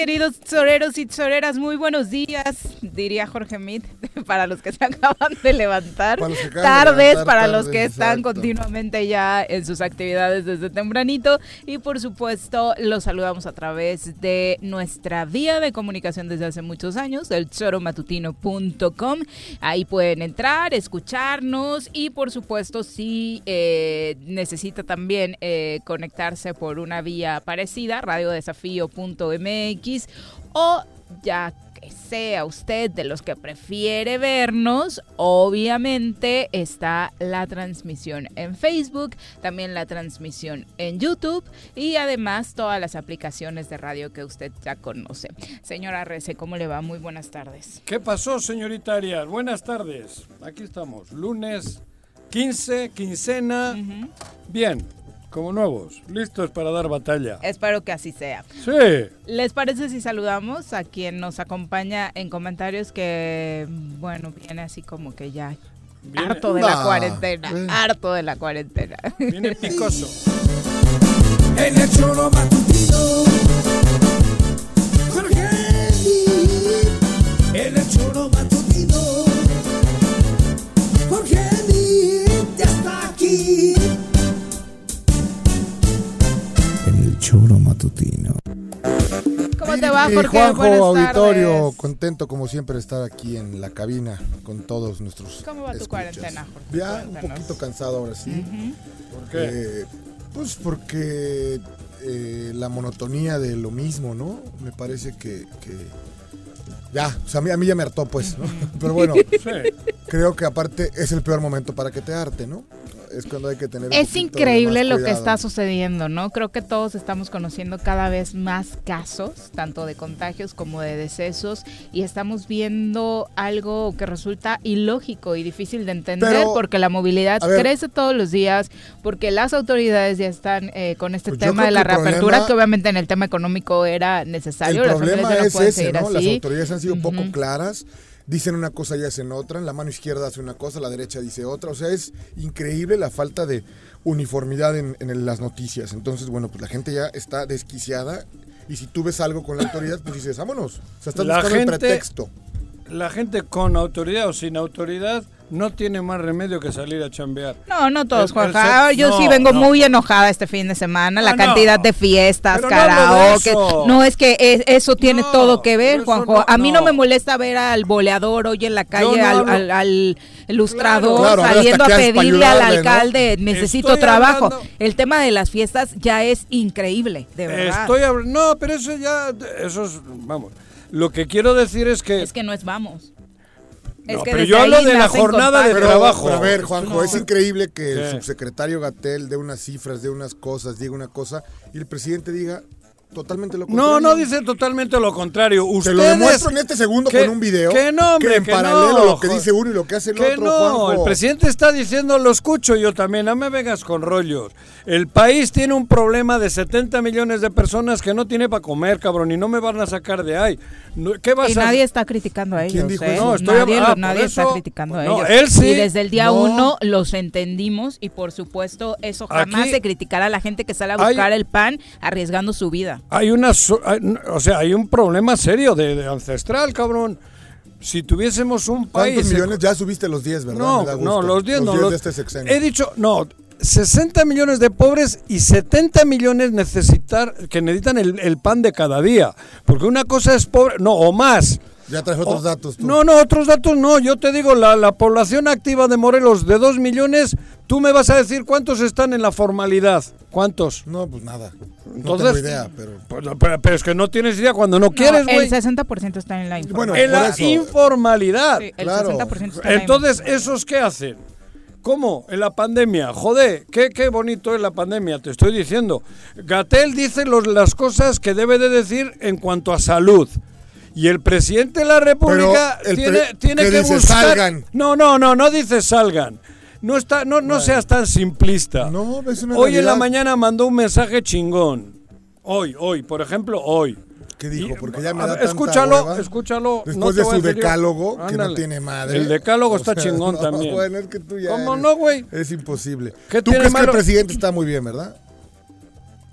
queridos soreros y soreras? Muy buenos días, diría Jorge Mit, para los que se acaban de levantar. tardes, para los que están continuamente ya en sus actividades desde tempranito. Y por supuesto, los saludamos a través de nuestra vía de comunicación desde hace muchos años, el choromatutino.com. Ahí pueden entrar, escucharnos y por supuesto, si eh, necesita también eh, conectarse por una vía parecida, radiodesafío.com MX o ya que sea usted de los que prefiere vernos, obviamente está la transmisión en Facebook, también la transmisión en YouTube y además todas las aplicaciones de radio que usted ya conoce. Señora Rece, ¿cómo le va? Muy buenas tardes. ¿Qué pasó, señorita Arias? Buenas tardes. Aquí estamos, lunes 15, quincena. Bien, como nuevos, listos para dar batalla. Espero que así sea. Sí. ¿Les parece si saludamos a quien nos acompaña en comentarios que, bueno, viene así como que ya harto de la cuarentena, harto de la cuarentena? Viene picoso. en el choro matutino, Jorge, en el choro matutino, Jorge ya está aquí. Choro matutino. ¿Cómo te va, Jorge? Juanjo, auditorio, contento como siempre de estar aquí en la cabina con todos nuestros. ¿Cómo va tu cuarentena, Jorge? Ya un poquito cansado ahora sí. ¿Por qué? Eh, pues porque eh, la monotonía de lo mismo, ¿no? Me parece que, ya, o sea, a mí, ya me hartó, pues, ¿no? Pero bueno, creo que aparte es el peor momento para que te arte, ¿no? es cuando hay que tener... Es increíble lo que está sucediendo, ¿no? Creo que todos estamos conociendo cada vez más casos, tanto de contagios como de decesos, y estamos viendo algo que resulta ilógico y difícil de entender porque la movilidad crece todos los días, porque las autoridades ya están eh, con este pues tema de la reapertura, que obviamente en el tema económico era necesario. El problema es ese, ¿no? Las autoridades han sido poco claras dicen una cosa y hacen otra, la mano izquierda hace una cosa, la derecha dice otra, o sea, es increíble la falta de uniformidad en, las noticias. Entonces, bueno, pues la gente ya está desquiciada y si tú ves algo con la autoridad, pues dices, vámonos, o sea, estás buscando el pretexto. La gente con autoridad o sin autoridad no tiene más remedio que salir a chambear. No, no todos, Juan. Yo sí vengo muy enojada este fin de semana. La cantidad de fiestas, karaoke. No, es que eso tiene todo que ver, Juanjo. a mí no. me molesta ver al boleador hoy en la calle, al, ilustrador saliendo a pedirle al alcalde, necesito trabajo. El tema de las fiestas ya es increíble, de verdad. Estoy no, pero eso ya, eso es, vamos. Lo que quiero decir es que... Es que no es vamos pero yo hablo de la jornada de trabajo. a ver, Juanjo, es increíble que el subsecretario Gatel dé unas cifras, dé unas cosas, diga una cosa y el presidente diga totalmente lo contrario. No, no dice totalmente lo contrario. Ustedes, Te lo demuestro en este segundo con un video. Que no, hombre, que en paralelo lo que dice uno y lo que hace el que otro. No, el presidente está diciendo, lo escucho yo también, no me vengas con rollos. El país tiene un problema de 70 millones de personas que no tiene para comer, cabrón, y no me van a sacar de ahí. ¿Qué vas y nadie está criticando a ellos. dijo ¿eh? eso? No, nadie, está criticando a ellos. Él sí. Y desde el día uno los entendimos y por supuesto eso jamás se criticará a la gente que sale a buscar el pan arriesgando su vida. Hay una, o sea, hay un problema serio de, ancestral, cabrón si tuviésemos un país. ¿Cuántos millones? Ya subiste los 10, ¿verdad? No, no, los 10 no. Los, de este He dicho, no, 60 millones de pobres y 70 millones necesitar, que necesitan el, pan de cada día. Porque una cosa es pobre, no, o más. Ya traes otros datos. Tú. No, no, otros datos no. Yo te digo, la, la población activa de Morelos de 2 millones, tú me vas a decir cuántos están en la formalidad. ¿Cuántos? No, pues nada. No tengo idea, pero... Pues, pero... es que no tienes idea cuando no, quieres, güey. El 60% está en la informalidad. Bueno, en la informalidad. Sí, el 60% está Entonces, ¿esos qué hacen? ¿Cómo? En la pandemia. Joder, qué, qué bonito es la pandemia, te estoy diciendo. Gatel dice las cosas que debe de decir en cuanto a salud. Y el presidente de la República tiene, tiene que buscar... Salgan. No, no, no, no dice salgan. No, está, no, no seas tan simplista. No, es una Hoy en la mañana mandó un mensaje chingón. Hoy, hoy, por ejemplo, hoy. ¿Qué dijo? Porque ya me da escúchalo, tanta escúchalo. Después de su decálogo, que no tiene madre. El decálogo está chingón también. Bueno, es que tú ya ¿Cómo no, güey? Es imposible. ¿Qué ¿Tú crees que el presidente está muy bien, verdad?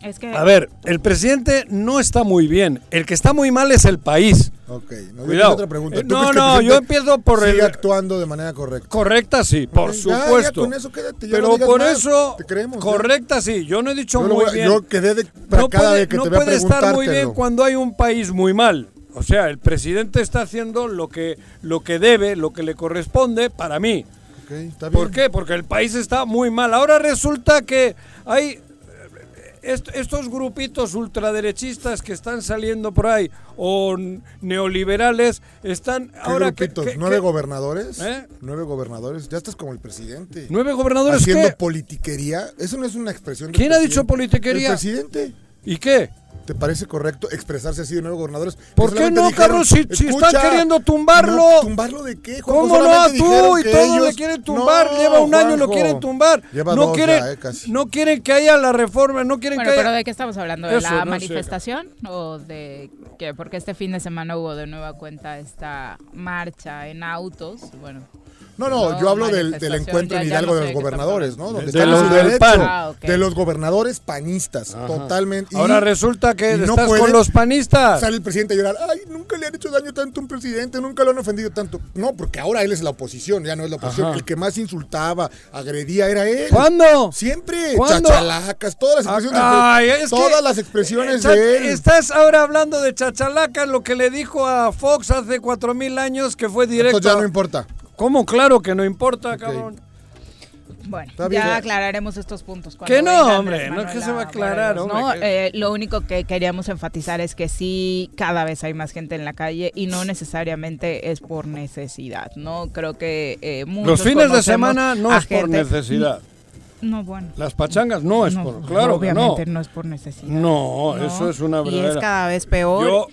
Es que... A ver, el presidente no está muy bien. El que está muy mal es el país. Ok, no, Cuidado. otra pregunta. Eh, no, no, yo empiezo por sigue el... actuando de manera correcta. Correcta, sí, por supuesto. con eso quédate, Pero por eso, te creemos, correcta, sí. Yo no he dicho muy bien. Yo quedé de no cada puede, vez que no te puede estar muy bien cuando hay un país muy mal. O sea, el presidente está haciendo lo que, lo que debe, lo que le corresponde para mí. Okay, está bien. ¿Por qué? Porque el país está muy mal. Ahora resulta que hay estos grupitos ultraderechistas que están saliendo por ahí o neoliberales están ¿Qué ahora grupitos? que, nueve gobernadores ¿Eh? nueve gobernadores ya estás como el presidente. Nueve gobernadores haciendo qué? politiquería eso no es una expresión quién ha dicho politiquería el presidente y qué ¿Te parece correcto expresarse así de nuevo, gobernadores? ¿Por qué no, cabrón? Si, están queriendo tumbarlo. ¿Tumbarlo de qué, Juan? ¿Cómo no? Tú y todos le quieren tumbar. Lleva un año y lo quieren tumbar. Lleva no dos quieren, ya, eh, casi. No quieren que haya la reforma, no quieren bueno, que haya... pero ¿de qué estamos hablando? ¿De Eso, la no manifestación? ¿O de qué? Porque este fin de semana hubo de nueva cuenta esta marcha en autos. Bueno, no, no, yo hablo del, del encuentro en Hidalgo de los gobernadores, ¿no? Donde de, los del PAN. Ah, okay. De los gobernadores panistas, Ajá. totalmente. Ahora resulta que no estás con los panistas. Sale el presidente a llorar, ay, nunca le han hecho daño tanto a un presidente, nunca lo han ofendido tanto. No, porque ahora él es la oposición, ya no es la oposición. Ajá. El que más insultaba, agredía era él. ¿Cuándo? Siempre. ¿Cuándo? Chachalacas, todas las expresiones, ay, de, es todas que, las expresiones de él. Estás ahora hablando de chachalacas, lo que le dijo a Fox hace cuatro mil años que fue directo. Ya no importa. ¿Cómo? Claro que no importa, okay. cabrón. Bueno, ya aclararemos estos puntos. Que no, hombre, no es que se va a aclarar. Hombre, no, eh, lo único que queríamos enfatizar es que sí, cada vez hay más gente en la calle y no necesariamente es por necesidad, ¿no? Creo que eh, Los fines de semana no es por necesidad. No, bueno. Las pachangas no es no, por, claro obviamente no. no es por necesidad. No, no, eso es una verdadera. Y es cada vez peor. Yo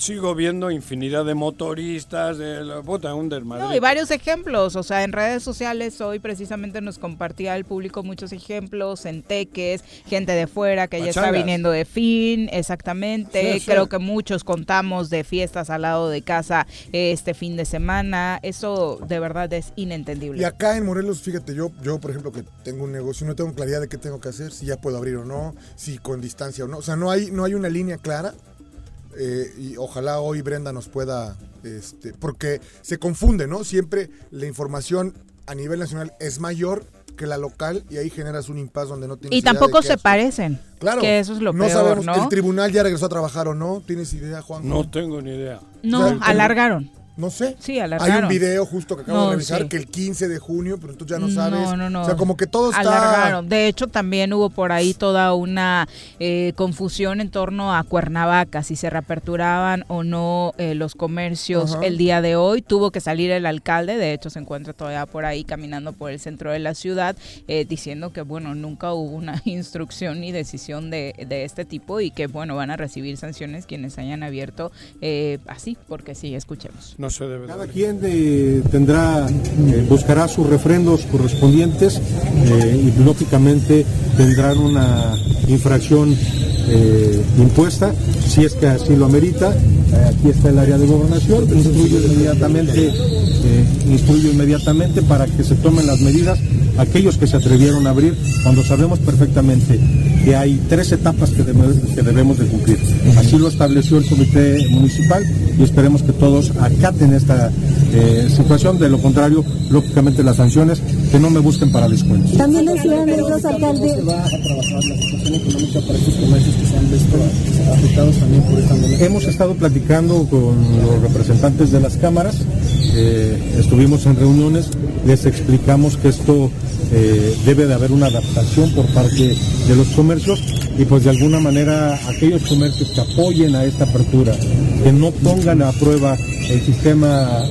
sigo viendo infinidad de motoristas, de la puta, un desmadre. No, y varios ejemplos, o sea, en redes sociales hoy precisamente nos compartía el público muchos ejemplos, en teques, gente de fuera que ya está viniendo de fin, exactamente. Sí, sí. Creo que muchos contamos de fiestas al lado de casa este fin de semana. Eso de verdad es inentendible. Y acá en Morelos, fíjate, yo, yo por ejemplo que tengo un negocio, no tengo claridad de qué tengo que hacer, si ya puedo abrir o no, si con distancia o no. O sea, no hay, no hay una línea clara eh, y ojalá hoy Brenda nos pueda, este, porque se confunde, ¿no? Siempre la información a nivel nacional es mayor que la local y ahí generas un impasse donde no tienes y tampoco se parecen. Claro. Que eso es lo no peor, sabemos, ¿no? el tribunal ya regresó a trabajar o no. ¿Tienes idea, Juan? No tengo ni idea. No, o sea, alargaron. No sé. Sí, alargaron. Hay un video justo que acabo no, de revisar sí. que el 15 de junio, pero tú ya no sabes. No, no, no. O sea, como que todo está. Alargaron. De hecho, también hubo por ahí toda una eh, confusión en torno a Cuernavaca, si se reaperturaban o no eh, los comercios Ajá. el día de hoy. Tuvo que salir el alcalde, de hecho, se encuentra todavía por ahí caminando por el centro de la ciudad, eh, diciendo que, bueno, nunca hubo una instrucción ni decisión de, de, este tipo y que, bueno, van a recibir sanciones quienes hayan abierto eh, así, porque sí, escuchemos. No se debe. Cada quien eh, tendrá, eh, buscará sus refrendos correspondientes eh, y lógicamente tendrán una infracción eh, impuesta, si es que así lo amerita. Aquí está el área de gobernación, instruyo inmediatamente, instruyo inmediatamente para que se tomen las medidas aquellos que se atrevieron a abrir cuando sabemos perfectamente que hay tres etapas que, que debemos de cumplir. Así lo estableció el comité municipal y esperemos que todos acaten esta situación, de lo contrario, lógicamente las sanciones que no me busquen para descuentos. También decían los alcaldes. Se va a trabajar la situación económica para estos comercios que se han afectados también por esta manera. Hemos estado platicando con los representantes de las cámaras, eh, estuvimos en reuniones, les explicamos que esto eh, debe de haber una adaptación por parte de los comercios y pues de alguna manera aquellos comercios que apoyen a esta apertura, que no pongan a prueba el sistema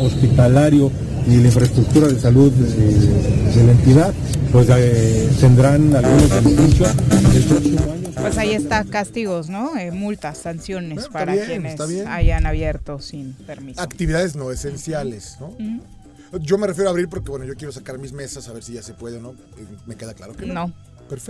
hospitalario ni la infraestructura de salud de, la entidad, pues eh, tendrán algunos beneficios el próximo año. Pues ahí está, castigos, ¿no? Eh, multas, sanciones para quienes hayan abierto sin permiso. Actividades no esenciales, ¿no? Yo me refiero a abrir porque, bueno, yo quiero sacar mis mesas a ver si ya se puede o no. Me queda claro que no. No.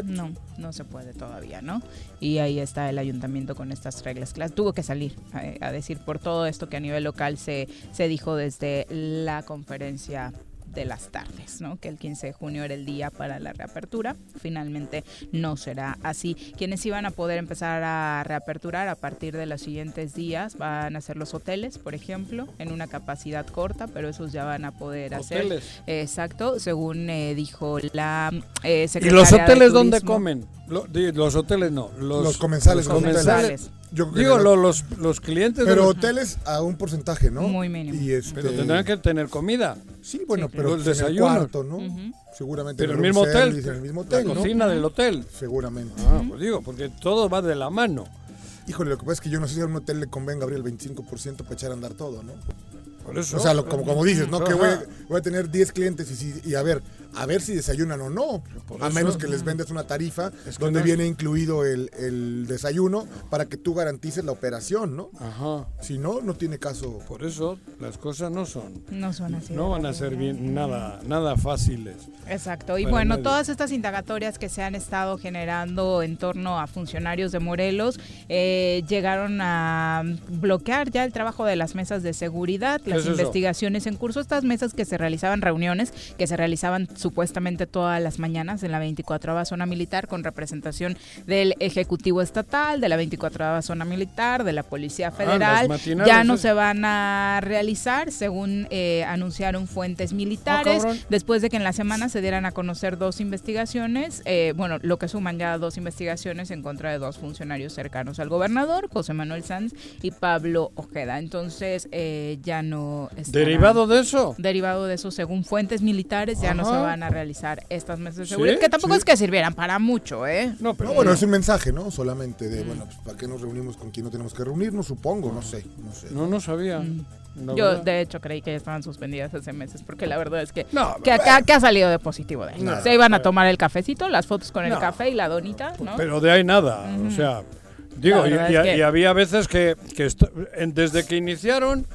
No, no se puede todavía, ¿no? Y ahí está el ayuntamiento con estas reglas. Tuvo que salir a, decir por todo esto que a nivel local se, se dijo desde la conferencia de las tardes, ¿no? Que el 15 de junio era el día para la reapertura. Finalmente no será así. Quienes iban a poder empezar a reaperturar a partir de los siguientes días van a ser los hoteles, por ejemplo, en una capacidad corta, pero esos ya van a poder hacer. exacto, según eh, dijo la eh, ¿Y los hoteles dónde comen? los hoteles no, los, comensales. Los comensales. Digo, los, los clientes. Pero hoteles a un porcentaje, ¿no? Muy mínimo. Y este... Pero tendrán que tener comida. Sí, bueno, pero el desayuno. Cuarto, ¿no? Seguramente. Pero en el mismo hotel. En el mismo hotel, la cocina del hotel. Seguramente. Ah, pues digo, porque todo va de la mano. Híjole, lo que pasa es que yo no sé si a un hotel le convenga abrir el 25% para echar a andar todo, ¿no? Por eso. O sea, como, como dices, ¿no? Que voy a, voy a tener 10 clientes y, y a ver, a ver si desayunan o no. a menos que les vendes una tarifa donde viene incluido el, desayuno para que tú garantices la operación, ¿no? Ajá. Si no, no tiene caso. Por eso las cosas no son. No son así. No van a ser bien nada, nada fáciles. Exacto. Y bueno, todas estas indagatorias que se han estado generando en torno a funcionarios de Morelos eh, llegaron a bloquear ya el trabajo de las mesas de seguridad, las investigaciones en curso, estas mesas que se realizaban reuniones, que se realizaban supuestamente todas las mañanas en la 24 zona militar con representación del Ejecutivo Estatal, de la 24 zona militar, de la Policía ah, Federal. ya no se van a realizar, según eh, anunciaron fuentes militares, ah, después de que en la semana se dieran a conocer dos investigaciones, eh, bueno, lo que suman ya dos investigaciones en contra de dos funcionarios cercanos al gobernador, José Manuel Sanz y Pablo Ojeda. Entonces, eh, ya no... ¿Derivado de eso? Derivado de eso, según fuentes militares, ya no se va van a realizar estas mesas de seguridad, que tampoco es que sirvieran para mucho, ¿eh? No, pero bueno, es un mensaje, ¿no? Solamente de, bueno, pues, ¿para qué nos reunimos con quién no tenemos que reunirnos? Supongo, no sé, no sé. No, no sabía. Mm. Yo, de hecho, creí que ya estaban suspendidas hace meses, porque la verdad es que, no, que, ha salido de positivo de ahí. Se iban a tomar el cafecito, las fotos con el café y la donita, ¿no? Pero de ahí nada, o sea... Digo, y, había veces que, que desde que iniciaron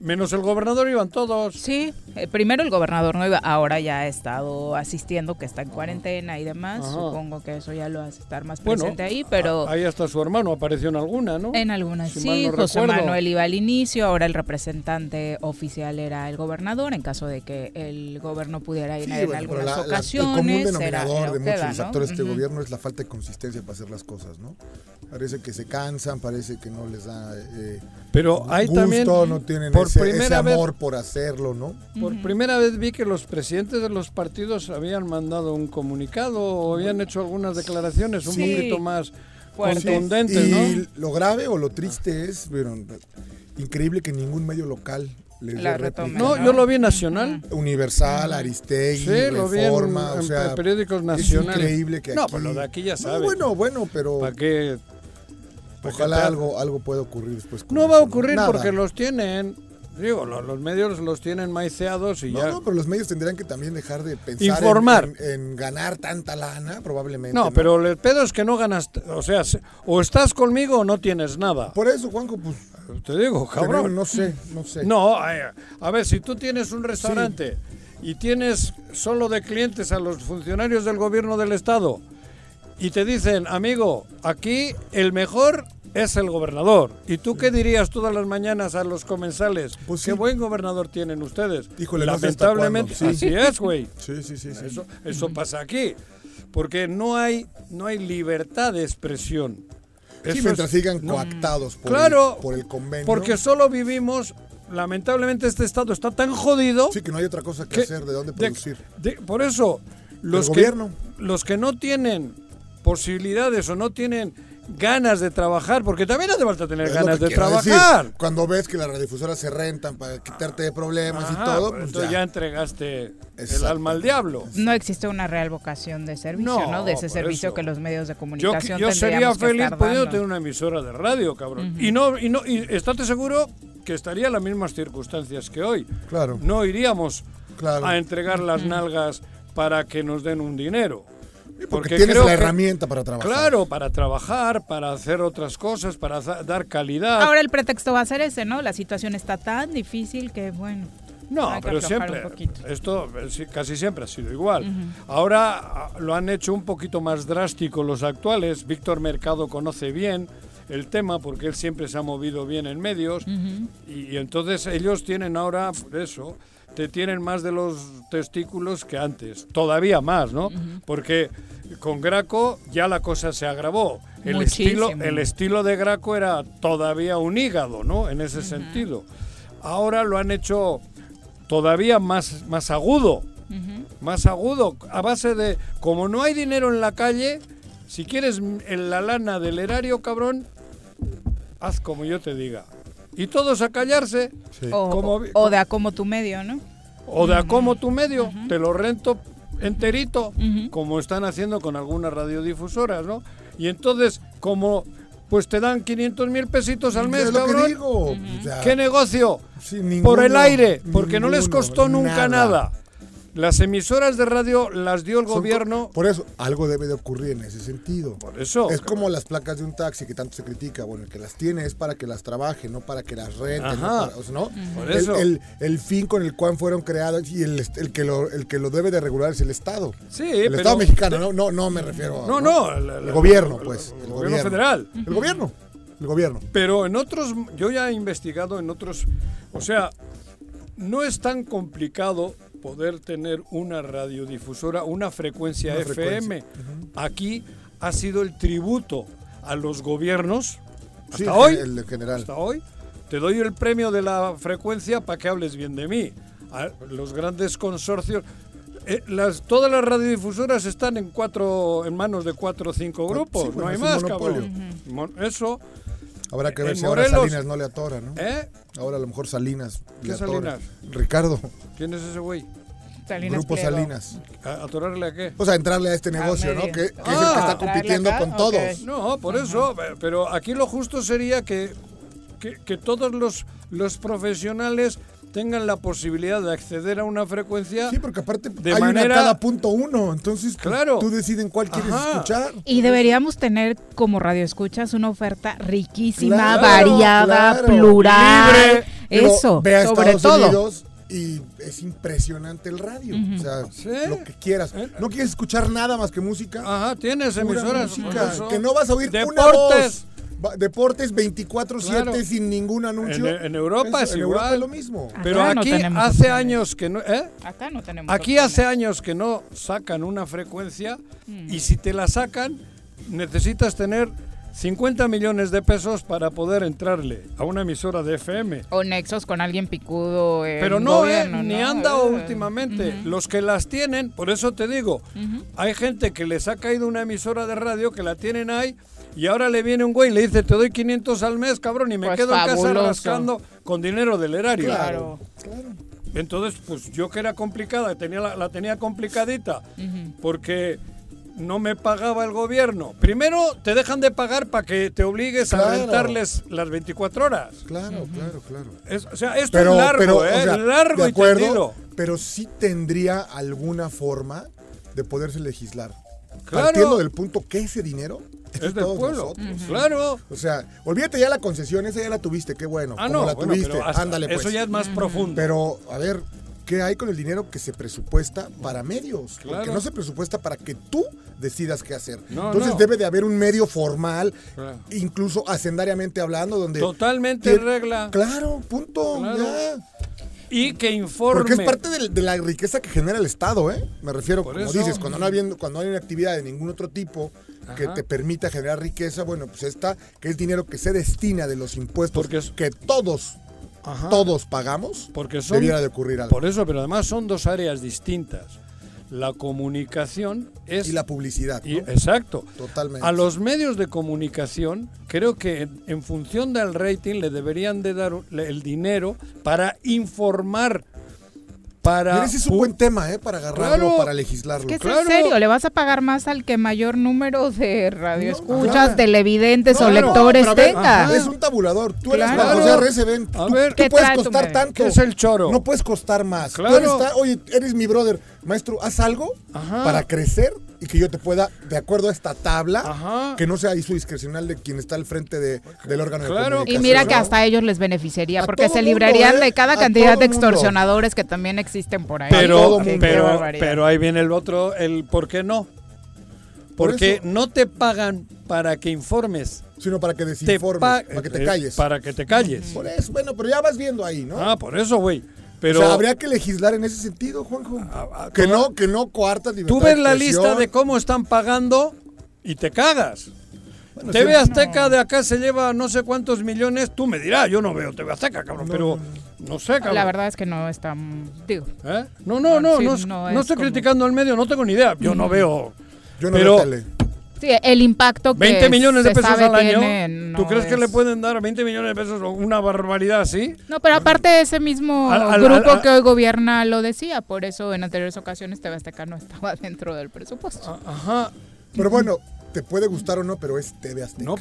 Menos el gobernador iban todos. Sí, eh, primero el gobernador no iba, ahora ya ha estado asistiendo, que está en cuarentena y demás. Supongo que eso ya lo hace estar más presente ahí, pero... Ahí está su hermano, apareció en alguna, ¿no? En algunas, sí. José Manuel iba al inicio, ahora el representante oficial era el gobernador, en caso de que el gobierno pudiera ir en algunas ocasiones. el común denominador de muchos actores de este gobierno es la falta de consistencia para hacer las cosas, ¿no? Parece que se cansan, parece que no les da... Eh, pero hay también no tienen por ese, primera amor por hacerlo, ¿no? Por primera vez vi que los presidentes de los partidos habían mandado un comunicado o habían hecho algunas declaraciones un poquito más contundentes, ¿no? Y lo grave o lo triste es, pero, increíble que ningún medio local les la no, yo lo vi nacional. Universal, Aristegui, sí, lo vi en, o sea, periódicos nacionales. Es increíble que aquí... No, pero lo de aquí ya sabes. bueno, bueno, pero... ¿Para qué Ojalá algo, algo pueda ocurrir después. No va a ocurrir porque los tienen. Digo, los, medios los tienen maiceados y ya. No, pero los medios tendrían que también dejar de pensar Informar. En, ganar tanta lana, probablemente. No, pero el pedo es que no ganas. O sea, o estás conmigo o no tienes nada. Por eso, Juanjo, pues. Te digo, cabrón. No sé, no sé. No, a ver, si tú tienes un restaurante y tienes solo de clientes a los funcionarios del gobierno del Estado y te dicen, amigo, aquí el mejor es el gobernador. ¿Y tú qué dirías todas las mañanas a los comensales? Pues qué buen gobernador tienen ustedes. Híjole, Lamentablemente, sí. así es, güey. Sí, sí, sí. sí. Eso, eso pasa aquí. Porque no hay, no hay libertad de expresión. Sí, Eso mientras es- sigan no. coactados por, Claro, el, por el convenio. Porque solo vivimos, lamentablemente este estado está tan jodido. Sí, que no hay otra cosa que que- hacer, de dónde de- producir. de- por eso, los que, los que no tienen posibilidades o no tienen ganas de trabajar, porque también hace falta tener Es ganas de trabajar. decir. Cuando ves que las radiodifusoras se rentan para quitarte de problemas y Ajá, todo, pues pues entonces ya. ya entregaste el alma al diablo. No existe una real vocación de servicio, No, ¿no? De ese servicio eso. que los medios de Yo, comunicación yo sería tendríamos que feliz pudiendo tener una emisora de radio, cabrón. Y no, y no, y estate seguro que estaría en las mismas circunstancias que hoy. Claro. No iríamos Claro. a entregar las nalgas para que nos den un dinero. Porque, tienes creo la que- herramienta para trabajar. Claro, para trabajar, para hacer otras cosas, para dar calidad. Ahora el pretexto va a ser ese, ¿no? La situación está tan difícil que, bueno. No, hay que pero siempre, esto eh, casi siempre ha sido igual. Ahora ah, lo han hecho un poquito más drástico los actuales. Víctor Mercado conoce bien el tema porque él siempre se ha movido bien en medios y, y entonces ellos tienen ahora, por eso, te tienen más de los testículos que antes, todavía más, ¿no? Porque con Graco ya la cosa se agravó. El estilo, el estilo de Graco era todavía un hígado, ¿no? En ese sentido. Ahora lo han hecho todavía más, más agudo. Más agudo. A base de, como no hay dinero en la calle, si quieres en la lana del erario, cabrón, haz como yo te diga. Y todos a callarse. Sí. O, Como vi- o de a como tu medio, ¿no? O de a como tu medio, te lo rento enterito, como están haciendo con algunas radiodifusoras, ¿no? Y entonces, como pues te dan 500 mil pesitos al mes, lo que cabrón. digo. sea, ¿Qué negocio? sí, Por el aire, porque no les costó nunca nada. Las emisoras de radio las dio el Son gobierno. Por eso, algo debe de ocurrir en ese sentido. Por eso. Es como las placas de un taxi que tanto se critica. Bueno, el que las tiene es para que las trabaje, no para que las renten. ¿no? Ajá. Para- o sea, ¿no? Por El- eso. El, el fin con el cual fueron creadas y el, el que lo, el que lo debe de regular es el Estado. Sí, el pero- Estado mexicano, no, no, no me refiero a. No, no. El, El gobierno, pues. El, gobierno federal. El gobierno. El gobierno. Pero en otros, yo ya he investigado en otros, o sea, no es tan complicado poder tener una radiodifusora, una frecuencia Una FM. frecuencia. Aquí ha sido el tributo a los gobiernos hasta Sí, hoy. El, general. hasta hoy. Te doy el premio de la frecuencia para que hables bien de mí. A los grandes consorcios. eh, las, todas las radiodifusoras están en cuatro en manos de cuatro o cinco grupos. sí, bueno, no hay más, cabrón. Mon- Eso. Habrá que ver en si ahora Salinas no le atora, ¿no? ¿Eh? Ahora a lo mejor Salinas. ¿Qué le atora. Salinas? Ricardo, ¿Quién es ese güey? Salinas Grupo Pliego. Salinas. ¿A- ¿Atorarle a qué? O sea, entrarle a este negocio, ¿no? Que, es el que Ah. está compitiendo con todos. No, por eso. pe- Pero aquí lo justo sería que, que, que todos los, los profesionales tengan la posibilidad de acceder a una frecuencia. Sí, porque aparte De hay manera- una cada punto uno, entonces pues, Claro. tú decides cuál quieres Ajá. escuchar. Y deberíamos tener como radio escuchas una oferta riquísima, Claro, variada, claro. plural. Libre. Eso, ve a sobre Estados todo. Unidos y es impresionante el radio. O sea, Sí. lo que quieras. Eh. No quieres escuchar nada más que música. Ajá, tienes emisoras. música, que no vas a oír una Deportes. voz. Deportes 24/7 Claro. sin ningún anuncio. En- en Europa es en igual. Europa es lo mismo. Acá Pero aquí hace opciones. años que no. ¿eh? Acá no tenemos. Aquí opciones. hace años que no sacan una frecuencia Mm. y si te la sacan necesitas tener 50 millones de pesos para poder entrarle a una emisora de FM. O nexos con alguien picudo. en Pero no, eh, ni ¿no? anda Eh, últimamente. Los que las tienen, por eso te digo, hay gente que les ha caído una emisora de radio que la tienen ahí y ahora le viene un güey y le dice, te doy 500 al mes, cabrón, y me Pues quedo en casa rascando con dinero del erario. Claro. Entonces, pues yo que era complicada, tenía la, la tenía complicadita, porque no me pagaba el gobierno. Primero te dejan de pagar para que te obligues a Claro. rentarles las 24 horas. Claro, claro, claro. Es- o sea, esto Pero, es largo, pero, o ¿eh? sea, largo de y acuerdo, tendido. pero sí tendría alguna forma de poderse legislar. Claro. Partiendo del punto que ese dinero es, de Es del todos pueblo. nosotros. Claro. O sea, olvídate ya la concesión, esa ya la tuviste, qué bueno. Ah, como no, la bueno, tuviste, pero hasta- ándale pues. eso ya es más profundo. Pero, a ver, ¿qué hay con el dinero que se presupuesta para medios? Porque Claro. no se presupuesta para que tú decidas qué hacer. Entonces debe de haber un medio formal, incluso hacendariamente hablando, donde... Totalmente regla. Claro, punto. Ya. Y que informe. Porque es parte de, la riqueza que genera el Estado, ¿eh? Me refiero, como dices, cuando no, hay, cuando hay una actividad de ningún otro tipo que te permita generar riqueza, bueno, pues esta, que es dinero que se destina de los impuestos que todos todos pagamos, porque son, debiera de ocurrir algo. Por eso, pero además son dos áreas distintas. La comunicación es... Y la publicidad. exacto. Totalmente. A los medios de comunicación, creo que en función del rating le deberían de dar el dinero para informar para ese es un buen tema, ¿eh? Para agarrarlo, para legislarlo. Es que es en serio, le vas a pagar más al que mayor número de radioescuchas, televidentes o lectores tenga. es un tabulador. Tú eres claro. José ven. A ver, tú puedes costar tanto. ¿Qué es el choro? No puedes costar más. Claro. Tú eres oye, eres mi brother. Maestro, haz algo para crecer y que yo te pueda, de acuerdo a esta tabla, que no sea su discrecional de quien está al frente de, del órgano de comunicación. Y mira que hasta a ellos les beneficiaría, porque se librarían ¿eh? de cada cantidad de extorsionadores que también existen por ahí. Pero, pero, pero ahí viene el otro, el por qué no. Porque no te pagan para que informes. Sino para que desinformes, para que te eh, calles. Para que te calles. Por eso, bueno, pero ya vas viendo ahí, ¿no? Ah, por eso, güey. Pero, o sea, habría que legislar en ese sentido, Juanjo. que no, que no coartas Tú ves la lista de cómo están pagando y te cagas. TV Azteca de acá se lleva no sé cuántos millones. Tú me dirás, yo no veo TV Azteca, cabrón, pero no sé, cabrón. La verdad es que no está. Digo. ¿Eh? No, no, no, no, no, estoy criticando al medio, no tengo ni idea. Yo no veo. Yo no veo tele. Sí, el impacto que 20 millones de pesos al año. ¿Tú crees que le pueden dar 20 millones de pesos una barbaridad así? No, pero aparte ese mismo grupo que hoy gobierna lo decía, por eso en anteriores ocasiones TV Azteca no estaba dentro del presupuesto. Ajá. Pero bueno, te puede gustar o no, pero es TV Azteca. No.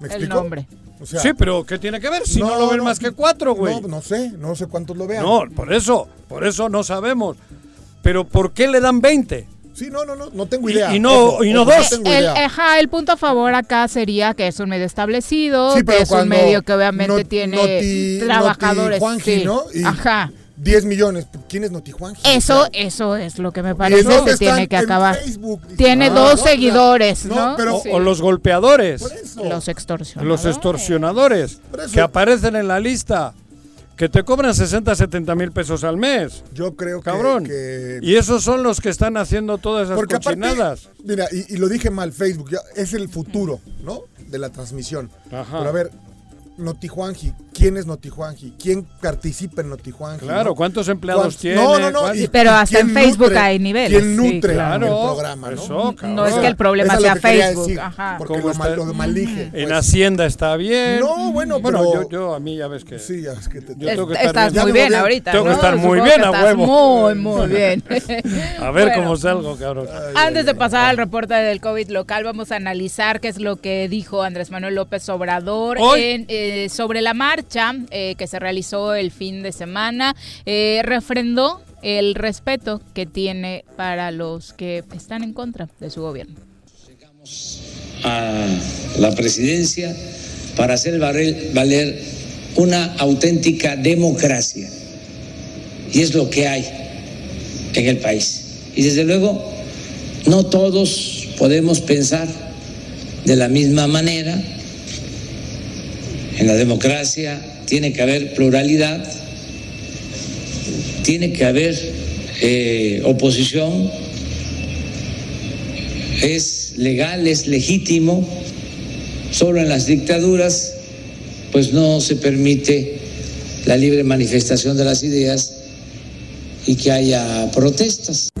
¿Me explico? El nombre. sí, pero ¿qué tiene que ver? Si no, lo ven más que cuatro, güey. No, no sé, no sé cuántos lo vean. No, por eso, por eso no sabemos. Pero ¿por qué le dan 20? Sí, no, no, no, no tengo idea. Y, no, y no dos. el, el, punto a favor acá sería que es un medio establecido, que es un medio que obviamente tiene trabajadores. sí. ¿no? ajá. 10 millones. ¿Quién es Notijuan? Eso, eso es lo que me parece que, tiene que acabar. tiene dos seguidores, ¿no? o, los golpeadores. Los extorsionadores. Los extorsionadores que aparecen en la lista que te cobran 60, 70 mil pesos al mes. Yo creo Cabrón. que, Y esos son los que están haciendo todas esas Porque cochinadas. mira, y, lo dije mal, Facebook, ya, es el futuro, ¿no? De la transmisión. Ajá. Pero a ver, Notijuanji. ¿Quién es Notijuanji? ¿Quién participa en Notijuanji? Claro, ¿cuántos empleados tiene? No, no, no. pero hasta en Facebook hay niveles. ¿Quién nutre el programa? ¿no? no es que el problema sea Facebook. Ajá. Porque lo, mal, lo maldije. En. Hacienda está bien. No, bueno, bueno yo, yo, a mí ya ves que. Sí, ya ves que te. Yo tengo que estar estás muy bien ahorita. Tengo que estar muy bien a huevo. Muy, muy bien. a ver cómo salgo, cabrón. Antes de pasar al reporte del COVID local, vamos a analizar qué es lo que dijo Andrés Manuel López Obrador eh, sobre la marcha eh, que se realizó el fin de semana, eh, refrendó el respeto que tiene para los que están en contra de su gobierno. Llegamos a la presidencia para hacer valer una auténtica democracia. Y es lo que hay en el país. Y desde luego, no todos podemos pensar de la misma manera en la democracia tiene que haber pluralidad, tiene que haber eh, oposición, es legal, es legítimo, solo en las dictaduras pues no se permite la libre manifestación de las ideas y que haya protestas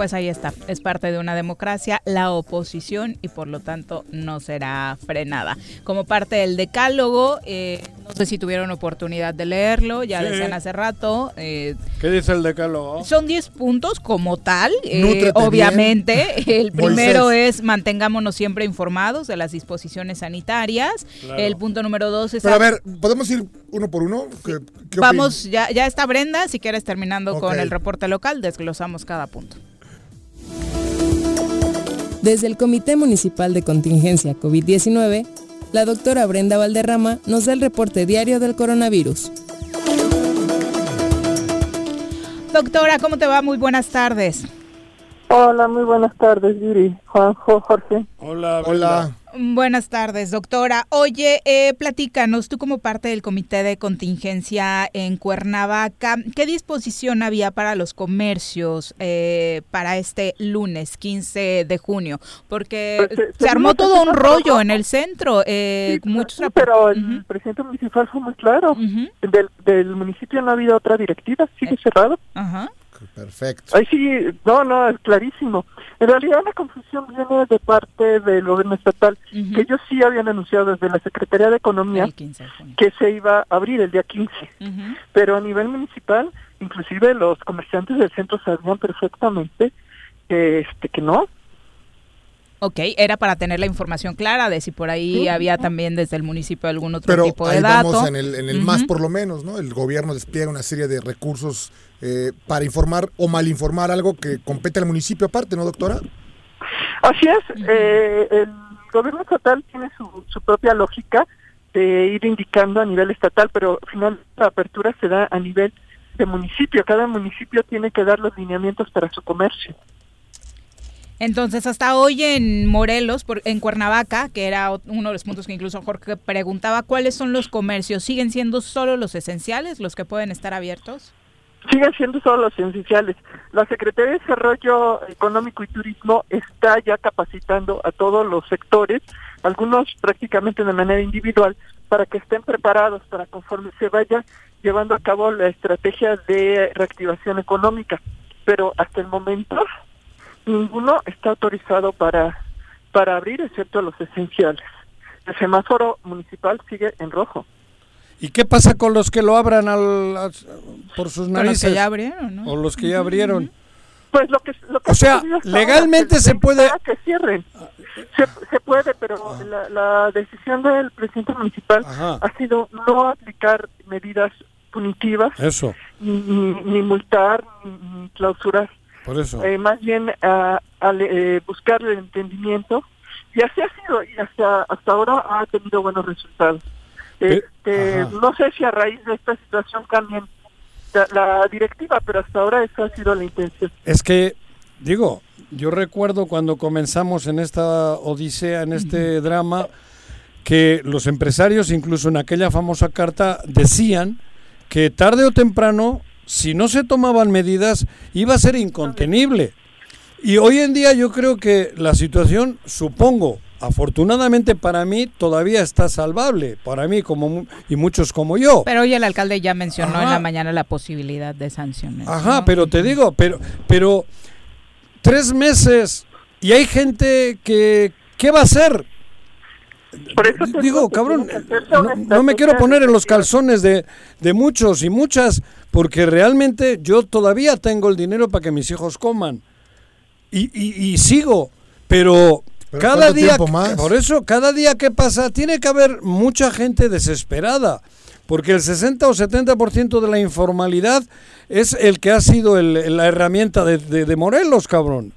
pues ahí está, es parte de una democracia, la oposición y por lo tanto no será frenada. Como parte del decálogo, eh, no sé si tuvieron oportunidad de leerlo, ya decían hace rato. Eh, ¿Qué dice el decálogo? Son 10 puntos como tal, eh, obviamente. El primero es mantengámonos siempre informados de las disposiciones sanitarias. El punto número dos es... Pero a ver, ¿podemos ir uno por uno? Vamos, ya, ya está Brenda, si quieres terminando con el reporte local, desglosamos cada punto. Desde el Comité Municipal de Contingencia COVID-19, la doctora Brenda Valderrama nos da el reporte diario del coronavirus. Doctora, ¿cómo te va? Muy buenas tardes. Hola, muy buenas tardes, Yuri, Juanjo, Jorge. Hola, Hola. Buenas tardes, doctora. Oye, eh, platícanos, tú como parte del comité de contingencia en Cuernavaca, ¿qué disposición había para los comercios eh, para este lunes 15 de junio? Porque Pues, eh, se armó todo un rollo en el centro. Eh, Sí, muchos pero el presidente municipal fue muy claro. Del, del municipio no ha habido otra directiva, sigue Eh. cerrado. Ajá. Perfecto. Ahí sí, no, no, es clarísimo. En realidad la confusión viene de parte del gobierno estatal, que ellos sí habían anunciado desde la Secretaría de Economía El 15 de junio. que se iba a abrir el día 15. Ujú. Pero a nivel municipal, inclusive los comerciantes del centro sabían perfectamente que, este, que no. Ok, era para tener la información clara de si por ahí había también desde el municipio algún otro Pero tipo de ahí dato. vamos en el, en el más por lo menos, ¿no? El gobierno despliega una serie de recursos eh, para informar o malinformar algo que compete al municipio aparte, ¿no, doctora? Así es, eh, el gobierno estatal tiene su, su propia lógica de ir indicando a nivel estatal, pero al final la apertura se da a nivel de municipio. Cada municipio tiene que dar los lineamientos para su comercio. Entonces, hasta hoy en Morelos, por- en Cuernavaca, que era uno de los puntos que incluso Jorge preguntaba, ¿cuáles son los comercios? ¿Siguen siendo solo los esenciales los que pueden estar abiertos? Siguen siendo solo los esenciales. La Secretaría de Desarrollo Económico y Turismo está ya capacitando a todos los sectores, algunos prácticamente de manera individual, para que estén preparados para conforme se vaya llevando a cabo la estrategia de reactivación económica. Pero hasta el momento ninguno está autorizado para, para abrir, excepto los esenciales. El semáforo municipal sigue en rojo. ¿Y qué pasa con los que lo abran al, a- por sus los narices? que ya abrieron, ¿no? O los que ya abrieron. Pues lo que, lo que O sea, ahora, legalmente se puede- que cierren. Se, se puede, pero la, la decisión del presidente municipal Ajá. ha sido no aplicar medidas punitivas, Eso, ni, ni, ni multar, ni, ni clausurar. Por eso. Eh, más bien a, a le- eh, buscar el entendimiento. Y así ha sido, y hasta, hasta ahora ha tenido buenos resultados. Este, no sé si a raíz de esta situación cambien la, la directiva, pero hasta ahora esa ha sido la intención. Es que, digo, yo recuerdo cuando comenzamos en esta odisea, en este drama, que los empresarios, incluso en aquella famosa carta, decían que tarde o temprano, si no se tomaban medidas, iba a ser incontenible. Y hoy en día yo creo que la situación, supongo, afortunadamente para mí, todavía está salvable, para mí como y muchos como yo. Pero hoy el alcalde ya mencionó en la mañana la posibilidad de sanciones. Ajá, ¿no? pero te digo, pero, pero tres meses y hay gente que, ¿qué va a hacer? Por eso te Digo, cabrón, no, me quiero poner en los calzones de, de muchos y muchas, porque realmente yo todavía tengo el dinero para que mis hijos coman. Y, y- y sigo, pero, ¿Pero cada día, más? por eso, cada día que pasa, tiene que haber mucha gente desesperada. Porque el 60 o 70% de la informalidad es el que ha sido el- la herramienta de, de- de Morelos, cabrón.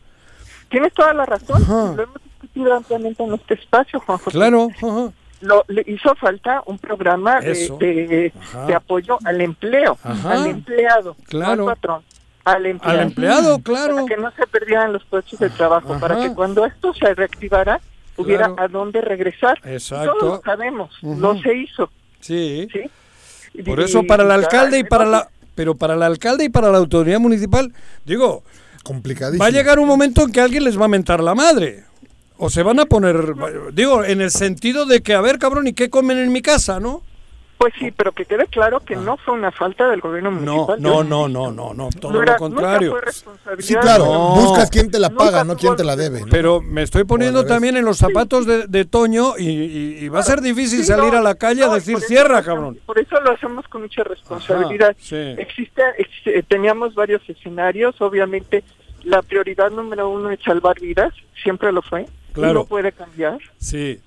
Tienes toda la razón. Ajá. Lo hemos discutido ampliamente en este espacio, Juan José. Claro, ajá. Lo, le hizo falta un programa de, de, apoyo al empleo, Ajá. al empleado, Claro. al patrón, al empleado. al empleado, claro. Para que no se perdieran los puestos de trabajo, para que cuando esto se reactivara hubiera Claro. a dónde regresar. Exacto. Todos lo sabemos, no se hizo. Sí. ¿sí? Y- Por eso para el alcalde y para la pero para el alcalde y para la autoridad municipal, digo, Complicadísimo. va a llegar un momento en que alguien les va a mentar la madre. O se van a poner, digo, en el sentido de que, a ver, cabrón, ¿y qué comen en mi casa, no? Pues sí, pero que quede claro que no fue una falta del gobierno No, municipal. no, no, no, no, no, todo no era- lo contrario. Nunca fue responsabilidad Sí, claro, No. buscas quién te la paga, no quién te la debe. ¿no? Pero me estoy poniendo también en los zapatos de, de Toño y, y- y va a ser difícil Sí, salir no, a la calle a decir eso cierra, cabrón. Por eso lo hacemos con mucha responsabilidad. Ajá, sí. Existe, ex- eh, teníamos varios escenarios, obviamente la prioridad número uno es salvar vidas, siempre lo fue, Claro. no puede cambiar. Sí.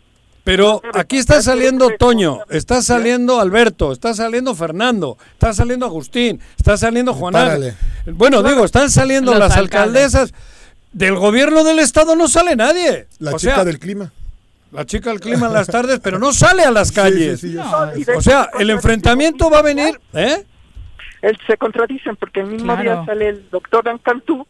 Pero aquí está saliendo Toño, está saliendo Alberto, está saliendo Fernando, está saliendo Agustín, está saliendo Juan Párale. Ángel. Bueno, digo, están saliendo Los las alcaldes. alcaldesas. Del gobierno del estado no sale nadie. La o chica sea, del clima. la chica del clima en las tardes, pero no sale a las calles. Sí, sí, sí, No, O sea, se el enfrentamiento va a venir, ¿eh? Se contradicen porque el mismo Claro. día sale el doctor Dan Cantú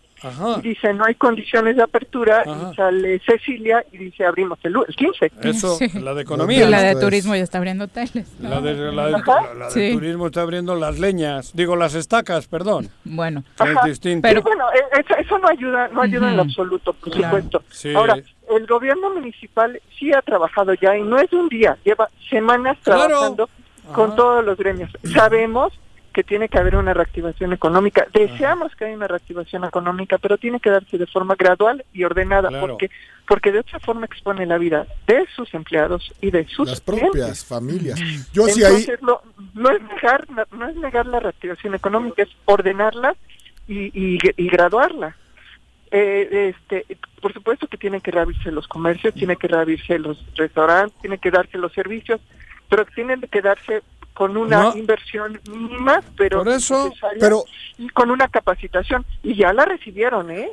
y dice no hay condiciones de apertura y sale Cecilia y dice abrimos el, 15. Eso, la de economía. Y la de turismo ya está abriendo hoteles. La de, turismo está abriendo las leñas, digo las estacas, perdón. Bueno, es distinto. Pero bueno, e, eso, no ayuda, no ayuda en absoluto, por supuesto. Ahora, el gobierno municipal sí ha trabajado ya y no es un día, lleva semanas trabajando con todos los gremios. Sabemos que tiene que haber una reactivación económica. Deseamos que haya una reactivación económica, pero tiene que darse de forma gradual y ordenada, porque porque de otra forma expone la vida de sus empleados y de sus las propias familias. Yo Entonces, ahí... no, es negar no es negar la reactivación económica, es ordenarla y, y, graduarla. Eh, este, por supuesto que tienen que reabrirse los comercios, tiene que reabrirse los restaurantes, tiene que darse los servicios, pero tienen que darse con una inversión mínima, pero, pero y con una capacitación. Y ya la recibieron, ¿eh?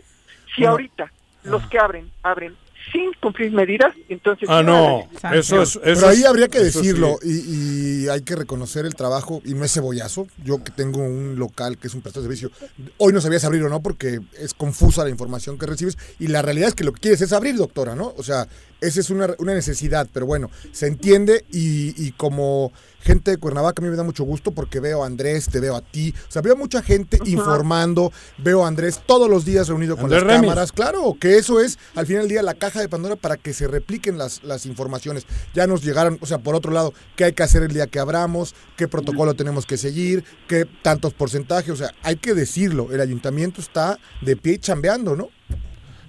Si ahorita los que abren, abren sin cumplir medidas, entonces... Ah, no, eso es... Pero ahí habría que decirlo y, hay que reconocer el trabajo, y no es cebollazo, yo que tengo un local que es un prestador de servicio, hoy no sabías abrir o no porque es confusa la información que recibes y la realidad es que lo que quieres es abrir, doctora, ¿no? O sea, esa es una, una necesidad, pero bueno, se entiende y, y como gente de Cuernavaca, a mí me da mucho gusto porque veo a Andrés, te veo a ti, o sea, veo mucha gente informando, veo a Andrés todos los días reunido con las cámaras, claro, que eso es al final del día la caja de Pandora para que se repliquen las, las informaciones. Ya nos llegaron, o sea, por otro lado, qué hay que hacer el día que abramos, qué protocolo tenemos que seguir, qué tantos porcentajes, o sea, hay que decirlo, el ayuntamiento está de pie chambeando, ¿no?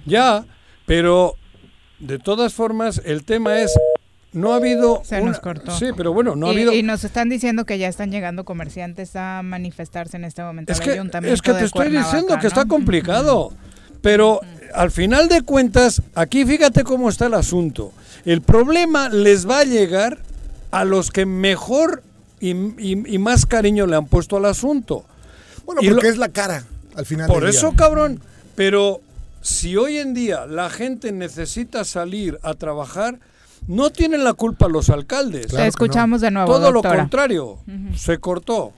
Ya, pero de todas formas, el tema es no ha habido. Se nos cortó. Sí, pero bueno, no ha habido. Y nos están diciendo que ya están llegando comerciantes a manifestarse en este momento. Es, que, es que te estoy diciendo que está complicado. Pero al final de cuentas, aquí fíjate cómo está el asunto. El problema les va a llegar a los que mejor y, más cariño le han puesto al asunto. Bueno, porque es la cara al final. Por eso, cabrón. Pero si hoy en día la gente necesita salir a trabajar no tienen la culpa los alcaldes. escuchamos de nuevo. Todo lo contrario, se cortó.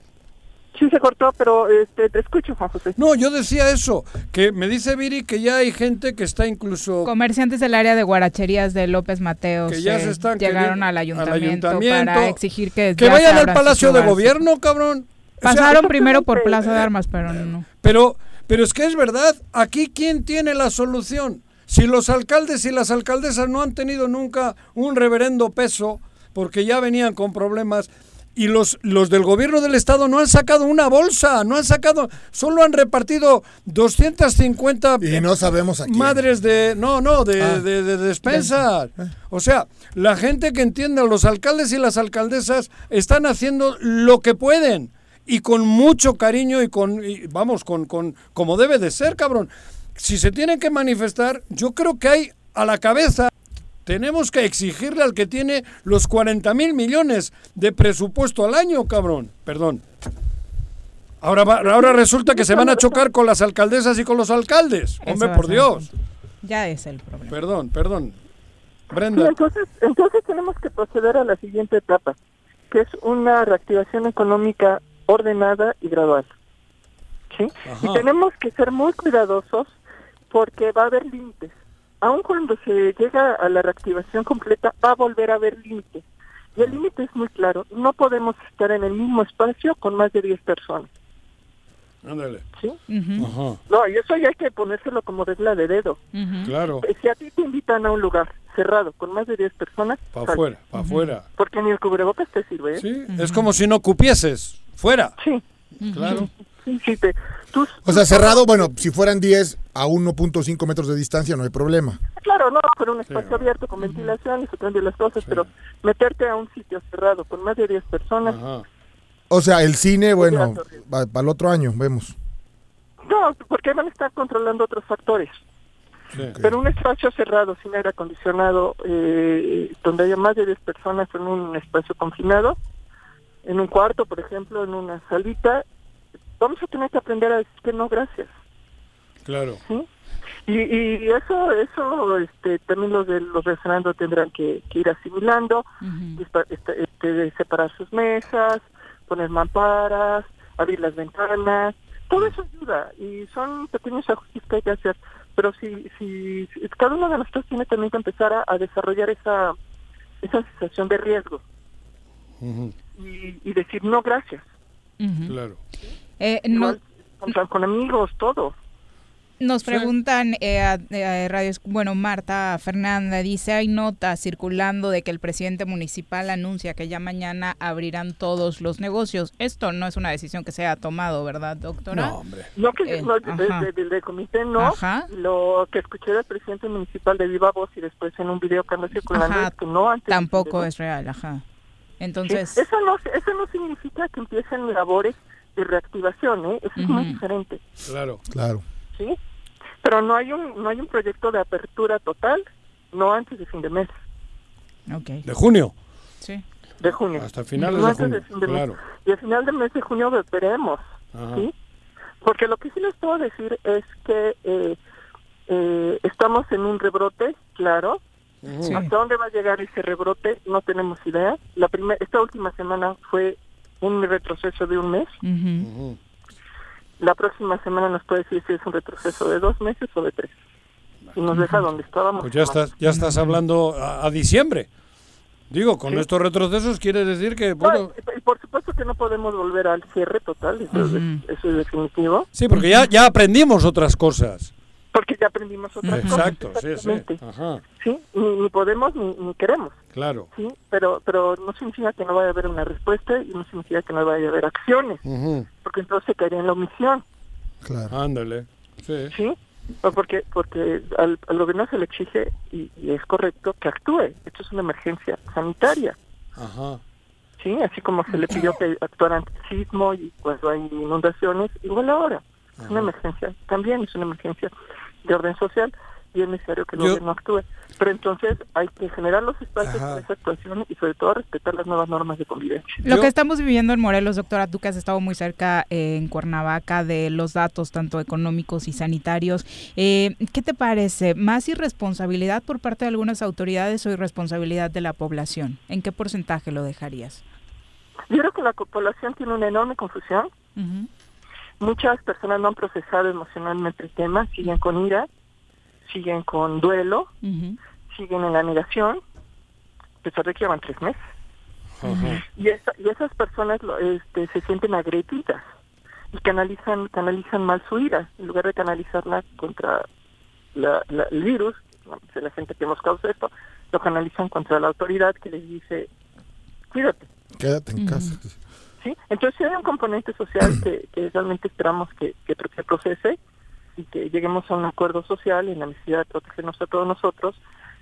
Sí, se cortó, pero este, te escucho, Juan José. No, yo decía eso, que me dice Viri que ya hay gente que está incluso... Comerciantes del área de guaracherías de López Mateos que ya se están llegaron al ayuntamiento, para exigir que... Que vayan al Palacio de Gobierno, cabrón. Pasaron primero por Plaza de Armas, pero no. Pero, pero es que es verdad, aquí ¿quién tiene la solución? Si los alcaldes y las alcaldesas no han tenido nunca un reverendo peso, porque ya venían con problemas, y los, los del gobierno del estado no han sacado una bolsa, no han sacado, solo han repartido 250 y no sabemos aquí madres de, no, no, de, ah. de, despensas. Eh. O sea, la gente que entienda, los alcaldes y las alcaldesas están haciendo lo que pueden y con mucho cariño y con, vamos, con, con, como debe de ser, cabrón si se tienen que manifestar, yo creo que hay a la cabeza tenemos que exigirle al que tiene los 40 mil millones de presupuesto al año, cabrón. Perdón. Ahora, ahora resulta que se van a chocar con las alcaldesas y con los alcaldes. Hombre, por Dios. Ya es el problema. Perdón, perdón. Brenda. entonces, entonces tenemos que proceder a la siguiente etapa, que es una reactivación económica ordenada y gradual. ¿sí? Y tenemos que ser muy cuidadosos porque va a haber límites. Aun cuando se llega a la reactivación completa, va a volver a haber límites. Y el límite es muy claro, no podemos estar en el mismo espacio con más de 10 personas. Ándale. ¿Sí? No, y eso ya hay que ponérselo como regla de dedo. Claro. Eh, si a ti te invitan a un lugar cerrado con más de 10 personas... Para afuera, para afuera. Porque ni el cubrebocas te sirve. ¿eh? Sí, es como si no cupieses. Fuera. Sí. Claro. o sea, cerrado, bueno, si fueran 10 a 1.5 metros de distancia no hay problema. Claro, no, pero un espacio abierto con ventilación y se cambian las cosas, pero meterte a un sitio cerrado con más de 10 personas. O sea, el cine, bueno, para el otro año, vemos. No, porque van a estar controlando otros factores. Pero un espacio cerrado, sin aire acondicionado, eh, donde haya más de 10 personas en un espacio confinado, en un cuarto, por ejemplo, en una salita, vamos a tener que aprender a decir que no, gracias. Claro. Y, y eso, eso, este, también los de los restaurantes tendrán que, ir asimilando, este, este, separar sus mesas, poner mamparas, abrir las ventanas, Todo eso ayuda y son pequeños ajustes que hay que hacer. Pero si, si, cada uno de nosotros tiene también que empezar a, desarrollar esa, esa sensación de riesgo y, decir no gracias. Claro. Eh, no, con amigos, todo. Nos preguntan eh, a, Radio, bueno, Marta Fernanda dice, hay notas circulando de que el presidente municipal anuncia que ya mañana abrirán todos los negocios. Esto no es una decisión que se haya tomado, ¿verdad, doctora? No, hombre. No, que eh, desde, el comité no. Lo que escuché del presidente municipal de Viva Voz y después en un video que anda circulando es que no antes. Tampoco es real, ajá. Entonces... Eso, no, eso no significa que empiecen labores de reactivación, ¿eh? Eso es muy diferente. Claro. Claro. ¿sí? Pero no hay un no hay un proyecto de apertura total, no antes de fin de mes. Okay. ¿De junio? Sí. De junio. Hasta finales de junio, claro. Y al final del mes de junio veremos, ¿sí? Porque lo que sí les puedo decir es que eh, eh, estamos en un rebrote, claro. ¿Hasta dónde va a llegar ese rebrote? No tenemos idea. La primera, esta última semana fue un retroceso de un mes la próxima semana nos puede decir si es un retroceso de dos meses o de tres. Y nos deja donde estábamos. Pues ya estás, ya estás hablando a, diciembre. Digo, con estos retrocesos quiere decir que... Bueno... y por supuesto que no podemos volver al cierre total, eso, es, definitivo. Sí, porque ya, ya aprendimos otras cosas porque ya aprendimos otras Exacto, cosas. Exacto, sí, sí. Sí, ni, podemos ni, ni, queremos. Claro. Sí, pero, pero no significa que no vaya a haber una respuesta y no significa que no vaya a haber acciones, porque entonces se caería en la omisión. Claro. Ándale. Sí. Sí, porque, porque al, gobierno se le exige, y, es correcto, que actúe. Esto es una emergencia sanitaria. Ajá. Sí, así como se le pidió que actuara ante el sismo y cuando hay inundaciones, igual ahora. Es una emergencia, también es una emergencia de orden social y es necesario que el gobierno actúe. Pero entonces hay que generar los espacios para esa actuación y sobre todo respetar las nuevas normas de convivencia. Lo que estamos viviendo en Morelos, doctora, tú que has estado muy cerca eh, en Cuernavaca de los datos tanto económicos y sanitarios, eh, ¿qué te parece? ¿Más irresponsabilidad por parte de algunas autoridades o irresponsabilidad de la población? ¿En qué porcentaje lo dejarías? Yo creo que la población tiene una enorme confusión. Muchas personas no han procesado emocionalmente el tema, siguen con ira, siguen con duelo, siguen en la negación, a pesar de que llevan tres meses. y, y esas personas este, se sienten agredidas y canalizan, canalizan mal su ira, en lugar de canalizarla contra la, el virus, la gente que hemos causado esto, lo canalizan contra la autoridad que les dice, cuídate. Quédate en casa. Entonces hay un componente social que, realmente esperamos que, que, procese y que lleguemos a un acuerdo social en la necesidad de protegernos a todos nosotros.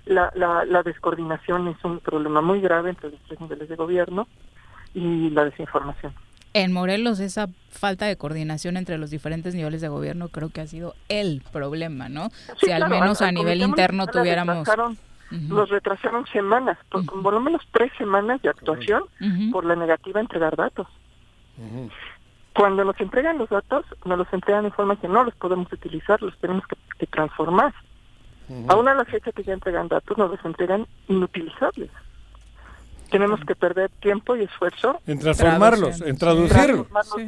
La, la, descoordinación es un problema muy grave entre los tres niveles de gobierno y la desinformación. En Morelos esa falta de coordinación entre los diferentes niveles de gobierno creo que ha sido el problema, ¿no? si al menos a nivel interno tuviéramos... Nos retrasaron semanas, por, por, lo menos tres semanas de actuación por la negativa a entregar datos. Cuando nos entregan los datos, nos los entregan de forma que no los podemos utilizar, los tenemos que, transformar. Aún a la fecha que ya entregan datos, nos los entregan inutilizables. Tenemos que perder tiempo y esfuerzo. En transformarlos, en traducirlos,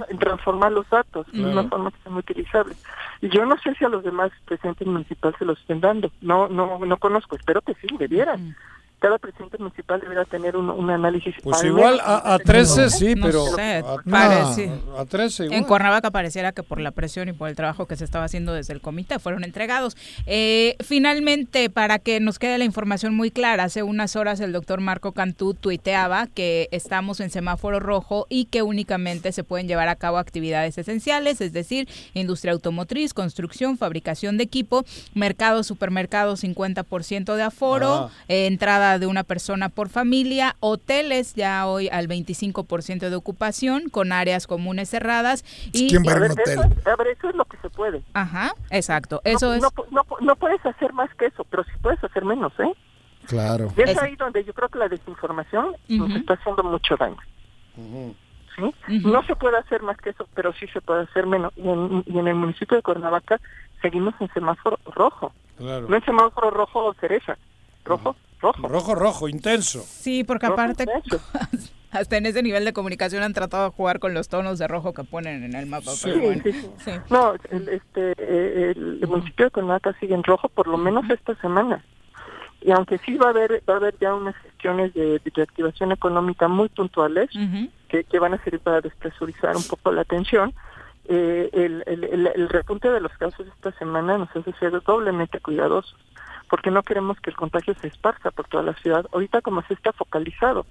en transformar los datos de una forma que sean utilizables. Y yo no sé si a los demás presidentes municipales se los estén dando. No, no, no conozco. Espero que sí, debieran cada presidente municipal debería tener un, análisis. Pues igual a, a 13 sí, pero a, 13 En Cuernavaca pareciera que por la presión y por el trabajo que se estaba haciendo desde el comité fueron entregados. Eh, finalmente, para que nos quede la información muy clara, hace unas horas el doctor Marco Cantú tuiteaba que estamos en semáforo rojo y que únicamente se pueden llevar a cabo actividades esenciales, es decir, industria automotriz, construcción, fabricación de equipo, mercado, supermercado, 50% de aforo, ah. entrada de una persona por familia, hoteles ya hoy al 25% de ocupación con áreas comunes cerradas. Y, ¿Quién va a un hotel? a ver, eso es lo que se puede. Ajá, exacto. Eso no, es... No, no, puedes hacer más que eso, pero sí puedes hacer menos, ¿eh? Claro. Y es ahí donde yo creo que la desinformación nos está haciendo mucho daño. ¿Sí? No se puede hacer más que eso, pero sí se puede hacer menos. Y en, y en el municipio de Cuernavaca seguimos en semáforo rojo. No en semáforo rojo o cereza. Rojo, rojo. Rojo, rojo, intenso. Sí, porque aparte hasta en ese nivel de comunicación han tratado de jugar con los tonos de rojo que ponen en el mapa. Sí, sí, sí. No, el, este, el, municipio de Cuernavaca sigue en rojo por lo menos esta semana. Y aunque sí va a haber va a haber ya unas gestiones de, reactivación económica muy puntuales que, que van a servir para despresurizar un poco la tensión, eh, el, el, el, repunte de los casos esta semana nos hace ser doblemente cuidadosos porque no queremos que el contagio se esparza por toda la ciudad. Ahorita como se está focalizado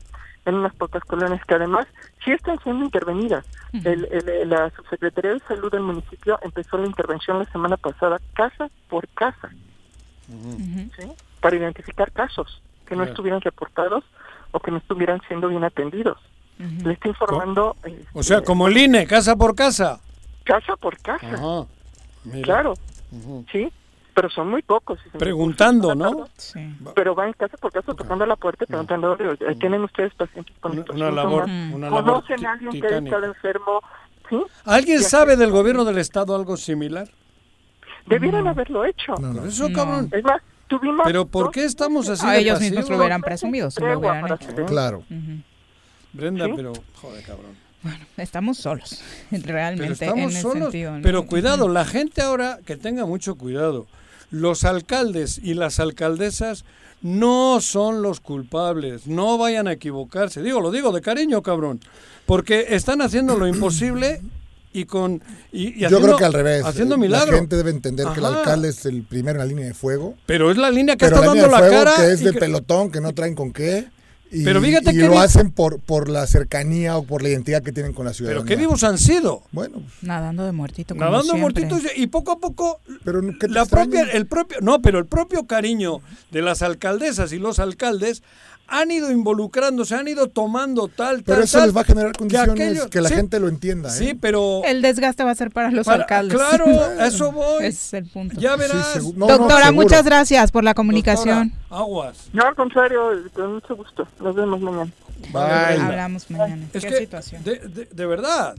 en unas pocas colonias que además sí están siendo intervenidas. el, la Subsecretaría de Salud del municipio empezó la intervención la semana pasada casa por casa para identificar casos que no estuvieran reportados o que no estuvieran siendo bien atendidos. Le está informando... o sea, como el INE, casa por casa. Casa por casa. Claro. Sí pero son muy pocos. Preguntando, ¿no? Sí. Pero van casa por casa tocando la puerta y preguntando, ¿tienen ustedes pacientes con una, una labor, una labor ¿Conocen a alguien que ha estado enfermo? ¿Sí? ¿Alguien sabe del gobierno del Estado algo similar? Debieran haberlo hecho. eso, cabrón. Es más, tuvimos... Pero ¿por qué estamos así A ellos mismos lo hubieran presumido, si lo hubieran hecho. Claro. Brenda, pero... Joder, cabrón. Bueno, estamos solos, realmente, pero estamos en solos, sentido. Pero cuidado, la gente ahora que tenga mucho cuidado los alcaldes y las alcaldesas no son los culpables, no vayan a equivocarse. Digo, lo digo de cariño, cabrón, porque están haciendo lo imposible y con y, yo creo que al revés. haciendo la gente debe entender que el alcalde es el primero en la línea de fuego. Pero es la línea que está dando la, cara que es de pelotón que no traen con qué y, pero fíjate y lo hacen por, por la cercanía o por la identidad que tienen con la ciudad. Pero qué vivos han sido. Bueno, nadando de muertito. Como nadando de muertitos y poco a poco. Pero la propia, el propio, no, pero el propio cariño de las alcaldesas y los alcaldes han ido involucrándose, han ido tomando tal, Pero eso les va a generar condiciones que, la gente lo entienda. Sí, ¿eh? pero... El desgaste va a ser para los alcaldes. Claro, eso voy. es el punto. Ya verás. Doctora, muchas gracias por la comunicación. aguas. No, al contrario, con mucho gusto. Nos vemos mañana. Bye. Hablamos mañana. Es ¿Qué situación? De, de, de verdad,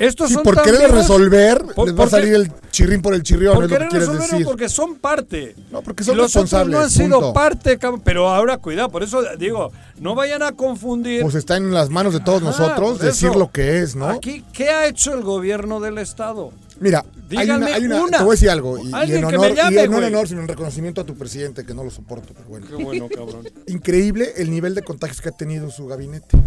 estos son por querer resolver, les va a salir el chirrín por el chirrión, por es lo que quieres decir. porque son parte. No, porque son Los responsables. no han sido parte, pero ahora cuidado, por eso digo, no vayan a confundir. Pues está en las manos de todos nosotros decir lo que es, ¿no? Aquí, ¿qué ha hecho el gobierno del Estado? Mira, hay una, hay una, te voy a decir algo, y, en honor, y no en honor, sino en reconocimiento a tu presidente, que no lo soporto, pero bueno. Qué bueno, cabrón. Increíble el nivel de contagios que ha tenido su gabinete.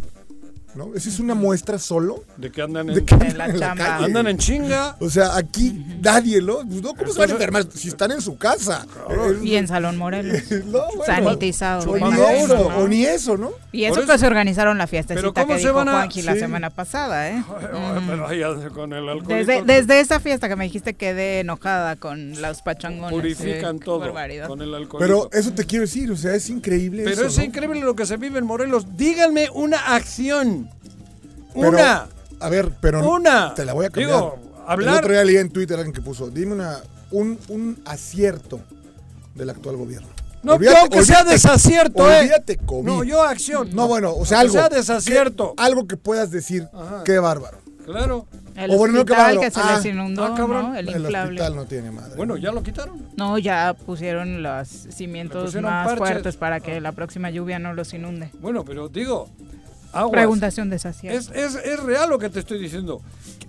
¿No? Esa es una muestra solo de que andan en, la, chamba. Andan en chinga. O sea, aquí nadie lo. No, ¿Cómo se van a enfermar si están en su casa? y en Salón Morelos. sanitizado. O ni, eso, o ni eso, ¿no? Y eso, que se organizaron la fiestecita que dijo Juanqui la semana pasada, ¿eh? Pero ahí con el alcohol. Desde, desde, esa fiesta que me dijiste quedé enojada con los pachangones. Purifican todo con el alcohol. Pero eso te quiero decir, o sea, es increíble Pero es increíble lo que se vive en Morelos. Díganme una acción una. A ver, pero una. Te la voy a cambiar. Digo, hablar. El otro día leí en Twitter alguien que puso, dime una, un, un acierto del actual gobierno. No, olvídate, yo que sea desacierto, eh. Olvídate COVID. No, yo acción. No, bueno, o sea, algo. Que sea desacierto. Que, algo que puedas decir, qué bárbaro. Claro. El o bueno, hospital que se ah, les inundó, ah, ¿no? El, el hospital no tiene madre. Bueno, ¿ya lo quitaron? No, ya pusieron los cimientos más fuertes para que la próxima lluvia no los inunde. Bueno, pero digo, Preguntación desacierta. Es, es, es real lo que te estoy diciendo.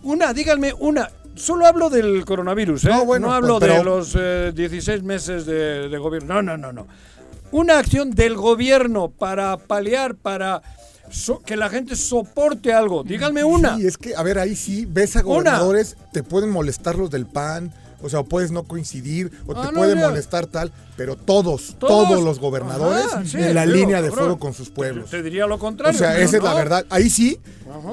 Una, díganme una. Solo hablo del coronavirus, ¿eh? No, bueno, no hablo de los 16 eh, meses de, gobierno. No, no, no, no. Una acción del gobierno para paliar, para que la gente soporte algo. Díganme una. Sí, es que, a ver, ahí sí, ves a gobernadores, te pueden molestar los del PAN, o sea, puedes no coincidir, o te ah, puede molestar tal, pero todos, todos, los gobernadores en la línea de fuego con sus pueblos. Te diría lo contrario. O sea, esa es la verdad. Ahí sí,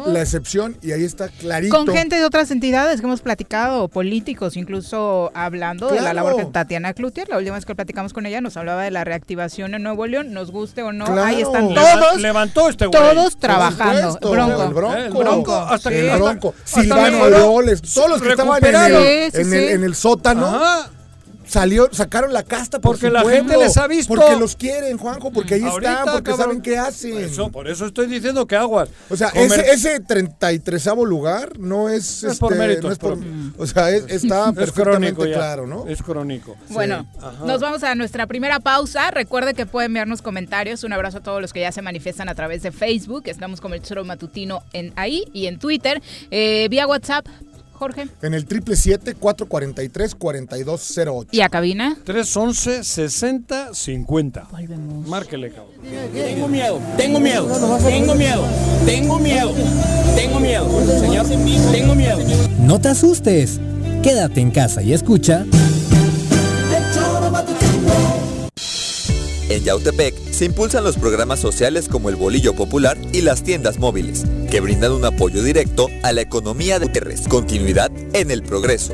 la excepción, y ahí está clarito. Con gente de otras entidades que hemos platicado, políticos, incluso hablando de la labor que Tatiana Cloutier, la última vez que platicamos con ella, nos hablaba de la reactivación en Nuevo León, nos guste o no, ahí están todos. Levantó este güey. Todos trabajando. Bronco. El bronco. El bronco. Hasta que, el bronco. Silvano Leoles, todos los que estaban en el, en, el, en el sótano salió, sacaron la casta por Porque su la pueblo, gente les ha visto. Porque los quieren, Juanjo, porque ahí Ahorita, están, porque cabrón. saben qué hacen. Por eso, por eso estoy diciendo que aguas. O sea, Comer- ese, ese 33 lugar no es, No es por este, mérito, no es por- o sea, es- está es perfectamente claro, ¿no? Es crónico. Bueno, Ajá. nos vamos a nuestra primera pausa. Recuerde que puede enviarnos comentarios. Un abrazo a todos los que ya se manifiestan a través de Facebook. Estamos como el Choro Matutino en ahí y en Twitter. Eh, vía WhatsApp, Jorge. En el 777-443-4208. ¿Y a cabina? 311 60 50. Volvemos. Márquele, cabrón. Tengo miedo, tengo miedo, tengo miedo, tengo miedo, tengo miedo, señor, tengo miedo. No te asustes. Quédate en casa y escucha. En Yautepec se impulsan los programas sociales como el Bolillo Popular y las tiendas móviles, que brindan un apoyo directo a la economía de Terres. Continuidad en el progreso.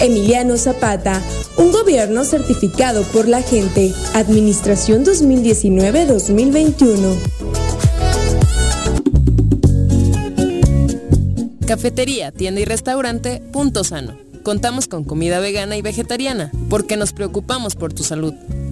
Emiliano Zapata, un gobierno certificado por la gente. Administración 2019-2021. Cafetería, tienda y restaurante Punto Sano. Contamos con comida vegana y vegetariana, porque nos preocupamos por tu salud.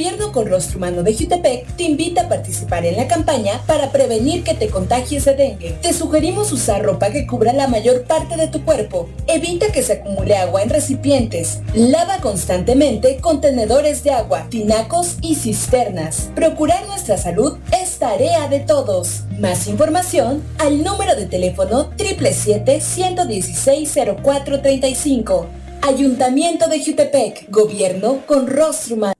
Gobierno con rostro humano de Jutepec te invita a participar en la campaña para prevenir que te contagies de dengue. Te sugerimos usar ropa que cubra la mayor parte de tu cuerpo. Evita que se acumule agua en recipientes. Lava constantemente contenedores de agua, tinacos y cisternas. Procurar nuestra salud es tarea de todos. Más información al número de teléfono 777-116-0435. Ayuntamiento de Jutepec, gobierno con rostro humano.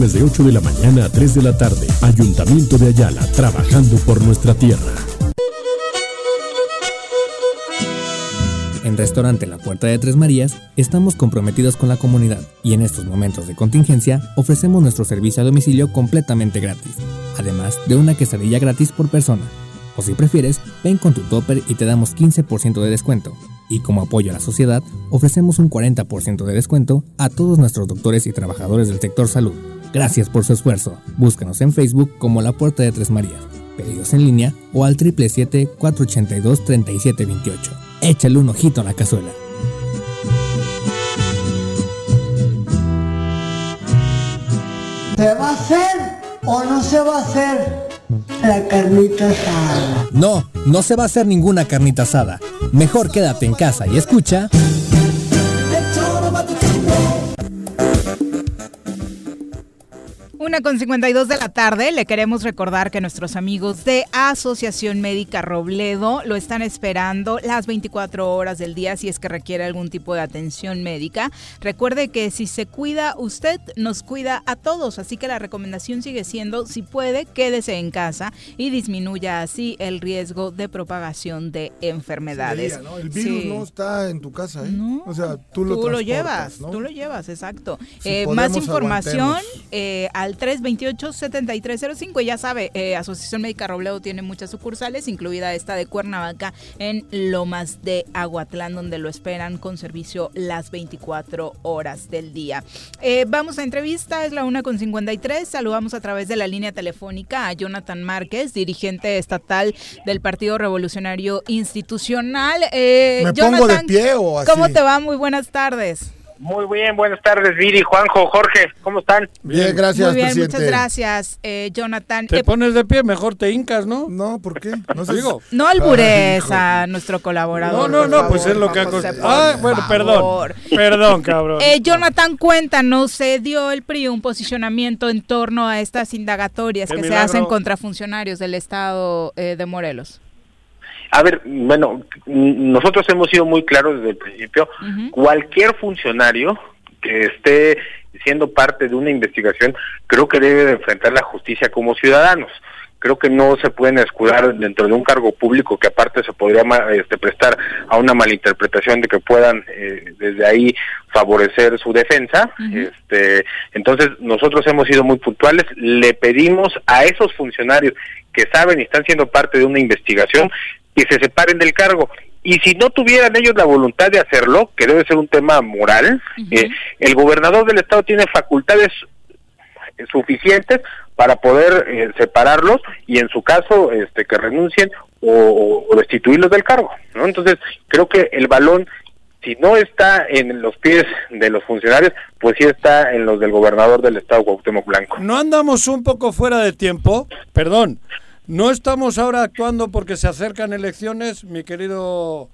de 8 de la mañana a 3 de la tarde. Ayuntamiento de Ayala, trabajando por nuestra tierra. En Restaurante La Puerta de Tres Marías estamos comprometidos con la comunidad y en estos momentos de contingencia ofrecemos nuestro servicio a domicilio completamente gratis, además de una quesadilla gratis por persona. O si prefieres, ven con tu topper y te damos 15% de descuento. Y como apoyo a la sociedad, ofrecemos un 40% de descuento a todos nuestros doctores y trabajadores del sector salud. Gracias por su esfuerzo. Búscanos en Facebook como La Puerta de Tres Marías. Pedidos en línea o al 777-482-3728. Échale un ojito a la cazuela. ¿Se va a hacer o no se va a hacer la carnita asada? No, no se va a hacer ninguna carnita asada. Mejor quédate en casa y escucha. Una con 52 de la tarde. Le queremos recordar que nuestros amigos de Asociación Médica Robledo lo están esperando las 24 horas del día si es que requiere algún tipo de atención médica. Recuerde que si se cuida usted, nos cuida a todos. Así que la recomendación sigue siendo, si puede, quédese en casa y disminuya así el riesgo de propagación de enfermedades. El virus no está en tu casa, ¿eh? o sea, tú lo, llevas, tú lo llevas, exacto. Eh, más información eh, al 328-7305. Y ya sabe, eh, Asociación Médica Robledo tiene muchas sucursales, incluida esta de Cuernavaca en Lomas de Aguatlán, donde lo esperan con servicio las 24 horas del día. Eh, vamos a entrevista, es la una con 53. Saludamos a través de la línea telefónica a Jonathan Márquez, dirigente estatal del Partido Revolucionario Institucional. ¿Me pongo de pie o así? ¿Cómo te va? Muy buenas tardes. Muy bien, buenas tardes, Viri, Juanjo, Jorge, ¿cómo están? Bien, gracias, Muy bien, presidente. muchas gracias, eh, Jonathan. Te Eh, pones de pie, mejor te hincas, ¿no? No, ¿por qué? No sé. Digo. no albures a nuestro colaborador. No, no, no, pues es lo que ha costado. Ah, bueno, favor. perdón. Perdón, cabrón. Eh, Jonathan, cuéntanos, se dio el PRI un posicionamiento en torno a estas indagatorias Qué que se hacen contra funcionarios del Estado eh, de Morelos. A ver, bueno, nosotros hemos sido muy claros desde el principio. Cualquier funcionario que esté siendo parte de una investigación, creo que debe de enfrentar la justicia como ciudadanos. Creo que no se pueden escudar dentro de un cargo público que aparte se podría este, prestar a una malinterpretación de que puedan eh, desde ahí favorecer su defensa. Este, entonces nosotros hemos sido muy puntuales. Le pedimos a esos funcionarios que saben y están siendo parte de una investigación que se separen del cargo. Y si no tuvieran ellos la voluntad de hacerlo, que debe ser un tema moral, eh, el gobernador del estado tiene facultades suficientes para poder eh, separarlos y en su caso este que renuncien o, o- o destituirlos del cargo ¿no? entonces creo que el balón si no está en los pies de los funcionarios pues sí está en los del gobernador del estado Cuauhtémoc Blanco ¿No andamos un poco fuera de tiempo? Perdón. ¿No estamos ahora actuando porque se acercan elecciones, mi querido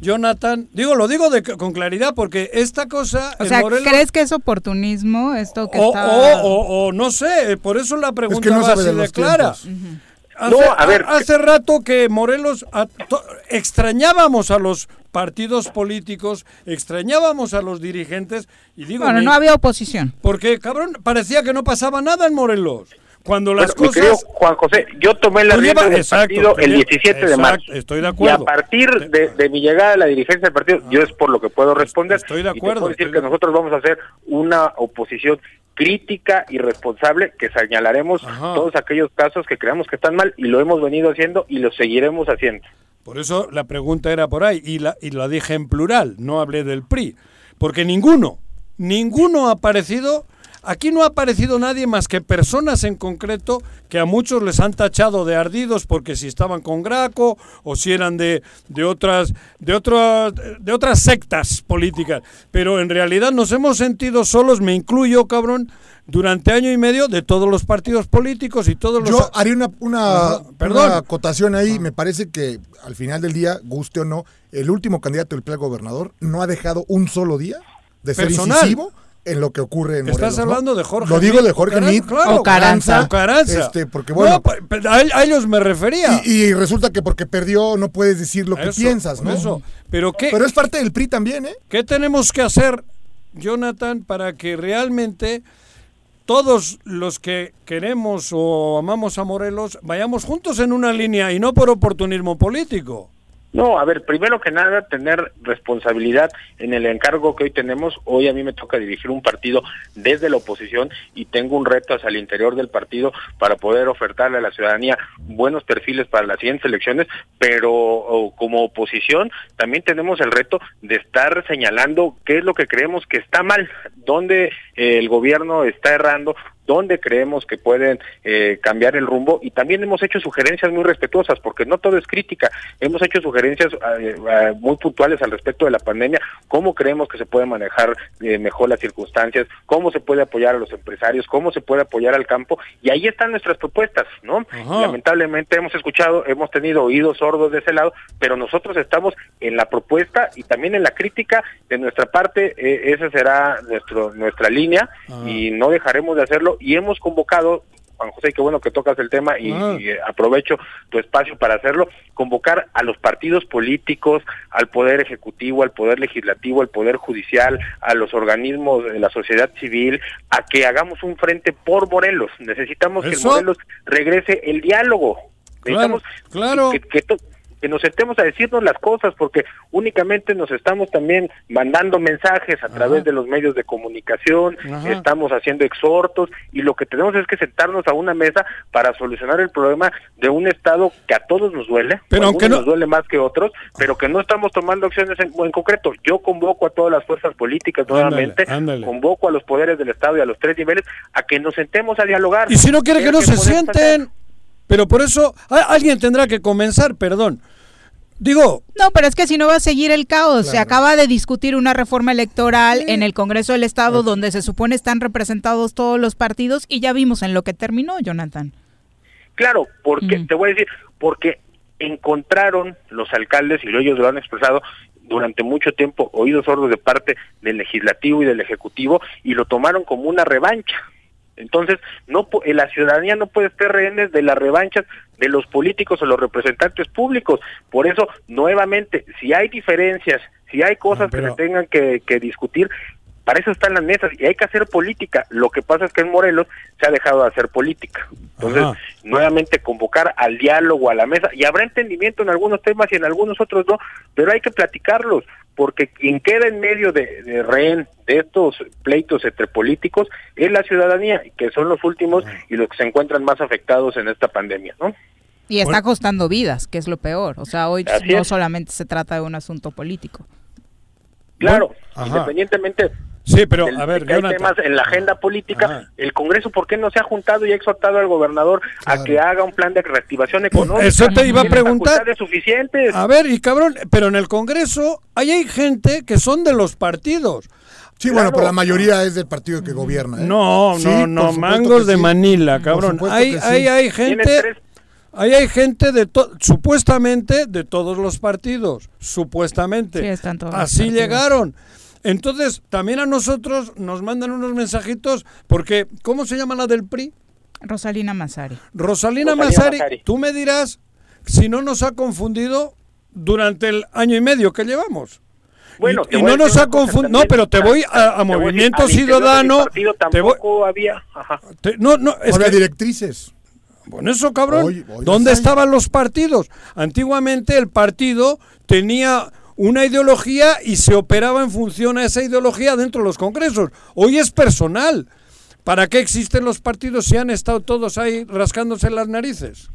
Jonathan? Digo, lo digo de- con claridad porque esta cosa O sea, Morelos- ¿crees que es oportunismo esto que o, está...? o- o- o no sé, por eso la pregunta no va así de clara. tiempos. Hace, No, a ver. hace rato que Morelos a- to- extrañábamos a los partidos políticos, extrañábamos a los dirigentes y digo Bueno, mi- no había oposición. porque cabrón parecía que no pasaba nada en Morelos. Cuando las Bueno, cosas Juan José, yo tomé la Tú rienda llevas- del partido el llevas- 17 de exacto, marzo. estoy de Y acuerdo. a partir de, de mi llegada a la dirigencia del partido, yo es por lo que puedo responder. Estoy de Y acuerdo, puedo decir estoy que nosotros vamos a hacer una oposición crítica y responsable que señalaremos todos aquellos casos que creamos que están mal y lo hemos venido haciendo y lo seguiremos haciendo. Por eso la pregunta era por ahí y la, y la dije en plural, no hablé del PRI. Porque ninguno, ninguno ha aparecido, aquí no ha aparecido nadie más que personas en concreto que a muchos les han tachado de ardidos porque si estaban con Graco o si eran de, de otras de otras de otras sectas políticas. Pero en realidad nos hemos sentido solos, me incluyo, cabrón, durante año y medio de todos los partidos políticos y todos los Yo haría una, una, Ajá, perdón. una acotación ahí. Me parece que al final del día, guste o no, el último candidato del plan gobernador no ha dejado un solo día de ser Personal. incisivo en lo que ocurre en Estás Morelos, ¿no? hablando de Jorge Lo digo de Jorge Meade, claro, Ocaranza, Ocaranza. Este, porque bueno, No, pa- a, ellos me refería. y, y resulta que porque perdió no puedes decir lo que Eso, piensas, ¿no? eso. Pero qué, Pero es parte del PRI también, ¿eh? ¿qué tenemos que hacer, Jonathan, para que realmente todos los que queremos o amamos a Morelos vayamos juntos en una línea y no por oportunismo político? No, a ver, primero que nada, tener responsabilidad en el encargo que hoy tenemos. Hoy a mí me toca dirigir un partido desde la oposición y tengo un reto hacia el interior del partido para poder ofertarle a la ciudadanía buenos perfiles para las siguientes elecciones, pero como oposición también tenemos el reto de estar señalando qué es lo que creemos que está mal, dónde eh, el gobierno está errando, dónde creemos que pueden eh, cambiar el rumbo. Y también hemos hecho sugerencias muy respetuosas porque no todo es crítica, hemos hecho sugerencias eh, eh, muy puntuales al respecto de la pandemia, cómo creemos que se puede manejar eh, mejor las circunstancias, cómo se puede apoyar a los empresarios, cómo se puede apoyar al campo y ahí están nuestras propuestas, ¿no? Lamentablemente hemos escuchado, hemos tenido oídos sordos de ese lado, pero nosotros estamos en la propuesta y también en la crítica de nuestra parte, eh, esa será nuestro nuestra línea y no dejaremos de hacerlo y hemos convocado Juan José, qué bueno que tocas el tema y, Ah. y, eh, aprovecho tu espacio para hacerlo, convocar a los partidos políticos, al Poder Ejecutivo, al Poder Legislativo, al Poder Judicial, a los organismos de la sociedad civil, a que hagamos un frente por Morelos. Necesitamos que Eso. Morelos regrese el diálogo. Claro, Necesitamos claro. que, que to- que nos sentemos a decirnos las cosas, porque únicamente nos estamos también mandando mensajes a través de los medios de comunicación, Ajá. estamos haciendo exhortos y lo que tenemos es que sentarnos a una mesa para solucionar el problema de un Estado que a todos nos duele, Pero aunque no- nos duele más que otros, pero que no estamos tomando acciones en, en concreto. Yo convoco a todas las fuerzas políticas nuevamente, ándale. convoco a los poderes del Estado y a los tres niveles a que nos sentemos a dialogar. Y si no quiere que no se pasar. Pero por eso alguien tendrá que comenzar, perdón. Digo, No, pero es que si no va a seguir el caos. Se acaba de discutir una reforma electoral en el Congreso del Estado donde se supone están representados todos los partidos y ya vimos en lo que terminó, Jonathan. Claro, porque te voy a decir, porque encontraron los alcaldes y ellos lo han expresado durante mucho tiempo oídos sordos de parte del legislativo y del ejecutivo y lo tomaron como una revancha. Entonces, no eh, la ciudadanía no puede estar rehenes de las revanchas de los políticos o los representantes públicos. Por eso, nuevamente, si hay diferencias, si hay cosas que se tengan que, que discutir, para eso están las mesas y hay que hacer política. Lo que pasa es que en Morelos se ha dejado de hacer política. Entonces, Ajá. nuevamente convocar al diálogo, a la mesa, y habrá entendimiento en algunos temas y en algunos otros no, pero hay que platicarlos, porque quien queda en medio de, de rehén de estos pleitos entre políticos es la ciudadanía, que son los últimos y los que se encuentran más afectados en esta pandemia, ¿no? Y está costando vidas, que es lo peor. O sea, hoy Así no es. solamente se trata de un asunto político. Claro, Ajá. independientemente Sí, pero a ver, hay Jonathan. temas en la agenda política, el Congreso, ¿por qué no se ha juntado y ha exhortado al gobernador a que haga un plan de reactivación económica? eso te iba a preguntar. suficientes. a ver, y cabrón, pero en el Congreso ahí hay gente que son de los partidos. Sí, bueno, pero la mayoría es del partido que gobierna. ¿eh? No, Sí, no, no, mangos de sí. Manila, cabrón. Ahí, que sí. ahí hay gente, ahí hay gente de to- supuestamente de todos los partidos, supuestamente. Sí, están todos los Así partidos. Entonces, también a nosotros nos mandan unos mensajitos porque ¿cómo se llama la del PRI? Rosalina Mazari. Rosalina, Rosalina Mazari, Mazari. tú me dirás si no nos ha confundido durante el año y medio que llevamos. Bueno, y, y voy a no nos ha confundido. No, pero te voy a, a Te voy a decir, Movimiento mi Ciudadano. Te voy, tampoco había. Ajá. te- no, no, es Había que- directrices. bueno, eso, cabrón. Hoy- hoy ¿Dónde estaban los partidos? Antiguamente el partido tenía una ideología y se operaba en función a esa ideología dentro de los congresos. Hoy es personal. ¿Para qué existen los partidos si han estado todos ahí rascándose las narices?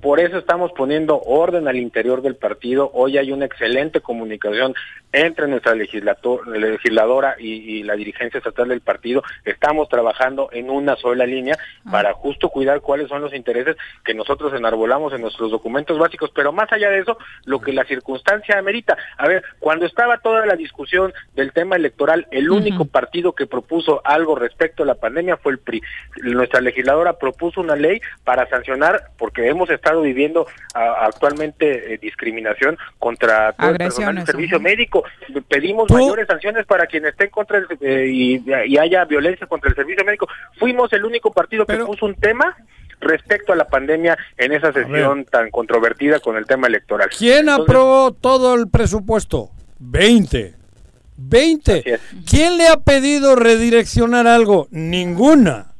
Por eso estamos poniendo orden al interior del partido. Hoy hay una excelente comunicación entre nuestra legisladora y, y la dirigencia estatal del partido. Estamos trabajando en una sola línea para justo cuidar cuáles son los intereses que nosotros enarbolamos en nuestros documentos básicos. Pero más allá de eso, lo que la circunstancia amerita. A ver, cuando estaba toda la discusión del tema electoral, el único partido que propuso algo respecto a la pandemia fue el PRI. Nuestra legisladora propuso una ley para sancionar, porque hemos estado viviendo a- actualmente eh, discriminación contra todo el personal del servicio médico. Pedimos Tú- mayores sanciones para quien esté en contra eh, y, y haya violencia contra el servicio médico. Fuimos el único partido que puso un tema respecto a la pandemia en esa sesión tan controvertida con el tema electoral. ¿Quién Entonces, aprobó todo el presupuesto? 20. 20. ¿Quién le ha pedido redireccionar algo? Ninguna.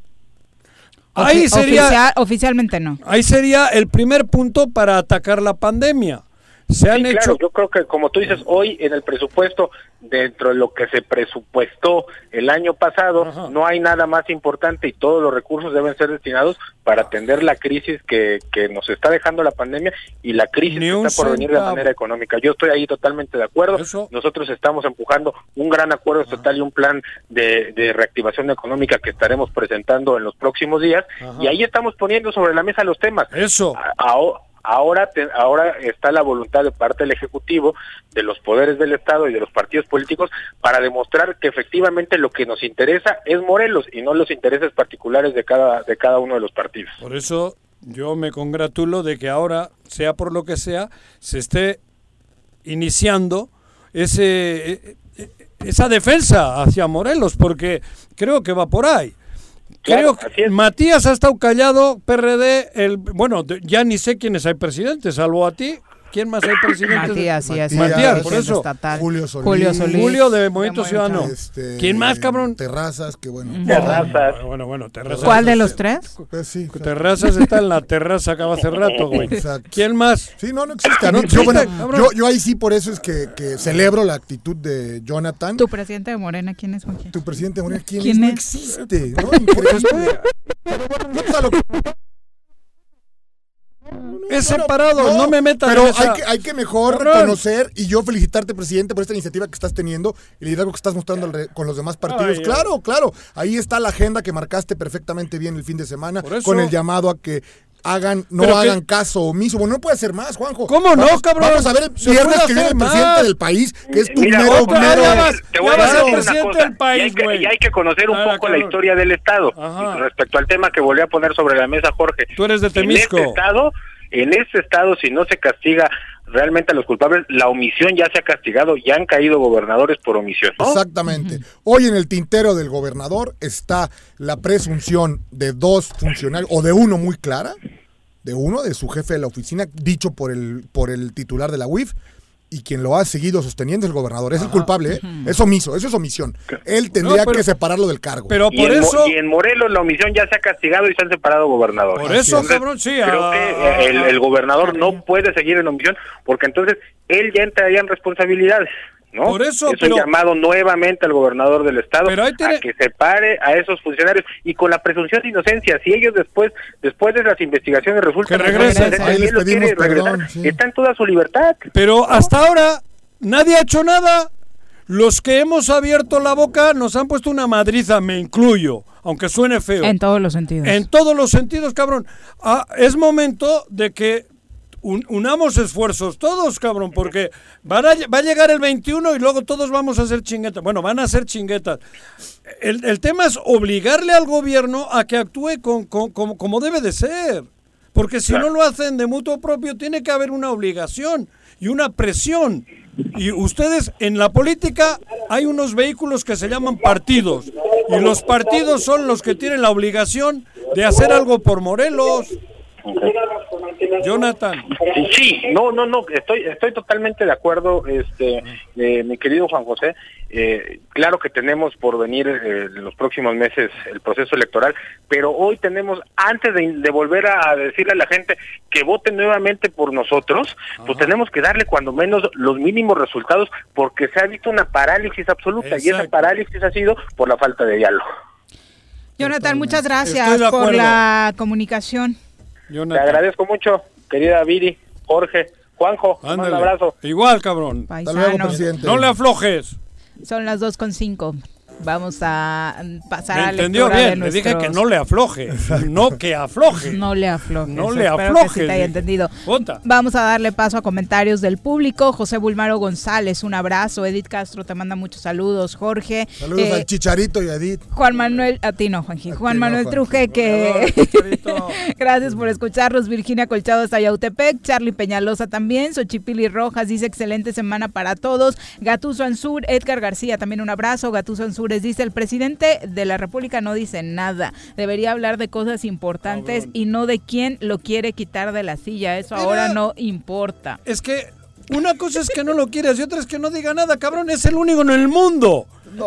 Ahí sería, oficial- oficialmente no. ahí sería el primer punto para atacar la pandemia. Se han Sí, hecho claro, yo creo que como tú dices, hoy en el presupuesto, dentro de lo que se presupuestó el año pasado, no hay nada más importante y todos los recursos deben ser destinados para atender la crisis que, que nos está dejando la pandemia y la crisis que está por venir de manera económica. Yo estoy ahí totalmente de acuerdo. Nosotros estamos empujando un gran acuerdo estatal y un plan de, de reactivación económica que estaremos presentando en los próximos días Ajá. y ahí estamos poniendo sobre la mesa los temas. Eso. Ahora, ahora, te- ahora está la voluntad de parte del Ejecutivo, de los poderes del Estado y de los partidos políticos para demostrar que efectivamente lo que nos interesa es Morelos y no los intereses particulares de cada, de cada uno de los partidos. Por eso yo me congratulo de que ahora, sea por lo que sea, se esté iniciando ese e- e- esa defensa hacia Morelos, porque creo que va por ahí. Creo que Matías ha estado callado, PRD, el, bueno, ya ni sé quiénes hay presidentes, salvo a ti. ¿Quién más hay presidente? Matías, sí, Matías, Matías por eso. Julio Solís. Julio Solís. Julio de Movimiento Ciudadano. Este, ¿Quién más, cabrón? Terrazas, que bueno. Terrazas. Bueno, bueno, Terrazas. ¿Cuál de los tres? Pues sí. Terrazas está en la terraza acaba hace rato, güey. ¿Quién más? Sí, no, no existe. ¿no? Yo, bueno, yo, yo, ahí sí por eso es que, que, celebro la actitud de Jonathan. ¿Tu presidente de Morena quién es, Juan? ¿Tu presidente de Morena quién, ¿Quién es? No existe, ¿no? Increíble. Es separado, no, me metas Pero hay, que, hay que mejor reconocer y yo felicitarte, presidente, por esta iniciativa que estás teniendo y el liderazgo que estás mostrando con los demás partidos. claro, claro. Ahí está la agenda que marcaste perfectamente bien el fin de semana con el llamado a que hagan, no hagan caso omiso. Bueno, no puede ser más, Juanjo. ¿Cómo no, cabrón? Vamos a ver el viernes que viene el presidente del país, que es tu mero, mero. Te voy a decir una cosa. Del país, y, hay que, y, hay que, conocer un poco la historia del Estado. respecto al tema que volví a poner sobre la mesa, Jorge. Tú eres de Temisco. En este Estado en ese estado, si no se castiga realmente a los culpables, la omisión ya se ha castigado, ya han caído gobernadores por omisión. Exactamente. Hoy en el tintero del gobernador está la presunción de dos funcionarios, o de uno muy clara, de uno, de su jefe de la oficina, dicho por el, por el titular de la UIF, y quien lo ha seguido sosteniendo es el gobernador. Es el culpable, ¿eh? es omiso, eso es omisión. Él tendría que separarlo del cargo. Pero por y eso. Y en Morelos la omisión ya se ha castigado y se han separado gobernadores. Por eso, cabrón, sí. Creo que el, gobernador no puede seguir en omisión porque entonces él ya entraría en responsabilidades. ¿No? Por eso, es un llamado nuevamente al gobernador del estado a que separe a esos funcionarios y con la presunción de inocencia, si ellos después después de las investigaciones resultan que regresen, está en toda su libertad. Pero hasta ahora nadie ha hecho nada. Los que hemos abierto la boca nos han puesto una madriza, me incluyo, aunque suene feo. En todos los sentidos. En todos los sentidos, cabrón. Ah, es momento de que unamos esfuerzos todos, cabrón, porque van a, va a llegar el 21 y luego todos vamos a hacer chinguetas. Bueno, van a ser chinguetas. El, tema es obligarle al gobierno a que actúe con, como debe de ser. Porque si no lo hacen de mutuo propio, tiene que haber una obligación y una presión. Y ustedes, en la política hay unos vehículos que se llaman partidos. Y los partidos son los que tienen la obligación de hacer algo por Morelos. Jonathan. Sí, no, no, no, estoy, estoy totalmente de acuerdo, este, eh, mi querido Juan José. Eh, claro que tenemos por venir eh, en los próximos meses el proceso electoral, pero hoy tenemos, antes de, volver a decirle a la gente que vote nuevamente por nosotros, pues tenemos que darle cuando menos los mínimos resultados, porque se ha visto una parálisis absoluta y esa parálisis ha sido por la falta de diálogo. Jonathan, muchas gracias por la comunicación. Te agradezco mucho, querida Viri, Jorge, Juanjo. Un abrazo. Igual, cabrón. Hasta luego, presidente. No le aflojes. Son las dos con cinco. Vamos a pasar a entendió bien, le dije que no le afloje, no que afloje. No le afloje. No le afloje. te haya entendido. Vamos a darle paso a comentarios del público. José Bulmaro González, un abrazo. Edith Castro te manda muchos saludos. Jorge. Saludos eh, al Chicharito y a Edith. Juan Manuel, a ti no, Juanji. Juan Manuel Truje, que gracias por escucharnos. Virginia Colchado hasta Yautepec. Charlie Peñalosa también. Xochipili Rojas dice excelente semana para todos. Gatuso Ansur, Edgar García, también un abrazo. Gatuso Ansur dice, el presidente de la República no dice nada, debería hablar de cosas importantes y no de quién lo quiere quitar de la silla, eso ahora no importa. Es que una cosa es que no lo quieras y otra es que no diga nada, cabrón, es el único en el mundo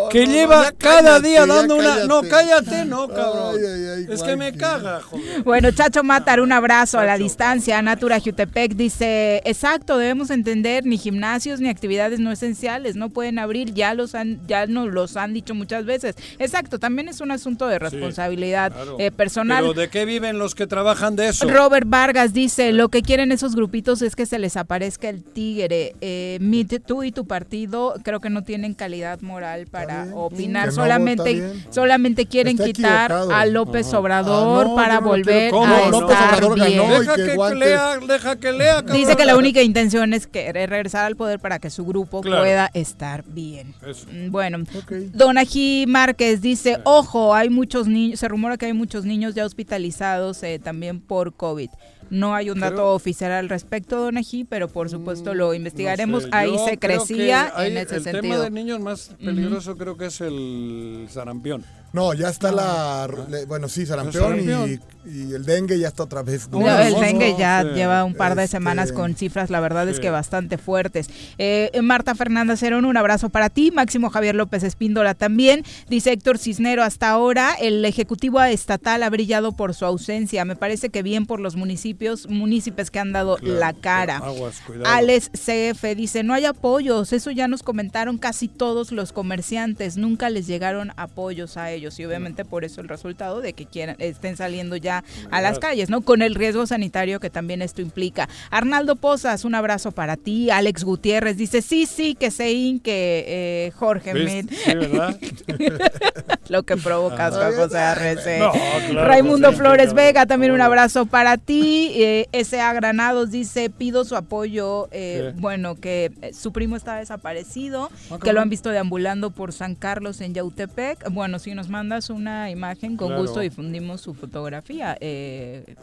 que lleva cada día dando una. No, cállate, no, cabrón. es que me caga, joder. Bueno, Chacho Matar, un abrazo a la distancia. Natura Jutepec dice: Exacto, debemos entender, ni gimnasios ni actividades no esenciales no pueden abrir, ya los han, ya nos los han dicho muchas veces. Exacto, también es un asunto de responsabilidad eh, personal. Pero ¿de qué viven los que trabajan de eso? Robert Vargas dice: Lo que quieren esos grupitos es que se les aparezca el tigre. Eh, tú y tu partido creo que no tienen calidad moral para opinar. solamente, solamente quieren quitar a López ah, Obrador para volver a estar bien. Deja que, lea, deja que lea. Dice que la única intención es querer regresar al poder para que su grupo pueda estar bien. Mm, bueno, Don Ají Márquez dice, ojo, hay muchos niños, se rumora que hay muchos niños ya hospitalizados eh, también por COVID. No hay un dato oficial al respecto, Don Eji, pero por supuesto lo investigaremos. Ahí se crecía en ese el sentido. El tema de niños más peligroso creo que es el sarampión. No, ya está la. Bueno, sí, sarampión, Y, el dengue ya está otra vez. No, el dengue ya lleva un par de este, semanas con cifras, la verdad es que bastante fuertes. Eh, Marta Fernanda Cerón, un abrazo para ti. Máximo Javier López Espíndola también. Dice Héctor Cisnero, hasta ahora el Ejecutivo Estatal ha brillado por su ausencia. Me parece que bien por los municipios, municipios que han dado la cara. Alex CF dice, no hay apoyos. Eso ya nos comentaron casi todos los comerciantes. Nunca les llegaron apoyos a ellos y obviamente por eso el resultado de que quieran estén saliendo ya a las calles, ¿no? Con el riesgo sanitario que también esto implica. Arnaldo Pozas, un abrazo para ti. Alex Gutiérrez dice, sí, sí, que se inque eh, Jorge Lo que provoca Juan José Arrece. Raimundo Flores Vega, también un abrazo para ti. Eh, S.A. Granados dice, pido su apoyo. Eh, bueno, que eh, su primo está desaparecido, ah, que lo han visto deambulando por San Carlos en Yautepec. Bueno, si nos mandas una imagen, con gusto difundimos su fotografía, eh,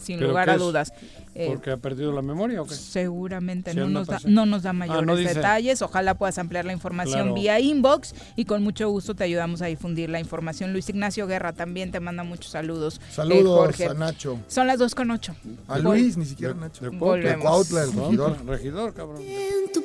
sin, lugar a dudas. Eh, ¿Porque ha perdido la memoria o qué? Seguramente, no, nos da, no nos da ah, mayores detalles. Ojalá puedas ampliar la información vía inbox y con mucho gusto te ayudamos a difundir la información. Luis Ignacio Guerra también te manda muchos saludos. Eh, saludos a Nacho. Son las dos con ocho. A Luis, ni siquiera Nacho. De, Cuautla, el regidor. regidor, cabrón. En tu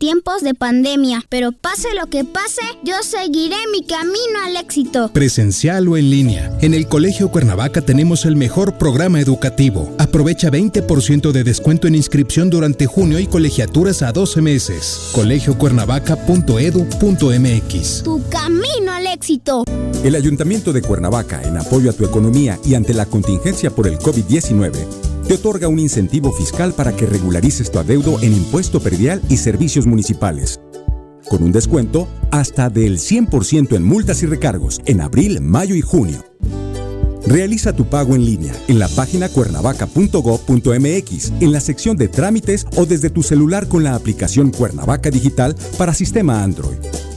tiempos de pandemia, pero pase lo que pase, yo seguiré mi camino al éxito. Presencial o en línea. En el Colegio Cuernavaca tenemos el mejor programa educativo. Aprovecha 20% de descuento en inscripción durante junio y colegiaturas a 12 meses. colegiocuernavaca.edu.mx. Tu camino al éxito. El Ayuntamiento de Cuernavaca, en apoyo a tu economía y ante la contingencia por el COVID-19, te otorga un incentivo fiscal para que regularices tu adeudo en impuesto perdial y servicios municipales, con un descuento hasta del 100% en multas y recargos en abril, mayo y junio. Realiza tu pago en línea en la página cuernavaca.gov.mx, en la sección de trámites o desde tu celular con la aplicación Cuernavaca Digital para sistema Android.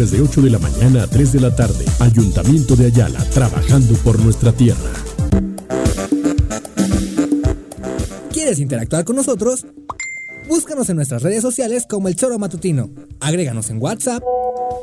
viernes de 8 de la mañana a 3 de la tarde. Ayuntamiento de Ayala, trabajando por nuestra tierra. ¿Quieres interactuar con nosotros? Búscanos en nuestras redes sociales como El Choro Matutino. Agréganos en WhatsApp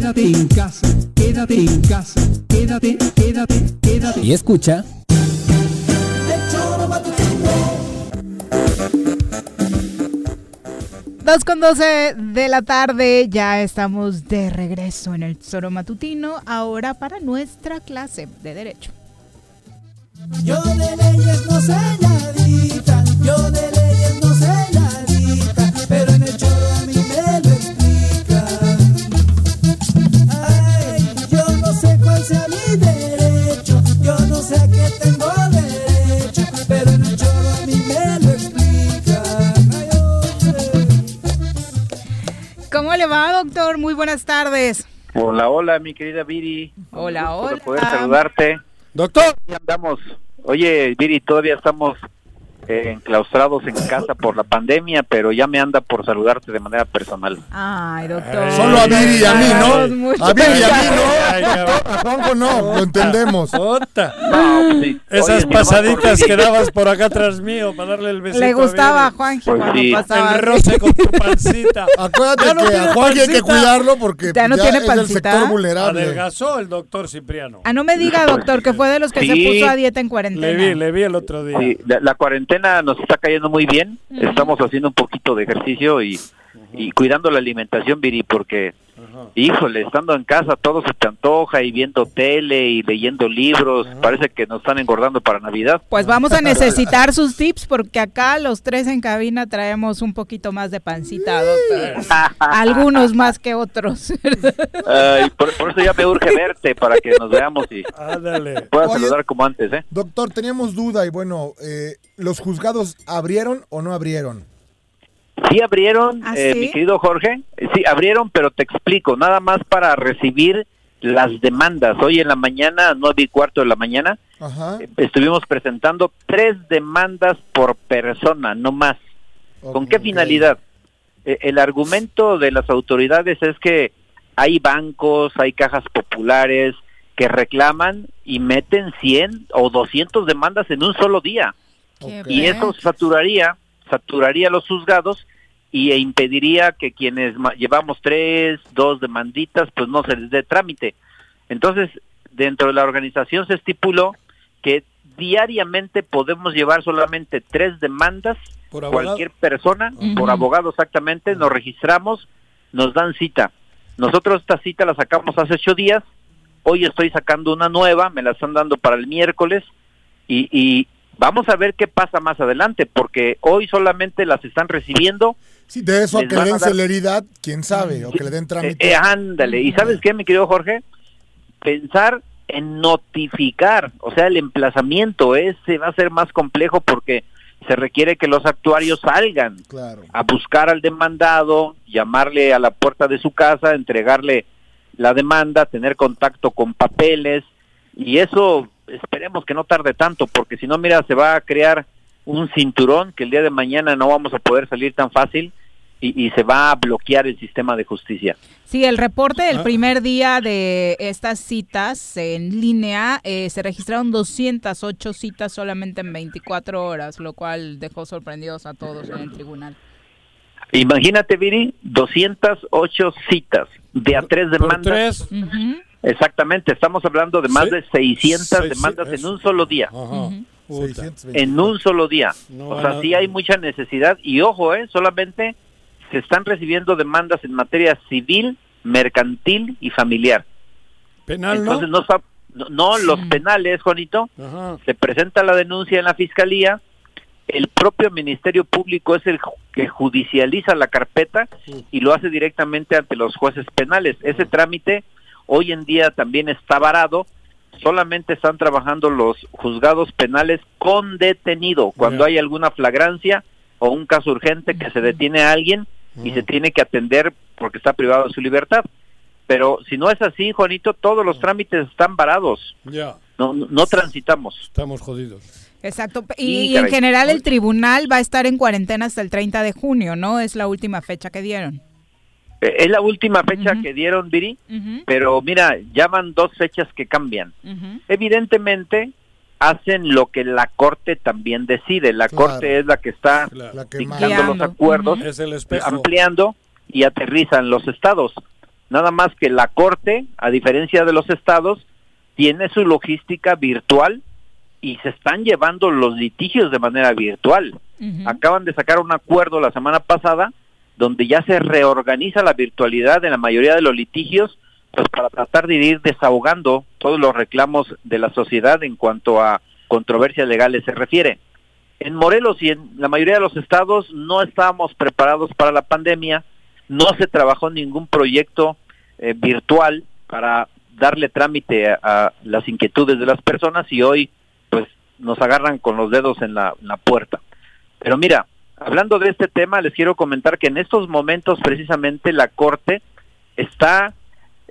Quédate en casa. Quédate en casa. Quédate, quédate, quédate. Y escucha. Dos con 12 de la tarde, ya estamos de regreso en el Tesoro Matutino, ahora para nuestra clase de Derecho. Yo de leyes no sé nadita, yo de leyes le va, doctor? Muy buenas tardes. Hola, hola, mi querida Viri. Hola, hola. poder saludarte. Doctor. Andamos. Oye, Viri, todavía estamos enclaustrados en casa por la pandemia, pero ya me anda por saludarte de manera personal. Ay, doctor. Solo a Viri y a mí, ¿no? A Viri y a mí, ¿no? A Juanjo no, lo entendemos. Ota. No, pues sí. Esas pasaditas que dabas por acá atrás mío para darle el besito. Le gustaba a Viri. Juanji Pues cuando sí. pasaba. El roce con tu pancita. Acuérdate no que tiene a Juanji hay que cuidarlo porque Ya no ya tiene es del pancita. sector vulnerable. Adelgazó el doctor Cipriano. Ah, no me diga, doctor, que fue de los que se puso a dieta en Le cuarentena. vi, le vi el otro día. Sí, la, la nos está cayendo muy bien. Estamos haciendo un poquito de ejercicio y, y cuidando la alimentación, Viri, porque, híjole, estando en casa todo se te antoja y viendo tele y leyendo libros. Parece que nos están engordando para Navidad. Pues vamos a necesitar sus tips porque acá los tres en cabina traemos un poquito más de pancita, doctor. Algunos más que otros. Ay, por, por eso ya me urge verte para que nos veamos y Ándale. pueda Oye. saludar como antes, ¿eh? Doctor, teníamos duda y bueno, eh, ¿los juzgados abrieron o no abrieron? Sí abrieron, ¿Ah, eh, mi querido Jorge. Sí abrieron, pero te explico, nada más para recibir las demandas. Hoy en la mañana, nueve y cuarto de la mañana, Ajá. eh, estuvimos presentando tres demandas por persona, no más. ¿Con qué finalidad? Eh, el argumento de las autoridades es que hay bancos, hay cajas populares que reclaman y meten 100 o 200 demandas en un solo día. Y eso saturaría, saturaría los juzgados y e impediría que quienes ma- llevamos tres, dos demanditas, pues no se les dé trámite. Entonces, dentro de la organización se estipuló que diariamente podemos llevar solamente tres demandas, Por abogado. cualquier persona, por abogado exactamente, nos registramos, nos dan cita. Nosotros esta cita la sacamos hace ocho días, hoy estoy sacando una nueva, me la están dando para el miércoles y, y vamos a ver qué pasa más adelante, porque hoy solamente las están recibiendo. Sí, de eso a que le den dar- celeridad, quién sabe, o que le den Eh, trámite. eh, ándale, ¿y sabes qué, mi querido Jorge? Pensar en notificar, o sea, el emplazamiento ese va a ser más complejo porque se requiere que los actuarios salgan Claro. a buscar al demandado, llamarle a la puerta de su casa, entregarle la demanda, tener contacto con papeles y eso esperemos que no tarde tanto porque si no mira se va a crear un cinturón que el día de mañana no vamos a poder salir tan fácil y, y se va a bloquear el sistema de justicia. Sí, el reporte del Ah. primer día de estas citas en línea, eh, se registraron 208 citas solamente en 24 horas, lo cual dejó sorprendidos a todos en el tribunal. Imagínate, Viri, 208 citas de a tres Por demandas. tres. Exactamente, estamos hablando de más Sí. de 600 Seis- demandas en un solo día. Ajá. Ujú. Puta. 620. en un solo día. No o sea, a- sí hay mucha necesidad y ojo, eh, solamente se están recibiendo demandas en materia civil, mercantil y familiar. Penal. Entonces no, no, los penales, Juanito, Ajá. se presenta la denuncia en la fiscalía, el propio Ministerio Público es el que judicializa la carpeta y lo hace directamente ante los jueces penales. Ese trámite hoy en día también está varado, solamente están trabajando los juzgados penales con detenido, cuando hay alguna flagrancia o un caso urgente que se detiene a alguien y se tiene que atender porque está privado de su libertad. Pero si no es así, Juanito, todos los trámites están varados. Ya. No, no, no transitamos. Estamos jodidos. Exacto. Y, en general el tribunal va a estar en cuarentena hasta el 30 de junio, ¿no? Es la última fecha que dieron. Eh, Es la última fecha que dieron, Viri, pero mira, ya van dos fechas que cambian. Evidentemente, hacen lo que la Corte también decide. La Claro. Corte es la que está La que dictando los acuerdos, Es el espejo. ampliando y aterrizan los estados. Nada más que la Corte, a diferencia de los estados, tiene su logística virtual y se están llevando los litigios de manera virtual. Acaban de sacar un acuerdo la semana pasada donde ya se reorganiza la virtualidad en la mayoría de los litigios pues para tratar de ir desahogando todos los reclamos de la sociedad en cuanto a controversias legales se refiere. En Morelos y en la mayoría de los estados no estábamos preparados para la pandemia, no se trabajó ningún proyecto eh, virtual para darle trámite a, las inquietudes de las personas y hoy pues nos agarran con los dedos en la puerta. Pero mira, hablando de este tema, les quiero comentar que en estos momentos precisamente la Corte está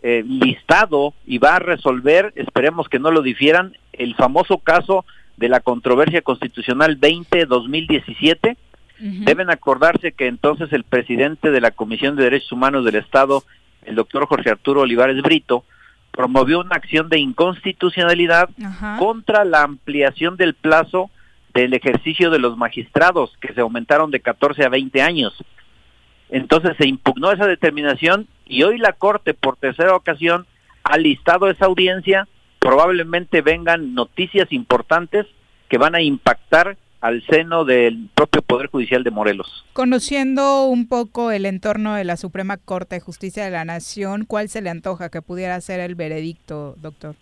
eh, listado y va a resolver, esperemos que no lo difieran, el famoso caso de la controversia constitucional 20-2017. Deben acordarse que entonces el presidente de la Comisión de Derechos Humanos del Estado, el doctor Jorge Arturo Olivares Brito, promovió una acción de inconstitucionalidad contra la ampliación del plazo del ejercicio de los magistrados, que se aumentaron de 14 a 20 años. Entonces se impugnó esa determinación y hoy la Corte, por tercera ocasión, ha listado esa audiencia. Probablemente vengan noticias importantes que van a impactar al seno del propio Poder Judicial de Morelos. Conociendo un poco el entorno de la Suprema Corte de Justicia de la Nación, ¿cuál se le antoja que pudiera ser el veredicto, doctor?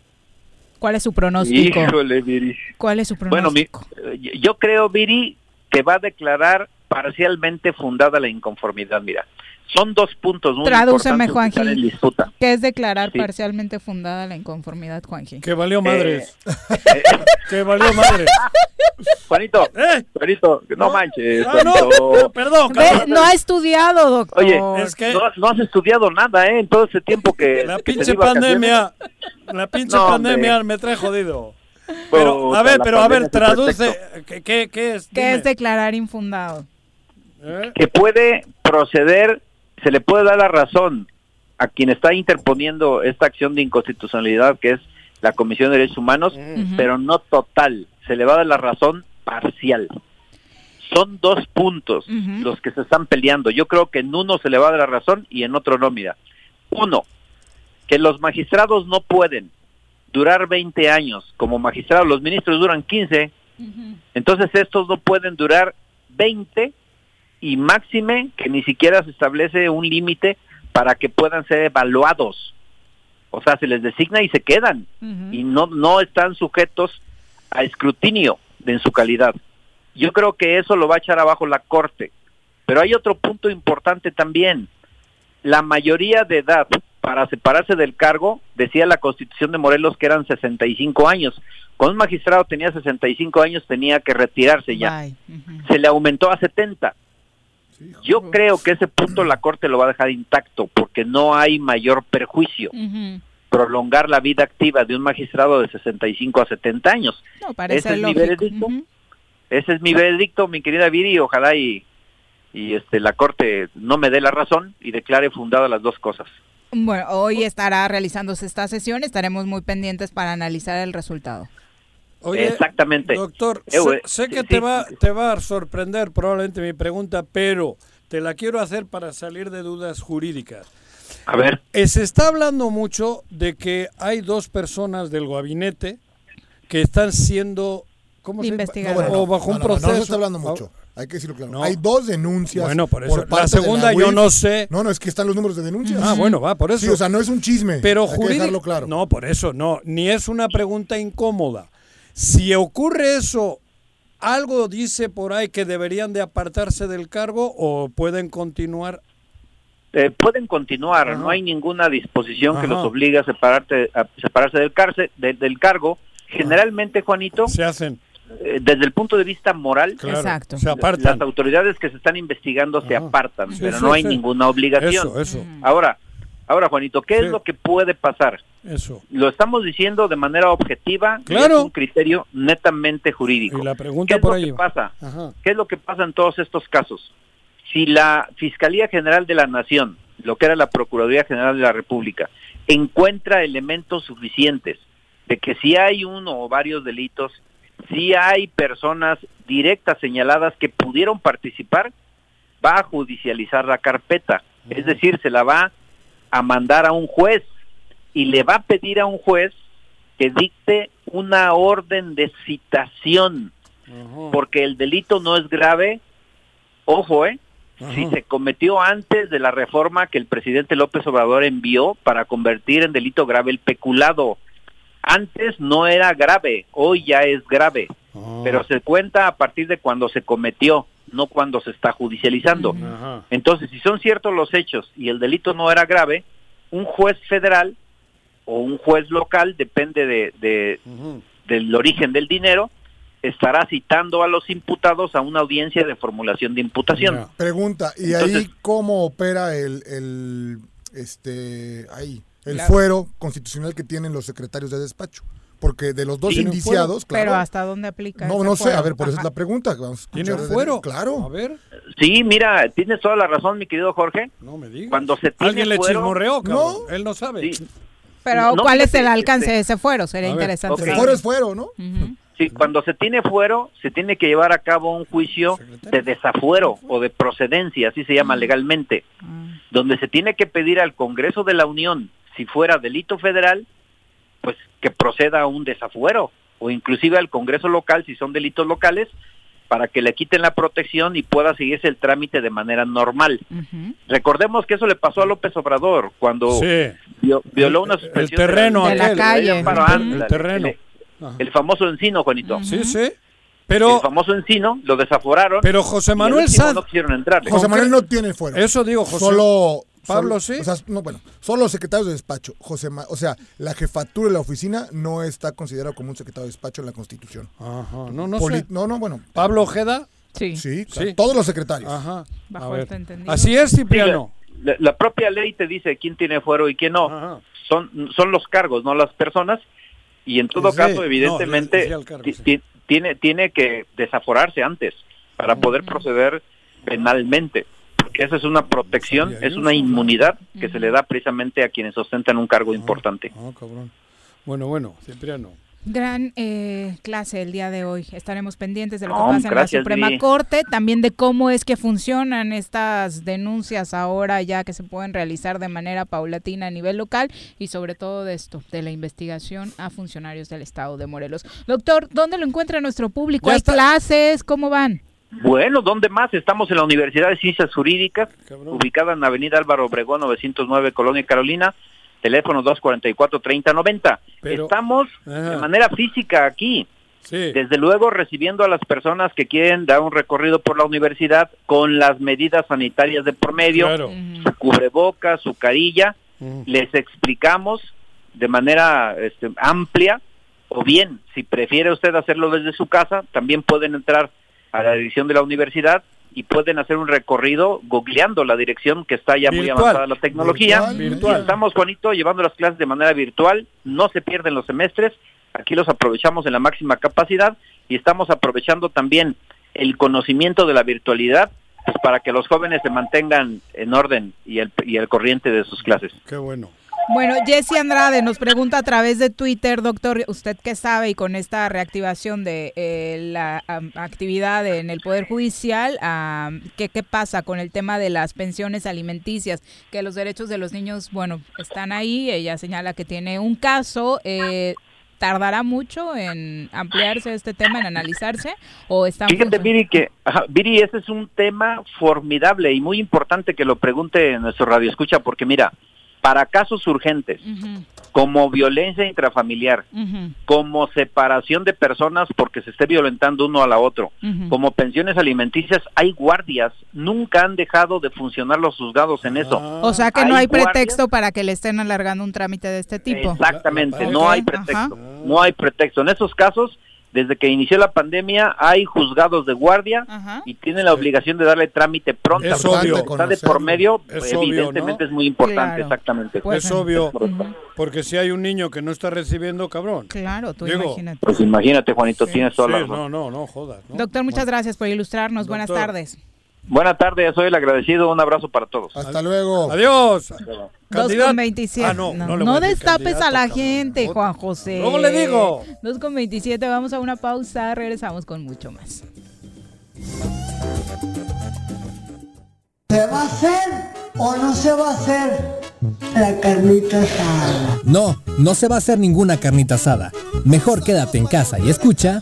¿Cuál es su pronóstico? Híjole, Viri. ¿Cuál es su Bueno, mi- pronóstico? eh, yo creo, Viri, que va a declarar parcialmente fundada la inconformidad. Mira, son dos puntos muy Tradúceme, importantes que en Juanji. disputa. ¿Qué es declarar Sí. parcialmente fundada la inconformidad, Juanji? Que valió madres. Eh, que valió madres. Juanito, Juanito, no manches. Ah, no, perdón. Ve, no ha estudiado, doctor. Oye, no, no has estudiado nada, ¿eh? En todo ese tiempo que... La que te pinche pandemia, la pinche No, pandemia me trae jodido. Pero, a ver, pero a ver, es traduce, ¿qué, qué, qué es? ¿Qué Dime. es declarar infundado? ¿Eh? que puede proceder, se le puede dar la razón a quien está interponiendo esta acción de inconstitucionalidad, que es la Comisión de Derechos Humanos, pero no total, se le va a dar la razón parcial. Son dos puntos los que se están peleando. Yo creo que en uno se le va a dar la razón y en otro no, mira. Uno, que los magistrados no pueden durar 20 años. Como magistrados, los ministros duran 15, entonces estos no pueden durar 20 y máxime que ni siquiera se establece un límite para que puedan ser evaluados. O sea, se les designa y se quedan y no no están sujetos a escrutinio de en su calidad. Yo creo que eso lo va a echar abajo la Corte. Pero hay otro punto importante también. La mayoría de edad para separarse del cargo, decía la Constitución de Morelos que eran 65 años. Cuando un magistrado tenía 65 años tenía que retirarse ya. Se le aumentó a 70. Yo creo que ese punto la Corte lo va a dejar intacto porque no hay mayor perjuicio prolongar la vida activa de un magistrado de 65 a 70 años. No, parece Ese es mi lógico. veredicto. Ese es mi veredicto, mi querida Viri, ojalá y, y este la Corte no me dé la razón y declare fundadas las dos cosas. Bueno, hoy estará realizándose esta sesión, estaremos muy pendientes para analizar el resultado. Oye, Exactamente. Doctor, Eh, sé, sé que sí, te, sí. va, te va a sorprender probablemente mi pregunta, pero te la quiero hacer para salir de dudas jurídicas. A ver. Eh, se está hablando mucho de que hay dos personas del gabinete que están siendo ¿cómo se Investigadas. No, bueno, o bajo no, un no, no, proceso. No, se está hablando mucho. Hay que decirlo claro. Hay dos denuncias. Bueno, por eso. La de segunda yo no sé. No, no, es que están los números de denuncias. Ah, bueno, va, por eso. Sí, o sea, no es un chisme. Pero Hay que jurídico. dejarlo claro. No, por eso, no. Ni es una pregunta incómoda. Si ocurre eso, ¿algo dice por ahí que deberían de apartarse del cargo o pueden continuar? eh, pueden continuar, no hay ninguna disposición que los obligue a, separarte, a separarse del, cárcel, del cargo. Generalmente, Juanito, se hacen eh, desde el punto de vista moral, Exacto. Se apartan. las autoridades que se están investigando se apartan, pero no hay ninguna obligación. Eso, eso. Ahora, ahora Juanito, ¿qué es lo que puede pasar? Eso. Lo estamos diciendo de manera objetiva, y Claro. es un criterio netamente jurídico. Y la pregunta ¿Qué es por lo ahí que va. pasa? Ajá. ¿Qué es lo que pasa en todos estos casos? Si la Fiscalía General de la Nación, lo que era la Procuraduría General de la República, encuentra elementos suficientes de que si hay uno o varios delitos, si hay personas directas señaladas que pudieron participar, va a judicializar la carpeta. Es decir, se la va a mandar a un juez y le va a pedir a un juez que dicte una orden de citación, porque el delito no es grave, ojo, ¿eh? Si se cometió antes de la reforma que el presidente López Obrador envió para convertir en delito grave el peculado. Antes no era grave, hoy ya es grave, pero se cuenta a partir de cuando se cometió, no cuando se está judicializando. Entonces, si son ciertos los hechos y el delito no era grave, un juez federal o un juez local, depende de, de- del origen del dinero, estará citando a los imputados a una audiencia de formulación de imputación. Pregunta, ¿y Entonces- ahí cómo opera el, el este ahí el Claro. fuero constitucional que tienen los secretarios de despacho? Porque de los dos indiciados, fuero. claro. Pero ¿hasta dónde aplica No, no sé, fuero? a ver, por eso es la pregunta. Vamos a ¿Tiene de- fuero? Claro. A ver. Sí, mira, tienes toda la razón, mi querido Jorge. No me digas. Cuando se tiene Alguien le fuero- chismorreó, cabrón. Él no sabe. Pero No, ¿cuál es el alcance este- de ese fuero? Sería A ver, interesante. ok. saber. Fuero es fuero, ¿no? Sí, cuando se tiene fuero, se tiene que llevar a cabo un juicio de desafuero o de procedencia, así se llama legalmente, donde se tiene que pedir al Congreso de la Unión, si fuera delito federal, pues que proceda a un desafuero, o inclusive al Congreso local, si son delitos locales, para que le quiten la protección y pueda seguirse el trámite de manera normal. Recordemos que eso le pasó a López Obrador cuando Sí. vio- violó una suspensión el terreno de la, aquel. de El ándale, terreno. el- el famoso encino, Juanito. Sí, sí. Pero, el famoso encino lo desaforaron. pero José Manuel Sad, no quisieron entrarle. José Manuel no tiene fuero. Eso digo, José. Solo Pablo solo- sí. O sea, no, bueno, solo los secretarios de despacho. José Ma- o sea, la jefatura de la oficina no está considerado como un secretario de despacho en la Constitución. Ajá, no, no Poli- sé. No, no, bueno. Pablo Ojeda. Sí. Sí, Sí. todos los secretarios. Ajá. Bajo A este entendido. Así es, Cipriano. La, la propia ley te dice quién tiene fuero y quién no. Son, son los cargos, no las personas. Y en todo Sí, caso, no, evidentemente, cargo, tiene, tiene que desaforarse antes para poder proceder penalmente. Porque esa es una protección, es una inmunidad que se le da precisamente a quienes ostentan un cargo importante. Ah, cabrón. Bueno, bueno, Cipriano. Gran eh, clase el día de hoy. Estaremos pendientes de lo que No, pasa en la Suprema. Corte, también de cómo es que funcionan estas denuncias ahora ya que se pueden realizar de manera paulatina a nivel local y sobre todo de esto, de la investigación a funcionarios del Estado de Morelos. Doctor, ¿dónde lo encuentra nuestro público? Ya ¿Hay está. clases? ¿Cómo van? Bueno, ¿dónde más? Estamos en la Universidad de Ciencias Jurídicas, ubicada en Avenida Álvaro Obregón 909, Colonia Carolina, teléfono 244-3090. Pero- Estamos Ajá. de manera física aquí. Sí. Desde luego recibiendo a las personas que quieren dar un recorrido por la universidad con las medidas sanitarias de por medio, Claro. su cubrebocas, su carilla, les explicamos de manera este, amplia, o bien, si prefiere usted hacerlo desde su casa, también pueden entrar a la dirección de la universidad y pueden hacer un recorrido googleando la dirección que está ya muy avanzada la tecnología. Virtual, Y virtual. Estamos, Juanito, llevando las clases de manera virtual, no se pierden los semestres, aquí los aprovechamos en la máxima capacidad y estamos aprovechando también el conocimiento de la virtualidad pues, para que los jóvenes se mantengan en orden y el, y el corriente de sus clases. Qué bueno. Bueno, Jesse Andrade nos pregunta a través de Twitter, doctor, ¿usted qué sabe? Y con esta reactivación de eh, la actividad en el Poder Judicial, am, ¿qué, ¿qué pasa con el tema de las pensiones alimenticias? Que los derechos de los niños, bueno, están ahí. Ella señala que tiene un caso. Eh, ¿Tardará mucho en ampliarse este tema, en analizarse? ¿O están Fíjate, Viri, que, ajá, Viri, ese es un tema formidable y muy importante que lo pregunte nuestro radio escucha, porque mira, para casos urgentes, como violencia intrafamiliar, como separación de personas porque se esté violentando uno a la otro, como pensiones alimenticias, hay guardias, nunca han dejado de funcionar los juzgados en eso. O sea que no hay pretexto para que le estén alargando un trámite de este tipo. Exactamente, no hay pretexto, no hay pretexto. En esos casos desde que inició la pandemia hay juzgados de guardia y tienen la obligación de darle trámite pronto. Es obvio. Está de por medio, evidentemente es muy importante, exactamente. es obvio, porque si hay un niño que no está recibiendo, cabrón. Claro, tú imagínate. Pues imagínate, Juanito, tienes toda la No, no, no, jodas. Doctor, muchas gracias por ilustrarnos. Buenas tardes. Buenas tardes, soy el agradecido. Un abrazo para todos. Hasta luego. Adiós. 2 con 27. Ah, no, no, destapes a la candidato, gente, Juan José. Luego le digo. 2 con 27, vamos a una pausa, regresamos con mucho más. ¿Se va a hacer o no se va a hacer la carnita asada? No, no se va a hacer ninguna carnita asada. Mejor quédate en casa y escucha.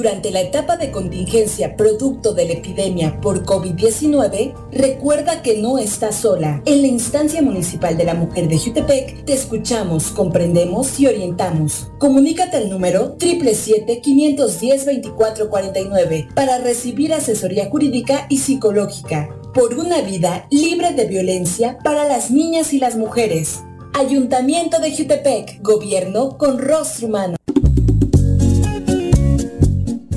Durante la etapa de contingencia producto de la epidemia por COVID-19, recuerda que no estás sola. En la instancia municipal de la mujer de Jutepec, te escuchamos, comprendemos y orientamos. Comunícate al número 777-510-2449 para recibir asesoría jurídica y psicológica por una vida libre de violencia para las niñas y las mujeres. Ayuntamiento de Jutepec, gobierno con rostro humano.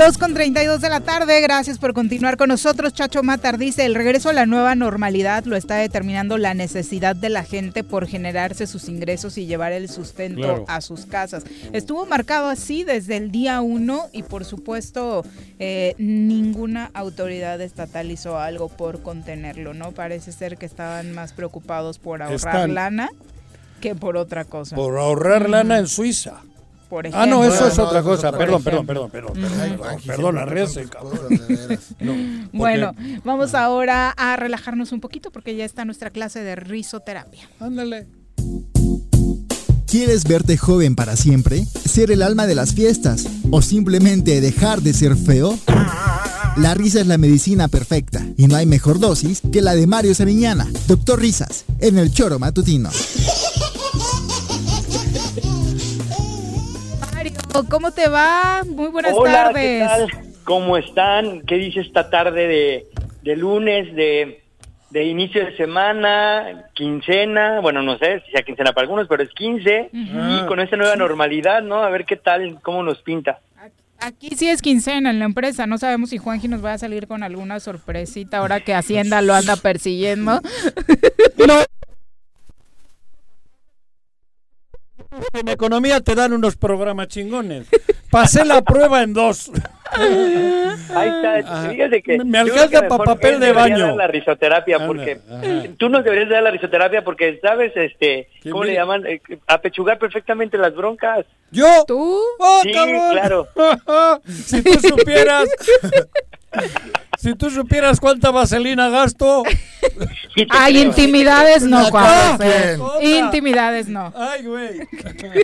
Dos con 32 de la tarde, gracias por continuar con nosotros. Chacho Matar dice, el regreso a la nueva normalidad lo está determinando la necesidad de la gente por generarse sus ingresos y llevar el sustento Claro. a sus casas. Estuvo marcado así desde el día uno y por supuesto eh, ninguna autoridad estatal hizo algo por contenerlo, ¿no? Parece ser que estaban más preocupados por ahorrar Están- lana que por otra cosa. Por ahorrar lana en Suiza. Por Ah, no, eso es otra No, cosa. Perdón, perdón, perdón, perdón. Rece, cabrón. No, porque- Bueno, vamos ahora a relajarnos un poquito porque ya está nuestra clase de risoterapia. Ándale. ¿Quieres verte joven para siempre? ¿Ser el alma de las fiestas? ¿O simplemente dejar de ser feo? La risa es la medicina perfecta y no hay mejor dosis que la de Mario Sariñana, Doctor Risas, en el choro matutino. ¿Cómo te va? Muy buenas Hola, tardes. ¿qué tal? ¿Cómo están? ¿Qué dice esta tarde de, de lunes, de, de inicio de semana, quincena? Bueno, no sé si sea quincena para algunos, pero es 15. Y con esta nueva normalidad, ¿no? A ver qué tal, cómo nos pinta. Aquí sí es quincena en la empresa. No sabemos si Juanji nos va a salir con alguna sorpresita ahora que Hacienda lo anda persiguiendo. En economía te dan unos programas chingones. Pasé la prueba en dos. Ahí está. Fíjate que Me alcanza creo que pa' mejor papel de baño. dar la risoterapia Anda, porque ajá. tú nos deberías dar la risoterapia porque sabes este ¿Quién cómo le llaman Eh, apechugar perfectamente las broncas. ¿Yo? ¿Tú? ¡Oh, Sí, cabrón! claro. si tú supieras. si tú supieras cuánta vaselina gasto. Ay, intimidades no, Juan. Intimidades no. Ay, güey.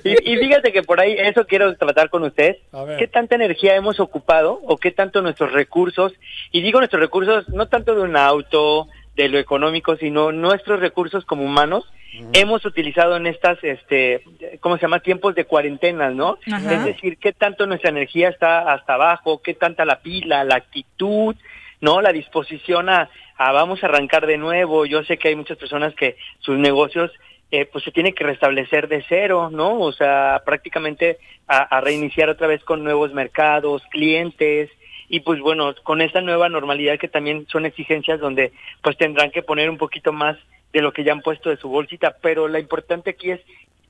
Y, y fíjate que por ahí eso quiero tratar con ustedes. A ver. ¿Qué tanta energía hemos ocupado o qué tanto nuestros recursos, y digo nuestros recursos no tanto de un auto, de lo económico, sino nuestros recursos como humanos, hemos utilizado en estas, este, ¿cómo se llama? Tiempos de cuarentena, ¿no? Ajá. Es decir, qué tanto nuestra energía está hasta abajo, qué tanta la pila, la actitud, ¿no? La disposición a, a vamos a arrancar de nuevo. Yo sé que hay muchas personas que sus negocios eh, pues se tienen que restablecer de cero, ¿no? O sea, prácticamente a, a reiniciar otra vez con nuevos mercados, clientes y pues bueno, con esta nueva normalidad que también son exigencias donde pues tendrán que poner un poquito más de lo que ya han puesto de su bolsita, pero lo importante aquí es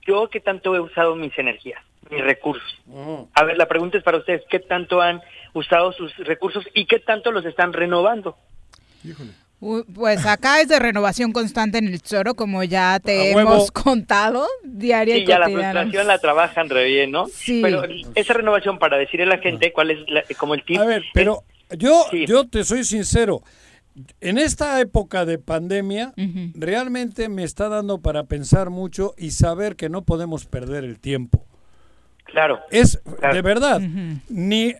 yo qué tanto he usado mis energías, mis recursos. A ver, la pregunta es para ustedes, ¿qué tanto han usado sus recursos y qué tanto los están renovando? Pues acá es de renovación constante en el Tesoro, como ya te hemos contado, diaria Sí, y ya la frustración la trabajan re bien, ¿no? Sí. Pero esa renovación para decirle a la gente cuál es la- como el tip. A ver, pero yo, yo te soy sincero. En esta época de pandemia, realmente me está dando para pensar mucho y saber que no podemos perder el tiempo. Claro. Es Claro. de verdad, ni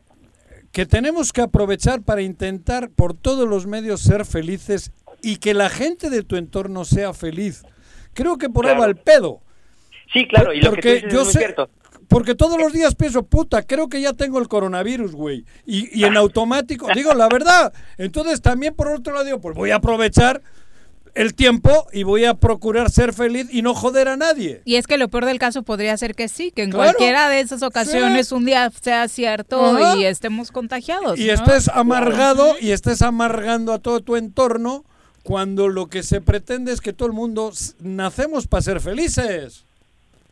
que tenemos que aprovechar para intentar por todos los medios ser felices y que la gente de tu entorno sea feliz. Creo que por ahí Claro. va el pedo. Sí, claro, y lo que Porque dices yo es muy sé- cierto. Porque todos los días pienso, puta, creo que ya tengo el coronavirus, güey. Y, y en automático, digo la verdad. Entonces también por otro lado digo, pues voy a aprovechar el tiempo y voy a procurar ser feliz y no joder a nadie. Y es que lo peor del caso podría ser que sí, que en Claro. cualquiera de esas ocasiones un día sea cierto y estemos contagiados. Y ¿no? estés amargado y estés amargando a todo tu entorno cuando lo que se pretende es que todo el mundo nacemos para ser felices.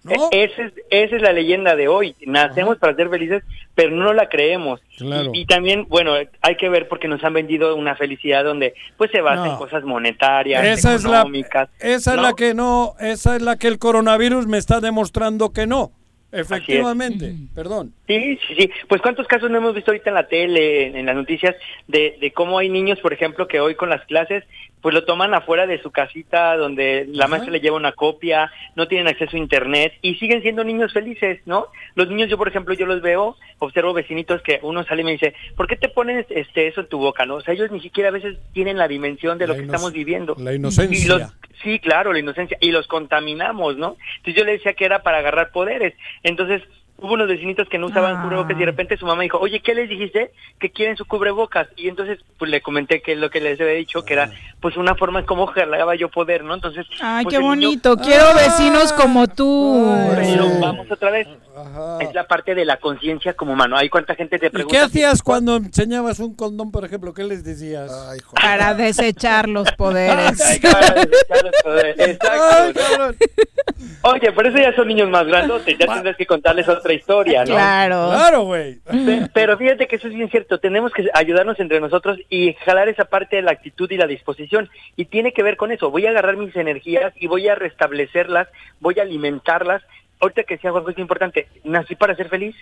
¿No? E-, esa es, esa es la leyenda de hoy. Nacemos para ser felices, pero no la creemos. Claro. Y, y también, bueno, hay que ver porque nos han vendido una felicidad donde pues se basa No. en cosas monetarias, Esa es la, económicas. esa es la que no, esa es la que el coronavirus me está demostrando que no. Efectivamente, perdón. Sí, sí, sí. Pues cuántos casos no hemos visto ahorita en la tele, en, en las noticias, de, de cómo hay niños, por ejemplo, que hoy con las clases, pues lo toman afuera de su casita, donde la maestra le lleva una copia, no tienen acceso a internet y siguen siendo niños felices, ¿no? Los niños, yo por ejemplo, yo los veo, observo vecinitos que uno sale y me dice, ¿por qué te pones este eso en tu boca, no? O sea, ellos ni siquiera a veces tienen la dimensión de lo que estamos viviendo. la inocencia. Y los- sí, claro, la inocencia. Y los contaminamos, ¿no? Entonces yo le decía que era para agarrar poderes. Entonces hubo unos vecinitos que no usaban Ah. cubrebocas y de repente su mamá dijo, oye, ¿qué les dijiste? Que quieren su cubrebocas. Y entonces pues le comenté que es lo que les había dicho, que era pues una forma como jalaba yo poder, ¿no? Entonces... Ay, pues, qué niño- bonito. Quiero vecinos como tú. Pero vamos otra vez. Es la parte de la conciencia como humano. Hay cuánta gente te ¿Y pregunta... qué hacías cuando enseñabas un condón, por ejemplo? ¿Qué les decías? Para desechar los poderes. Exacto. Oye, por eso ya son niños más grandotes, ya tendrás que contarles otra historia, ¿no? Claro. Claro, güey. Pe- Pero fíjate que eso es bien cierto, tenemos que ayudarnos entre nosotros y jalar esa parte de la actitud y la disposición. Y tiene que ver con eso, voy a agarrar mis energías y voy a restablecerlas, voy a alimentarlas. Ahorita que decía Juanjo es importante, nací para ser feliz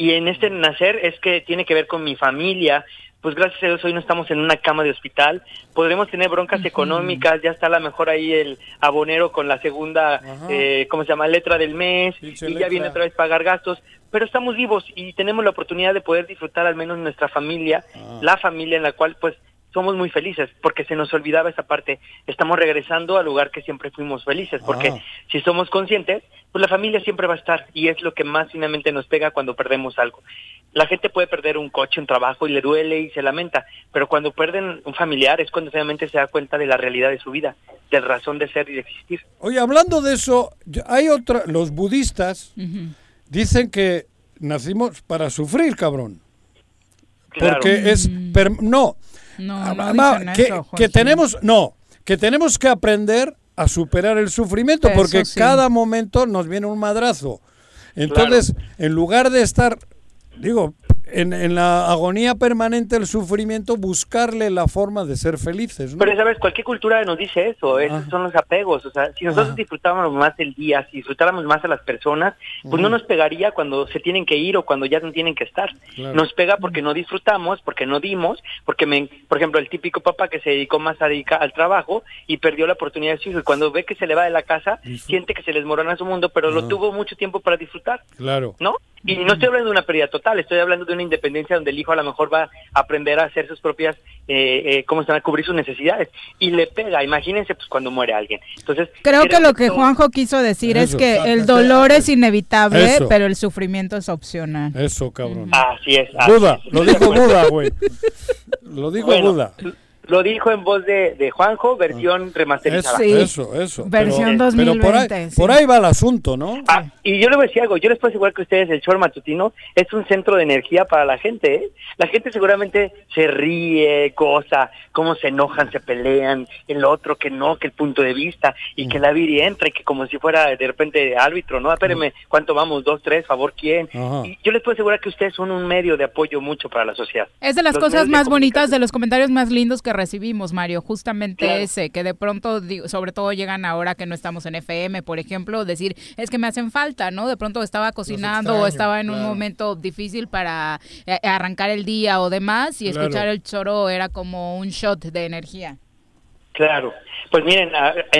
y en este nacer es que tiene que ver con mi familia, pues gracias a Dios hoy no estamos en una cama de hospital, podremos tener broncas económicas, ya está a lo mejor ahí el abonero con la segunda, eh, ¿cómo se llama?, letra del mes, y ya viene otra vez pagar gastos, pero estamos vivos y tenemos la oportunidad de poder disfrutar al menos nuestra familia, la familia en la cual pues somos muy felices, porque se nos olvidaba esa parte, estamos regresando al lugar que siempre fuimos felices, porque Ah. si somos conscientes, pues la familia siempre va a estar y es lo que más finalmente nos pega cuando perdemos algo. La gente puede perder un coche, un trabajo y le duele y se lamenta, pero cuando pierden un familiar es cuando finalmente se da cuenta de la realidad de su vida, de la razón de ser y de existir. Oye, hablando de eso, yo- hay otra, los budistas dicen que nacimos para sufrir, cabrón. Claro. Porque es per- no, No, Ah, no va, dicen que, eso, que tenemos no, que tenemos que aprender a superar el sufrimiento Eso porque sí. cada momento nos viene un madrazo. Entonces, en lugar de estar digo, en, en la agonía permanente del sufrimiento, buscarle la forma de ser felices. ¿no? Pero sabes, cualquier cultura nos dice eso, esos son los apegos, o sea, si nosotros Ajá. disfrutáramos más el día, si disfrutáramos más a las personas, pues no nos pegaría cuando se tienen que ir o cuando ya no tienen que estar. Claro. Nos pega porque no disfrutamos, porque no dimos, porque, me, por ejemplo, el típico papá que se dedicó más a dedicar al trabajo y perdió la oportunidad de su hijo, y cuando ve que se le va de la casa, siente que se les morona su mundo, pero lo Ajá. tuvo mucho tiempo para disfrutar. Claro. ¿no? Y no estoy hablando de una pérdida total, estoy hablando de una independencia donde el hijo a lo mejor va a aprender a hacer sus propias, eh, eh, ¿cómo se llama?, cubrir sus necesidades. Y le pega, imagínense, pues cuando muere alguien. Entonces, Creo que lo que todo- Juanjo quiso decir es que el dolor es inevitable, Eso. pero el sufrimiento es opcional. Eso, cabrón. Así es. así Buda, es. lo dijo Buda, güey. Lo dijo Bueno, Buda. Lo dijo en voz de, de Juanjo, versión remasterizada. Eso, eso, eso. Versión pero, pero por, ahí, 2020, sí. por ahí va el asunto, ¿no? Ah, y yo les voy a decir algo, yo les puedo asegurar que ustedes, el show matutino, es un centro de energía para la gente, ¿eh? La gente seguramente se ríe, goza, cómo se enojan, se pelean, el otro que no, que el punto de vista, y que la Viri entra y que como si fuera de repente árbitro, ¿no? Espérenme, ¿cuánto vamos? ¿Dos, tres? ¿Favor quién? Ajá. Y yo les puedo asegurar que ustedes son un medio de apoyo mucho para la sociedad. Es de las Los cosas más bonitas, de los comentarios más lindos que recibimos, Mario. Justamente Claro. ese, que de pronto, digo, sobre todo llegan ahora que no estamos en FM, por ejemplo, decir, es que me hacen falta, ¿no? De pronto estaba cocinando o estaba en un momento difícil para eh, arrancar el día o demás, y Claro. escuchar el choro era como un shot de energía. Claro. Pues miren,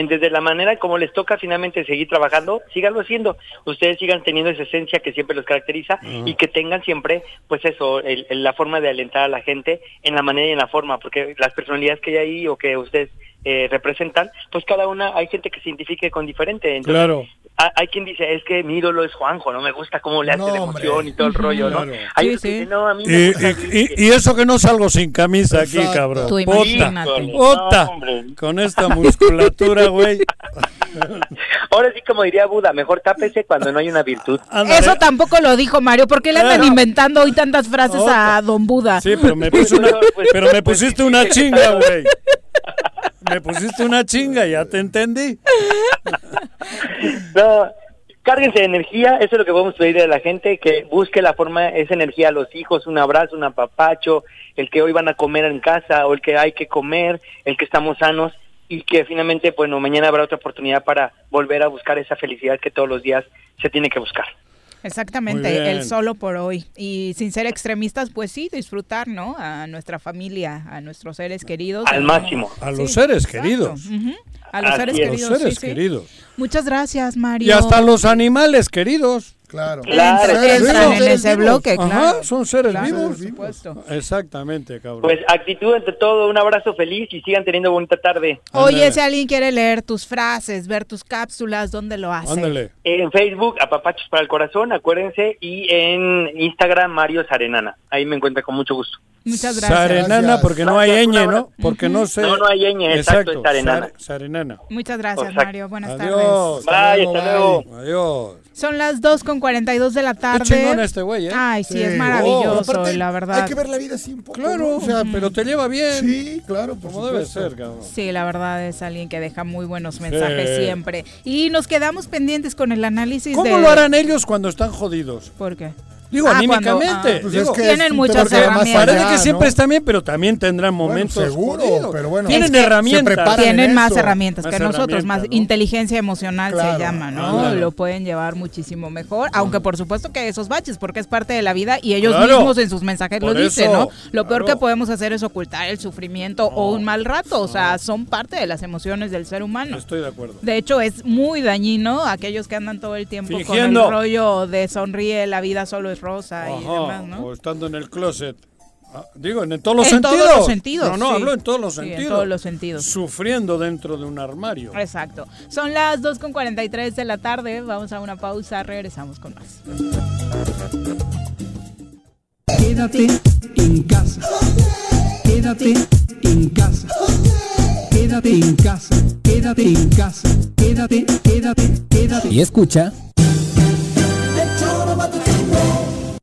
desde la manera como les toca finalmente seguir trabajando, síganlo haciendo. Ustedes sigan teniendo esa esencia que siempre los caracteriza y que tengan siempre, pues eso, el- el- la forma de alentar a la gente en la manera y en la forma, porque las personalidades que hay ahí o que ustedes eh, representan, pues cada una, hay gente que se identifique con diferente. Entonces, Claro. ha- hay quien dice, es que mi ídolo es Juanjo, no me gusta cómo le hace No, la hombre. emoción y todo el rollo, ¿no? Claro. Hay Sí, que sí. dicen, no, a mí me Y, gusta y- y- y eso que no salgo sin camisa aquí, cabrón. Tú No, hombre. con esta musculatura, güey. Ahora sí, como diría Buda, mejor tápese cuando no hay una virtud. Eso tampoco lo dijo Mario, ¿por qué le andan inventando hoy tantas frases a Don Buda? Sí, pero me, puse una- pero me pusiste una chinga, güey. Me pusiste una chinga, ya te entendí. No, cárguense de energía, eso es lo que podemos pedirle a la gente, que busque la forma, esa energía a los hijos, un abrazo, un apapacho, el que hoy van a comer en casa o el que hay que comer, el que estamos sanos y que finalmente, bueno, mañana habrá otra oportunidad para volver a buscar esa felicidad que todos los días se tiene que buscar. Exactamente, el solo por hoy. Y sin ser extremistas, pues sí, disfrutar, ¿no? A nuestra familia, a nuestros seres queridos. Al máximo. A los seres queridos. A los seres queridos. Los seres queridos. Muchas gracias, Mario. Y hasta los animales queridos. Claro. Claro. Entran en ese bloque, claro. Ajá, son seres Claro, vivos. por supuesto. Exactamente, cabrón. Pues actitud ante todo, un abrazo feliz y sigan teniendo bonita tarde. Oye, si alguien quiere leer tus frases, ver tus cápsulas, ¿dónde lo hace? Ándale. En Facebook, Apapachos para el Corazón, acuérdense, y en Instagram, Mario Sarenana. Ahí me encuentra con mucho gusto. Muchas gracias. Sarenana, porque no hay ñ, ¿no? Porque no sé. No, no hay ñ, exacto, es Sarenana. Sare- Sarenana. Muchas gracias, Exacto. Mario. Buenas Adiós. tardes. Bye, hasta luego. Adiós. Son las 2 con 42 de la tarde. chingón este güey, ¿eh? Ay, sí, Sí. es Oh, maravilloso, aparte, la verdad. Hay que ver la vida así un poco. Claro, ¿no? o sea, pero te lleva bien. Sí, claro, por Como debe ser, cabrón. Sí, la verdad es alguien que deja muy buenos mensajes Sí. siempre. Y nos quedamos pendientes con el análisis ¿Cómo de... lo harán ellos cuando están jodidos? ¿Por qué? Digo, Ah, anímicamente. cuando- ah. Pues digo, es que Tienen muchas herramientas. Parece que siempre ¿no? están bien, pero también tendrán momentos. seguro, jodidos. pero bueno. Tienen se herramientas. Tienen en más herramientas Más que nosotros, más ¿no? inteligencia emocional se Claro, llama, ¿no? ándale. Lo pueden llevar muchísimo mejor, aunque por supuesto que esos baches, porque es parte de la vida y ellos Claro. mismos en sus mensajes lo Por dicen, eso, ¿no? Lo peor claro. que podemos hacer es ocultar el sufrimiento o un mal rato, o sea, son parte de las emociones del ser humano. Estoy de acuerdo. De hecho, es muy dañino aquellos que andan todo el tiempo Fingiendo. con el rollo de sonríe, la vida solo es rosa y demás, ¿no? O estando en el closet. Ah, Digo, en todos los En sentidos. todos los sentidos, No, no, sí. hablo en todos los Sí, en sentidos. todos los sentidos. Sufriendo dentro de un armario. Exacto. Son las 2.43 de la tarde. Vamos a una pausa. Regresamos con más. Quédate en casa. Quédate en casa. Quédate en casa. Quédate en casa. Quédate, quédate, quédate. Y escucha.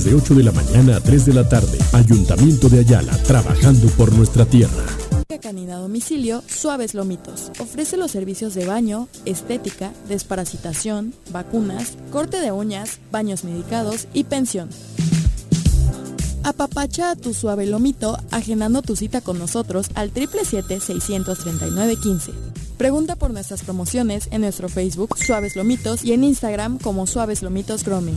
de 8 de la mañana a 3 de la tarde. Ayuntamiento de Ayala, trabajando por nuestra tierra. Canina domicilio Suaves Lomitos. Ofrece los servicios de baño, estética, desparasitación, vacunas, corte de uñas, baños medicados y pensión. Apapacha a tu suave lomito agendando tu cita con nosotros al 777-639-15. Pregunta por nuestras promociones en nuestro Facebook Suaves Lomitos y en Instagram como Suaves Lomitos Grooming.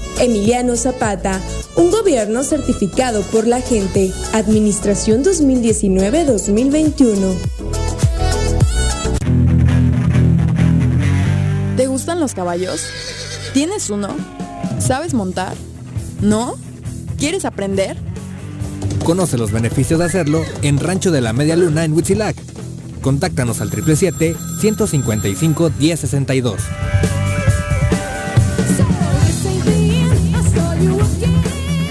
Emiliano Zapata, un gobierno certificado por la gente. Administración 2019-2021. ¿Te gustan los caballos? ¿Tienes uno? ¿Sabes montar? ¿No? ¿Quieres aprender? Conoce los beneficios de hacerlo en Rancho de la Media Luna en Huitzilac. Contáctanos al 777-155-1062.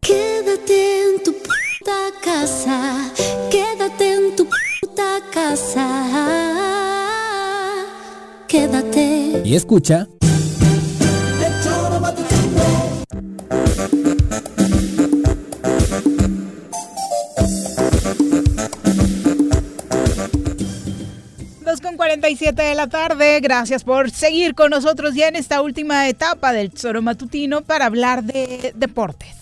Quédate en tu puta casa, quédate en tu puta casa, quédate. Y escucha. con 47 de la tarde. Gracias por seguir con nosotros ya en esta última etapa del Tesoro Matutino para hablar de deportes.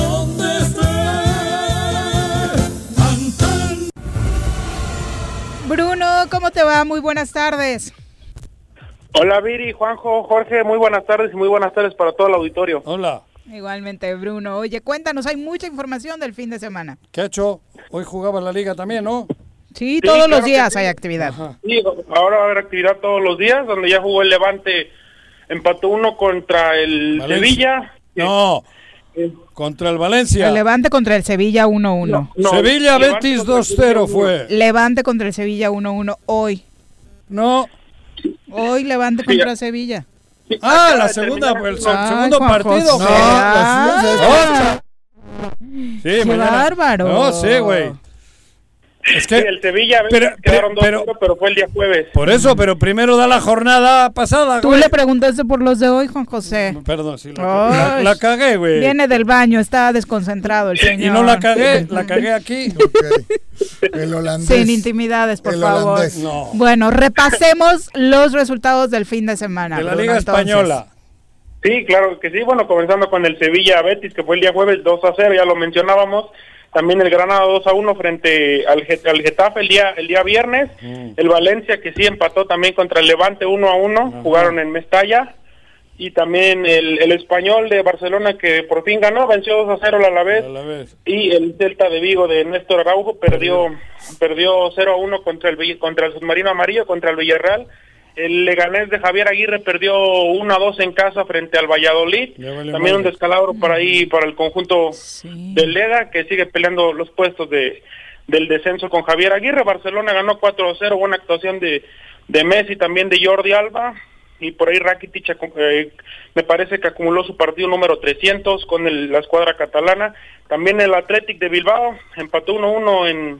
Bruno, ¿cómo te va? Muy buenas tardes. Hola Viri, Juanjo, Jorge, muy buenas tardes y muy buenas tardes para todo el auditorio. Hola. Igualmente, Bruno. Oye, cuéntanos, hay mucha información del fin de semana. ¿Qué ha hecho? Hoy jugaba la liga también, ¿no? Sí, todos los días hay actividad. Sí, ahora va a haber actividad todos los días, donde ya jugó el Levante, empató uno contra el Valencia. Sevilla. No, contra el Valencia. El Levante contra el Sevilla 1-1. Sevilla Betis 2-0 fue. Levante contra el Sevilla 1-1 hoy. No. Hoy Levante contra Sevilla. Ah, la segunda, el se- Ay, segundo Juan partido. José. güey. Ah. Sí, Qué mañana- bárbaro. No, sí, güey. Es que Sí, el Sevilla Pero- quedaron pero- 2-0, pero fue el día jueves. por eso, pero primero da la jornada pasada, Tú güey. le preguntaste por los de hoy, Juan José. Perdón, sí, la, la- Ay. la cagué, güey. Viene del baño, está desconcentrado el señor. Y no la cagué, la cagué aquí. El holandés. Sin intimidades, por El favor. holandés. No. Bueno, repasemos los resultados del fin de semana. De la Liga entonces. Española. Sí, claro que sí. Bueno, comenzando con el Sevilla Betis, que fue el día jueves 2 a 0, ya lo mencionábamos. También el Granada 2 a 1 frente al, al Getafe el día el día viernes. El Valencia, que sí empató también contra el Levante 1 a 1. Jugaron en Mestalla. Y también el, el Español de Barcelona, que por fin ganó, venció 2 a 0 al Alavés. Y el Celta de Vigo de Néstor Araujo perdió perdió 0 a 1 contra el contra el Submarino Amarillo, contra el Villarreal. El Leganés de Javier Aguirre perdió 1 a 2 en casa frente al Valladolid. vale También un descalabro para ahí para el conjunto del Lega que sigue peleando los puestos de del descenso con Javier Aguirre. Barcelona ganó 4 a 0, buena actuación de de Messi, también de Jordi Alba y por ahí Rakitic eh, me parece que acumuló su partido número 300 con el- la escuadra catalana. También el Athletic de Bilbao empató 1-1 en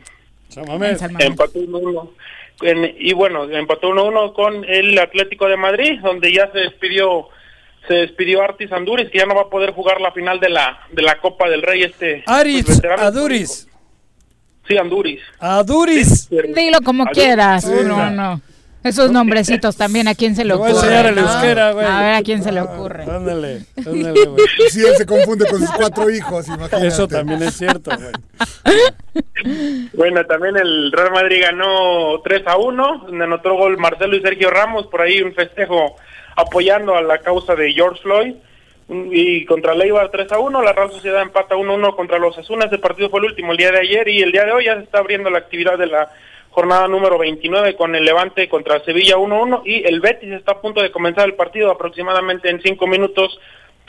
Mamés. empató 1-1 en- y bueno, empató 1-1 con el Atlético de Madrid, donde ya se despidió se despidió Artis Anduris, que ya no va a poder jugar la final de la de la Copa del Rey este Aritz, pues. Aduris. Sí, Anduris. Aduris. Dilo como Adiós. quieras. Sí. no, no. Esos nombrecitos también, ¿a quién se le Te voy a ocurre? enseñar el euskera, güey. A ver, ¿a quién se le ocurre? Ándale, ándale, güey. Si él se confunde con sus cuatro hijos, imagínate. Eso también es cierto, güey. Bueno, también el Real Madrid ganó 3 a 1, donde anotó gol Marcelo y Sergio Ramos, por ahí un festejo apoyando a la causa de George Floyd. Y contra Leibar 3 a 1, la Real Sociedad empata 1 a 1 contra los Asunas. Ese partido fue el último el día de ayer y el día de hoy ya se está abriendo la actividad de la jornada número 29 con el Levante contra Sevilla 1 a 1 y el Betis está a punto de comenzar el partido aproximadamente en 5 minutos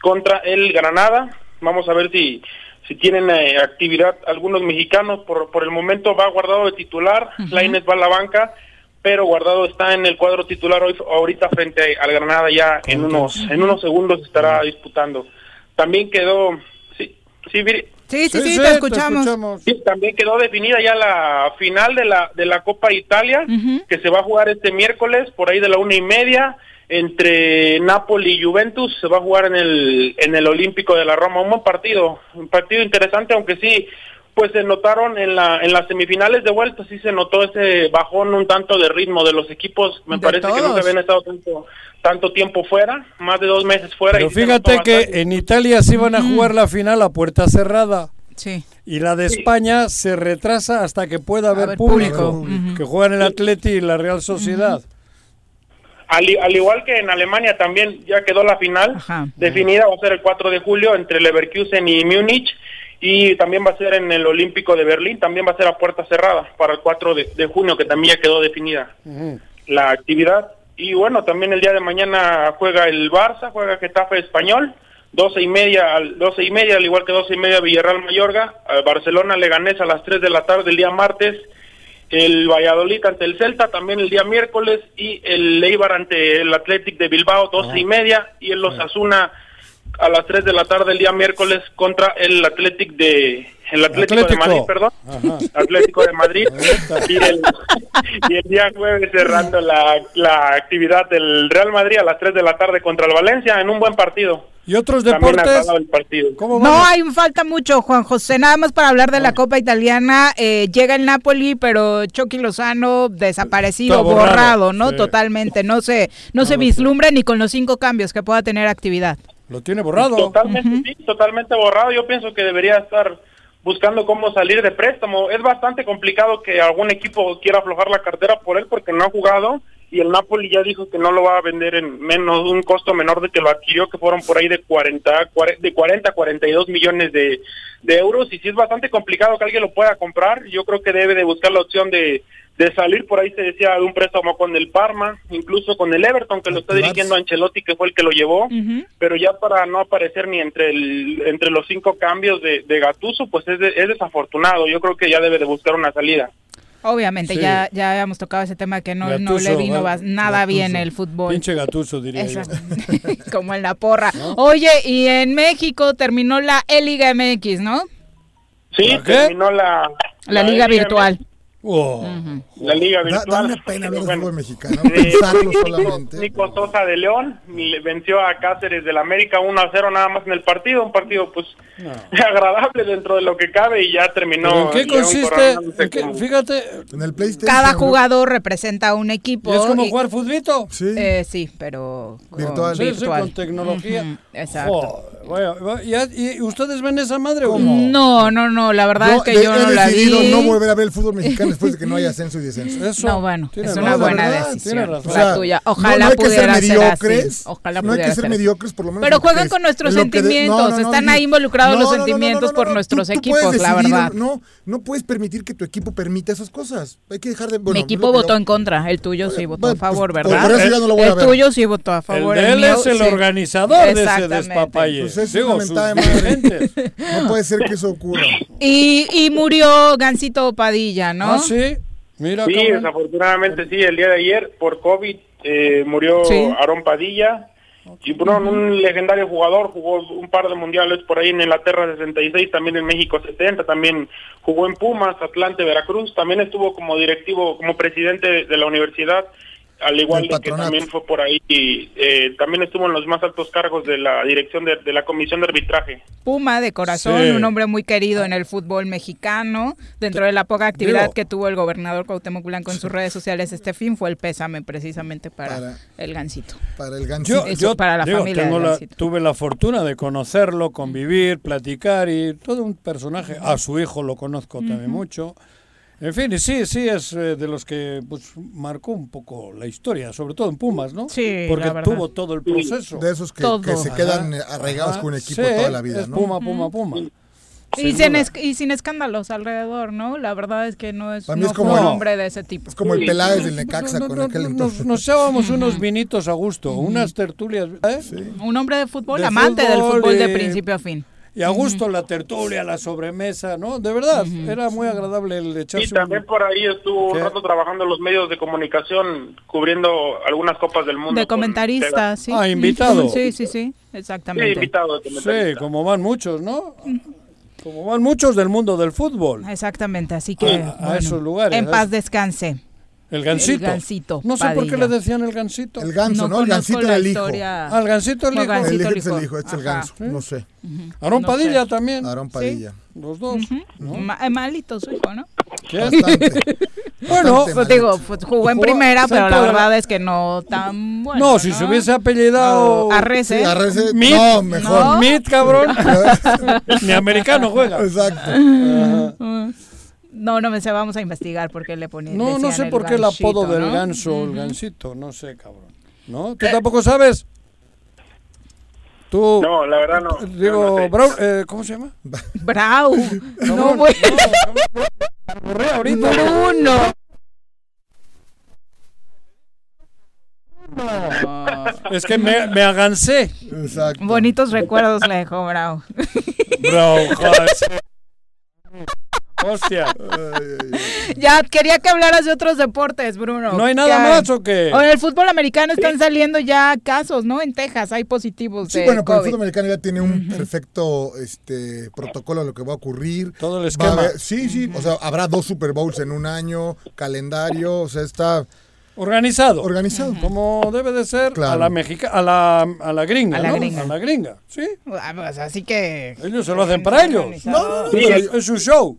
contra el Granada. Vamos a ver si si tienen eh, actividad algunos mexicanos por por el momento va guardado de titular, Lainez va a la banca, pero guardado está en el cuadro titular hoy ahorita frente al Granada ya en unos en unos segundos estará disputando. También quedó sí sí Viri? Sí, sí, sí, te, escuchamos. Sí, también quedó definida ya la final de la, de la Copa Italia, que se va a jugar este miércoles por ahí de la una y media entre Napoli y Juventus. Se va a jugar en el, en el Olímpico de la Roma. Un buen partido, un partido interesante, aunque sí, pues se notaron en, la, en las semifinales de vuelta, sí se notó ese bajón un tanto de ritmo de los equipos. Me parece que nunca habían estado tanto, tanto tiempo fuera, más de dos meses fuera. Pero fíjate que en Italia sí van a jugar la final a puerta cerrada. Sí. Y la de España se retrasa hasta que pueda haber, público, que juegan el Atleti y la Real Sociedad. Al, igual que en Alemania también ya quedó la final definida, va a ser el 4 de julio entre Leverkusen y Múnich y también va a ser en el Olímpico de Berlín, también va a ser a puerta cerrada para el 4 de, junio, que también ya quedó definida la actividad. Y bueno, también el día de mañana juega el Barça, juega Getafe Español, 12 y media, al 12 y media, al igual que 12 y media Villarreal Mayorga, Barcelona Leganés a las 3 de la tarde el día martes, el Valladolid ante el Celta también el día miércoles y el Leibar ante el Athletic de Bilbao 12 y media y el Osasuna a las 3 de la tarde el día miércoles contra el Athletic de el Atlético, de Madrid, perdón, Atlético de Madrid y el, y el, día jueves cerrando la, la actividad del Real Madrid a las 3 de la tarde contra el Valencia en un buen partido. ¿Y otros deportes? no, hay falta mucho, Juan José. Nada más para hablar de la Copa Italiana. Eh, llega el Napoli, pero Chucky Lozano desaparecido, borrado, ¿no? Totalmente. No se, no, se vislumbra ni con los cinco cambios que pueda tener actividad. Lo tiene borrado. Totalmente, sí, totalmente borrado. Yo pienso que debería estar buscando cómo salir de préstamo. Es bastante complicado que algún equipo quiera aflojar la cartera por él porque no ha jugado y el Napoli ya dijo que no lo va a vender en menos un costo menor de que lo adquirió, que fueron por ahí de 40, de 40 a 42 millones de, de euros. Y si es bastante complicado que alguien lo pueda comprar, yo creo que debe de buscar la opción de de salir. Por ahí se decía de un préstamo con el Parma, incluso con el Everton que lo está dirigiendo Ancelotti que fue el que lo llevó, pero ya para no aparecer ni entre el, entre los cinco cambios de, de Gatuso, pues es, es desafortunado. Yo creo que ya debe de buscar una salida. Obviamente, ya, ya habíamos tocado ese tema que no, no le vino nada bien el fútbol. Pinche gatuso, diría yo. Como en la porra. Oye, y en México terminó la E-Liga MX, ¿no? Sí, terminó la... La, Liga, Virtual. La Liga Virtual. Da, una pena ver el fútbol mexicano, pensarlo solamente. Nico Sosa de León venció a Cáceres del América 1 a 0 nada más en el partido, un partido pues agradable dentro de lo que cabe y ya terminó. ¿En qué consiste? fíjate, en el PlayStation. Cada jugador representa un equipo. ¿Y ¿Es como jugar futbito? Sí. Eh, sí, pero virtual. virtual. con tecnología. exacto. ¿y, ustedes ven esa madre o no? No, no, la verdad es que yo no la vi. no volver a ver el fútbol mexicano después de que no haya ascenso y descenso. Eso, no, bueno, es una buena decisión. La tuya. Ojalá no, pudiera ser mediocres, Ojalá no hay que ser mediocres, por lo menos. Pero juegan con nuestros sentimientos. Están ahí involucrados los sentimientos por nuestros equipos, la verdad. No, no puedes permitir que tu equipo permita esas cosas. Hay que dejar de. Mi equipo votó en contra. El tuyo sí votó a favor, ¿verdad? El tuyo sí votó a favor. Él es el organizador de ese despapalle. Pues no puede ser que eso ocurra. Y murió Gancito Padilla, ¿no? Ah, sí. Mira sí, desafortunadamente sí, el día de ayer por COVID eh, murió Aarón Padilla. Y bueno, un legendario jugador, jugó un par de mundiales por ahí en Inglaterra 66, también en México 70, también jugó en Pumas, Atlante, Veracruz, también estuvo como directivo, como presidente de la universidad al igual que también fue por ahí, y, eh, también estuvo en los más altos cargos de la dirección de, la comisión de arbitraje. Puma de corazón, un hombre muy querido en el fútbol mexicano, dentro de la poca actividad que tuvo el gobernador Cuauhtémoc Blanco en sus redes sociales este fin, fue el pésame precisamente para, el gancito. Para el gancito. Yo, para la familia tuve la fortuna de conocerlo, convivir, platicar y todo un personaje. A su hijo lo conozco también mucho. En fin, sí, sí, es eh, de los que pues, marcó un poco la historia, sobre todo en Pumas, ¿no? Sí, Porque tuvo todo el proceso. De esos que, se quedan arraigados con un equipo toda la vida, ¿no? Puma, Puma, Puma. Y sin, y sin, escándalos alrededor, ¿no? La verdad es que no es, no como un hombre de ese tipo. Es como el Peláez del Necaxa con aquel entonces. Nos, echábamos unos vinitos a gusto, unas tertulias. ¿eh? Un hombre de fútbol, amante del fútbol de principio a fin y a gusto la tertulia, la sobremesa, ¿no? De verdad, era muy agradable el echarse. Y también por ahí estuvo un rato trabajando en los medios de comunicación, cubriendo algunas copas del mundo. De comentarista, sí. Ah, invitado. Sí, sí, sí, exactamente. Sí, invitado. sí, como van muchos, ¿no? Como van muchos del mundo del fútbol. Exactamente, así que a, a esos lugares. En paz descanse. El gansito. El gansito. No sé por qué le decían el gansito. El ganso, ¿no? El gansito era el hijo. Ah, el gansito el No, hijo. El hijo es el hijo. este es el ganso. No sé. Aarón No Padilla sé. también. Aarón Padilla. Los dos. ¿no? Ma- eh, malito su hijo, ¿no? ¿Qué? Bastante. Bueno, Pues digo, pues, jugó en primera, pero la verdad es que no tan bueno. no, si se hubiese apellidado. O Arrece. Sí, Arrece, Mid, no, mejor. ¿No? Mid, cabrón. Ni americano juega. Exacto. No, no me sé, vamos a investigar por qué le ponían. No, no sé por qué el apodo del ¿no? ganso, el gansito, no sé, cabrón. ¿No? ¿Tú tampoco sabes? Tú. No, la verdad no. Digo, no. Brown, eh, ¿cómo se llama? Brau. No, Cabrón, güey. Borré ahorita. Bruno. Es que me, me agancé. Exacto. Bonitos recuerdos le dejó Brau. Bro, joder. Hostia. Ya, quería que hablaras de otros deportes, Bruno. ¿No hay nada ¿Qué más o qué? O en el fútbol americano están saliendo ya casos, ¿no? En Texas hay positivos Sí, de bueno, pero el fútbol americano ya tiene un perfecto este, protocolo de lo que va a ocurrir. Todo el esquema. haber- sí, sí, o sea, habrá dos Super Bowls en un año, calendario, o sea, está Organizado. organizado. Como debe de ser Claro. a la mexica, a la, a la gringa, A la ¿no? gringa. A la gringa, sí. Ah, pues, así que... Ellos se lo hacen para ellos. Sí, es, es su show.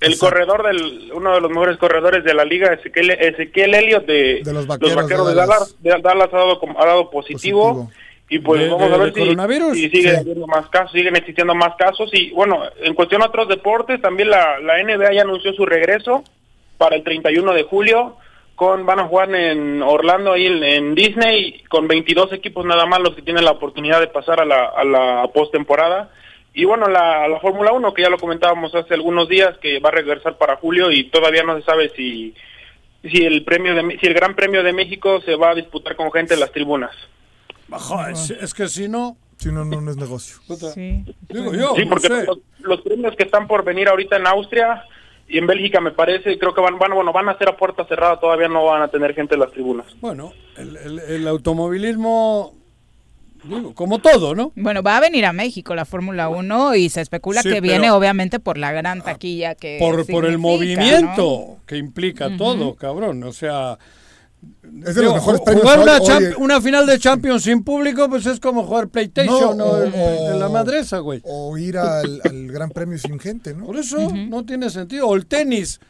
El corredor del, uno de los mejores corredores de la liga, Ezequiel, Ezequiel Elliott de, De los Vaqueros de de Dallas. De Dallas ha dado, como- ha dado positivo. Positivo. Y pues ¿De- vamos de- a ver si, coronavirus? si sigue Sí. habiendo más casos, siguen existiendo más casos. Y bueno, en cuestión a otros deportes, también la, la NBA ya anunció su regreso para el 31 de julio. Con, van a jugar en Orlando, ahí en, en Disney, con 22 equipos nada más los que tienen la oportunidad de pasar a la, a la postemporada. Y bueno, la, la Fórmula 1, que ya lo comentábamos hace algunos días, que va a regresar para julio y todavía no se sabe si, si, el, premio de, si el Gran Premio de México se va a disputar con gente en las tribunas. Joder, es, es que si no, Si no, no, no es negocio. Sí. digo yo, Sí, no porque sé. los, los premios que están por venir ahorita en Austria y en Bélgica me parece, creo que van, van, bueno, van a ser a puerta cerrada, todavía no van a tener gente en las tribunas. Bueno, el, el- el automovilismo, como todo, ¿no? Bueno, va a venir a México la Fórmula 1 y se especula Sí, que pero- viene obviamente por la gran taquilla que Por, por el movimiento ¿no? que implica todo, cabrón. O sea, Es de digo, los mejores jugar una, hoy- champ- una final de Champions sin público, pues es como jugar PlayStation No, o, de la madresa, güey. O ir al, al Gran Premio sin gente, ¿no? Por eso no tiene sentido. O el tenis.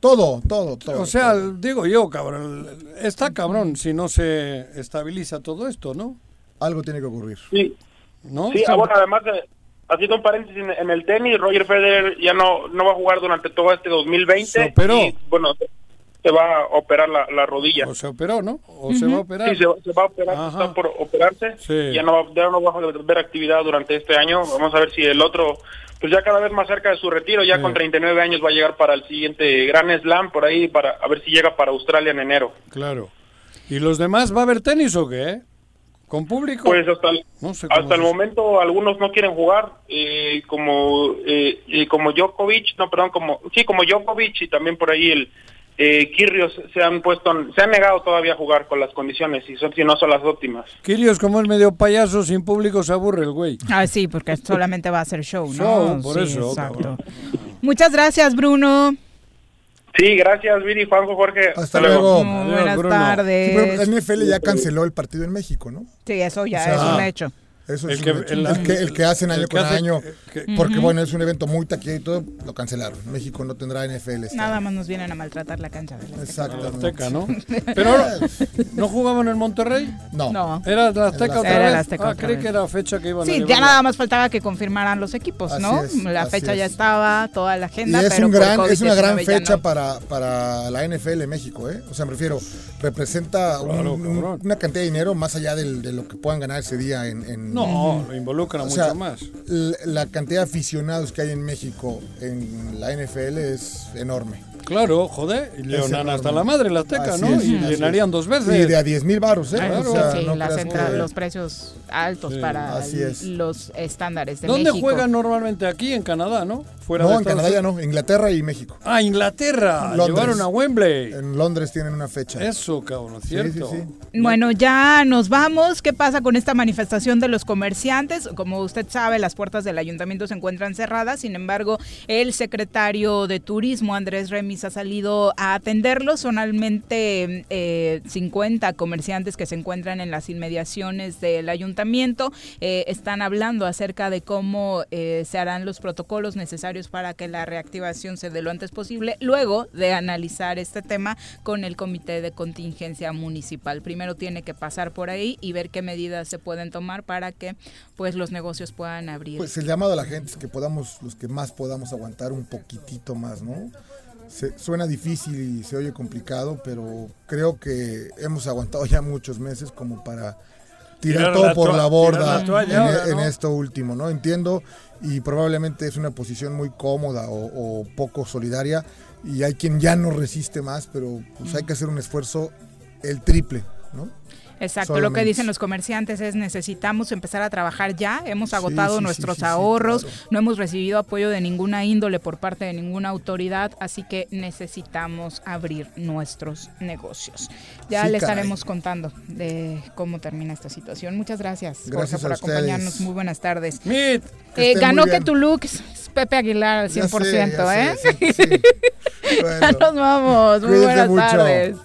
Todo, todo, todo. O sea, todo. digo yo, cabrón, está cabrón si no se estabiliza todo esto, ¿no? Algo tiene que ocurrir. Sí, ¿No? sí ah, bueno, además, de, haciendo un paréntesis en, en el tenis, Roger Federer ya no, no va a jugar durante todo este 2020. Se operó. Y, bueno, se va a operar la, la rodilla. O se operó, ¿no? O se va a operar. Sí, se, va- se va a operar, Ajá. está por operarse. Sí. Ya, no va, ya no va a ver actividad durante este año. Vamos a ver si el otro, pues ya cada vez más cerca de su retiro, ya Sí. con 39 años va a llegar para el siguiente Gran Slam, por ahí, para a ver si llega para Australia en enero. Claro. ¿Y los demás va a haber tenis o qué? ¿Con público? Pues hasta el, No sé hasta el momento algunos no quieren jugar, eh, como eh, eh, como Djokovic, no, perdón, como sí, como Djokovic y también por ahí el eh, Kyrgios se han puesto, se han negado todavía a jugar con las condiciones y son, si no son las óptimas. Kirios, como es medio payaso, sin público se aburre el güey. Ah, sí, porque solamente va a ser show, ¿no? Show, por Sí, eso, exacto. cabrón. Muchas gracias, Bruno. Sí, gracias, Viri, Juanjo, Jorge. Hasta luego. Muy Adiós, buenas Bruno. Sí, tardes. pero la NFL ya canceló el partido en México, ¿no? Sí, eso ya O sea, es un hecho. Eso El es que- el- el, que, el que hacen año que con hace- año, que- porque bueno, es un evento muy taquilla y todo, lo cancelaron. México no tendrá NFL este Nada año. más nos vienen a maltratar la cancha de la Azteca. Exactamente. Azteca, ¿no? Pero ahora, ¿no jugaban en Monterrey? No. No. ¿Era la Azteca otra Era vez? la Azteca ah, otra creí vez. que era fecha que iban a Sí, ya nada más faltaba que confirmaran los equipos, Así ¿no? es, la fecha ya es. estaba, toda la Y agenda, es, pero un gran, es una gran COVID-19 ya fecha no. para, para la NFL en México, ¿eh? O sea, me refiero, representa un- Claro, un- cabrón. una cantidad de dinero más allá del- de lo que puedan ganar ese día en... No, lo involucra o mucho sea, más. La cantidad de aficionados que hay en México en la NFL es enorme. Claro, joder, y Leonan hasta la madre la Azteca, Así ¿no? es, y llenarían es. dos veces. Y de a 10 mil baros, ¿eh? Ah, O sea, sí, no las creas entra- que- los precios altos Sí, para los estándares de ¿Dónde México. juegan normalmente? Aquí en Canadá, ¿no? Fuera no, de en Canadá ya no, Inglaterra y México. Ah, Inglaterra. Llevaron a Wembley. En Londres tienen una fecha. Eso, cabrón, ¿cierto? Sí, sí, bueno, ya nos vamos. ¿Qué pasa con esta manifestación de los comerciantes? Como usted sabe, las puertas del ayuntamiento se encuentran cerradas. Sin embargo, el secretario de Turismo, Andrés Remis, ha salido a atenderlos. Son almente eh, 50 comerciantes que se encuentran en las inmediaciones del ayuntamiento. Eh, están hablando acerca de cómo eh, se harán los protocolos necesarios para que la reactivación se dé lo antes posible, luego de analizar este tema con el comité de contingencia municipal. Primero tiene que pasar por ahí y ver qué medidas se pueden tomar para que pues los negocios puedan abrir. Pues el llamado a la gente es que podamos, los que más podamos aguantar un poquitito más, ¿no? suena difícil y se oye complicado, pero creo que hemos aguantado ya muchos meses como para tirar, todo por la borda en, esto último, ¿no? Entiendo y probablemente es una posición muy cómoda o, poco solidaria y hay quien ya no resiste más, pero pues hay que hacer un esfuerzo el triple, ¿no? Exacto, lo que dicen los comerciantes es necesitamos empezar a trabajar ya, hemos agotado nuestros ahorros, no hemos recibido apoyo de ninguna índole por parte de ninguna autoridad, así que necesitamos abrir nuestros negocios. Ya les estaremos contando de cómo termina esta situación. Muchas gracias, gracias por acompañarnos. Muy buenas tardes. Eh, ganó que tu look es Pepe Aguilar al 100%, ¿eh? ya nos vamos. Muy buenas tardes.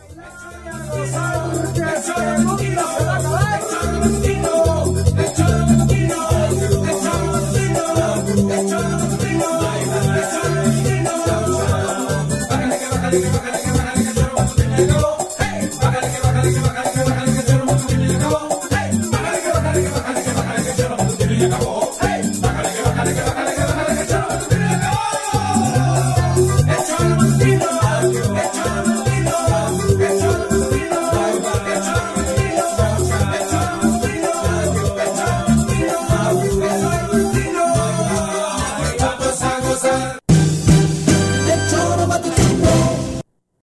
Hey,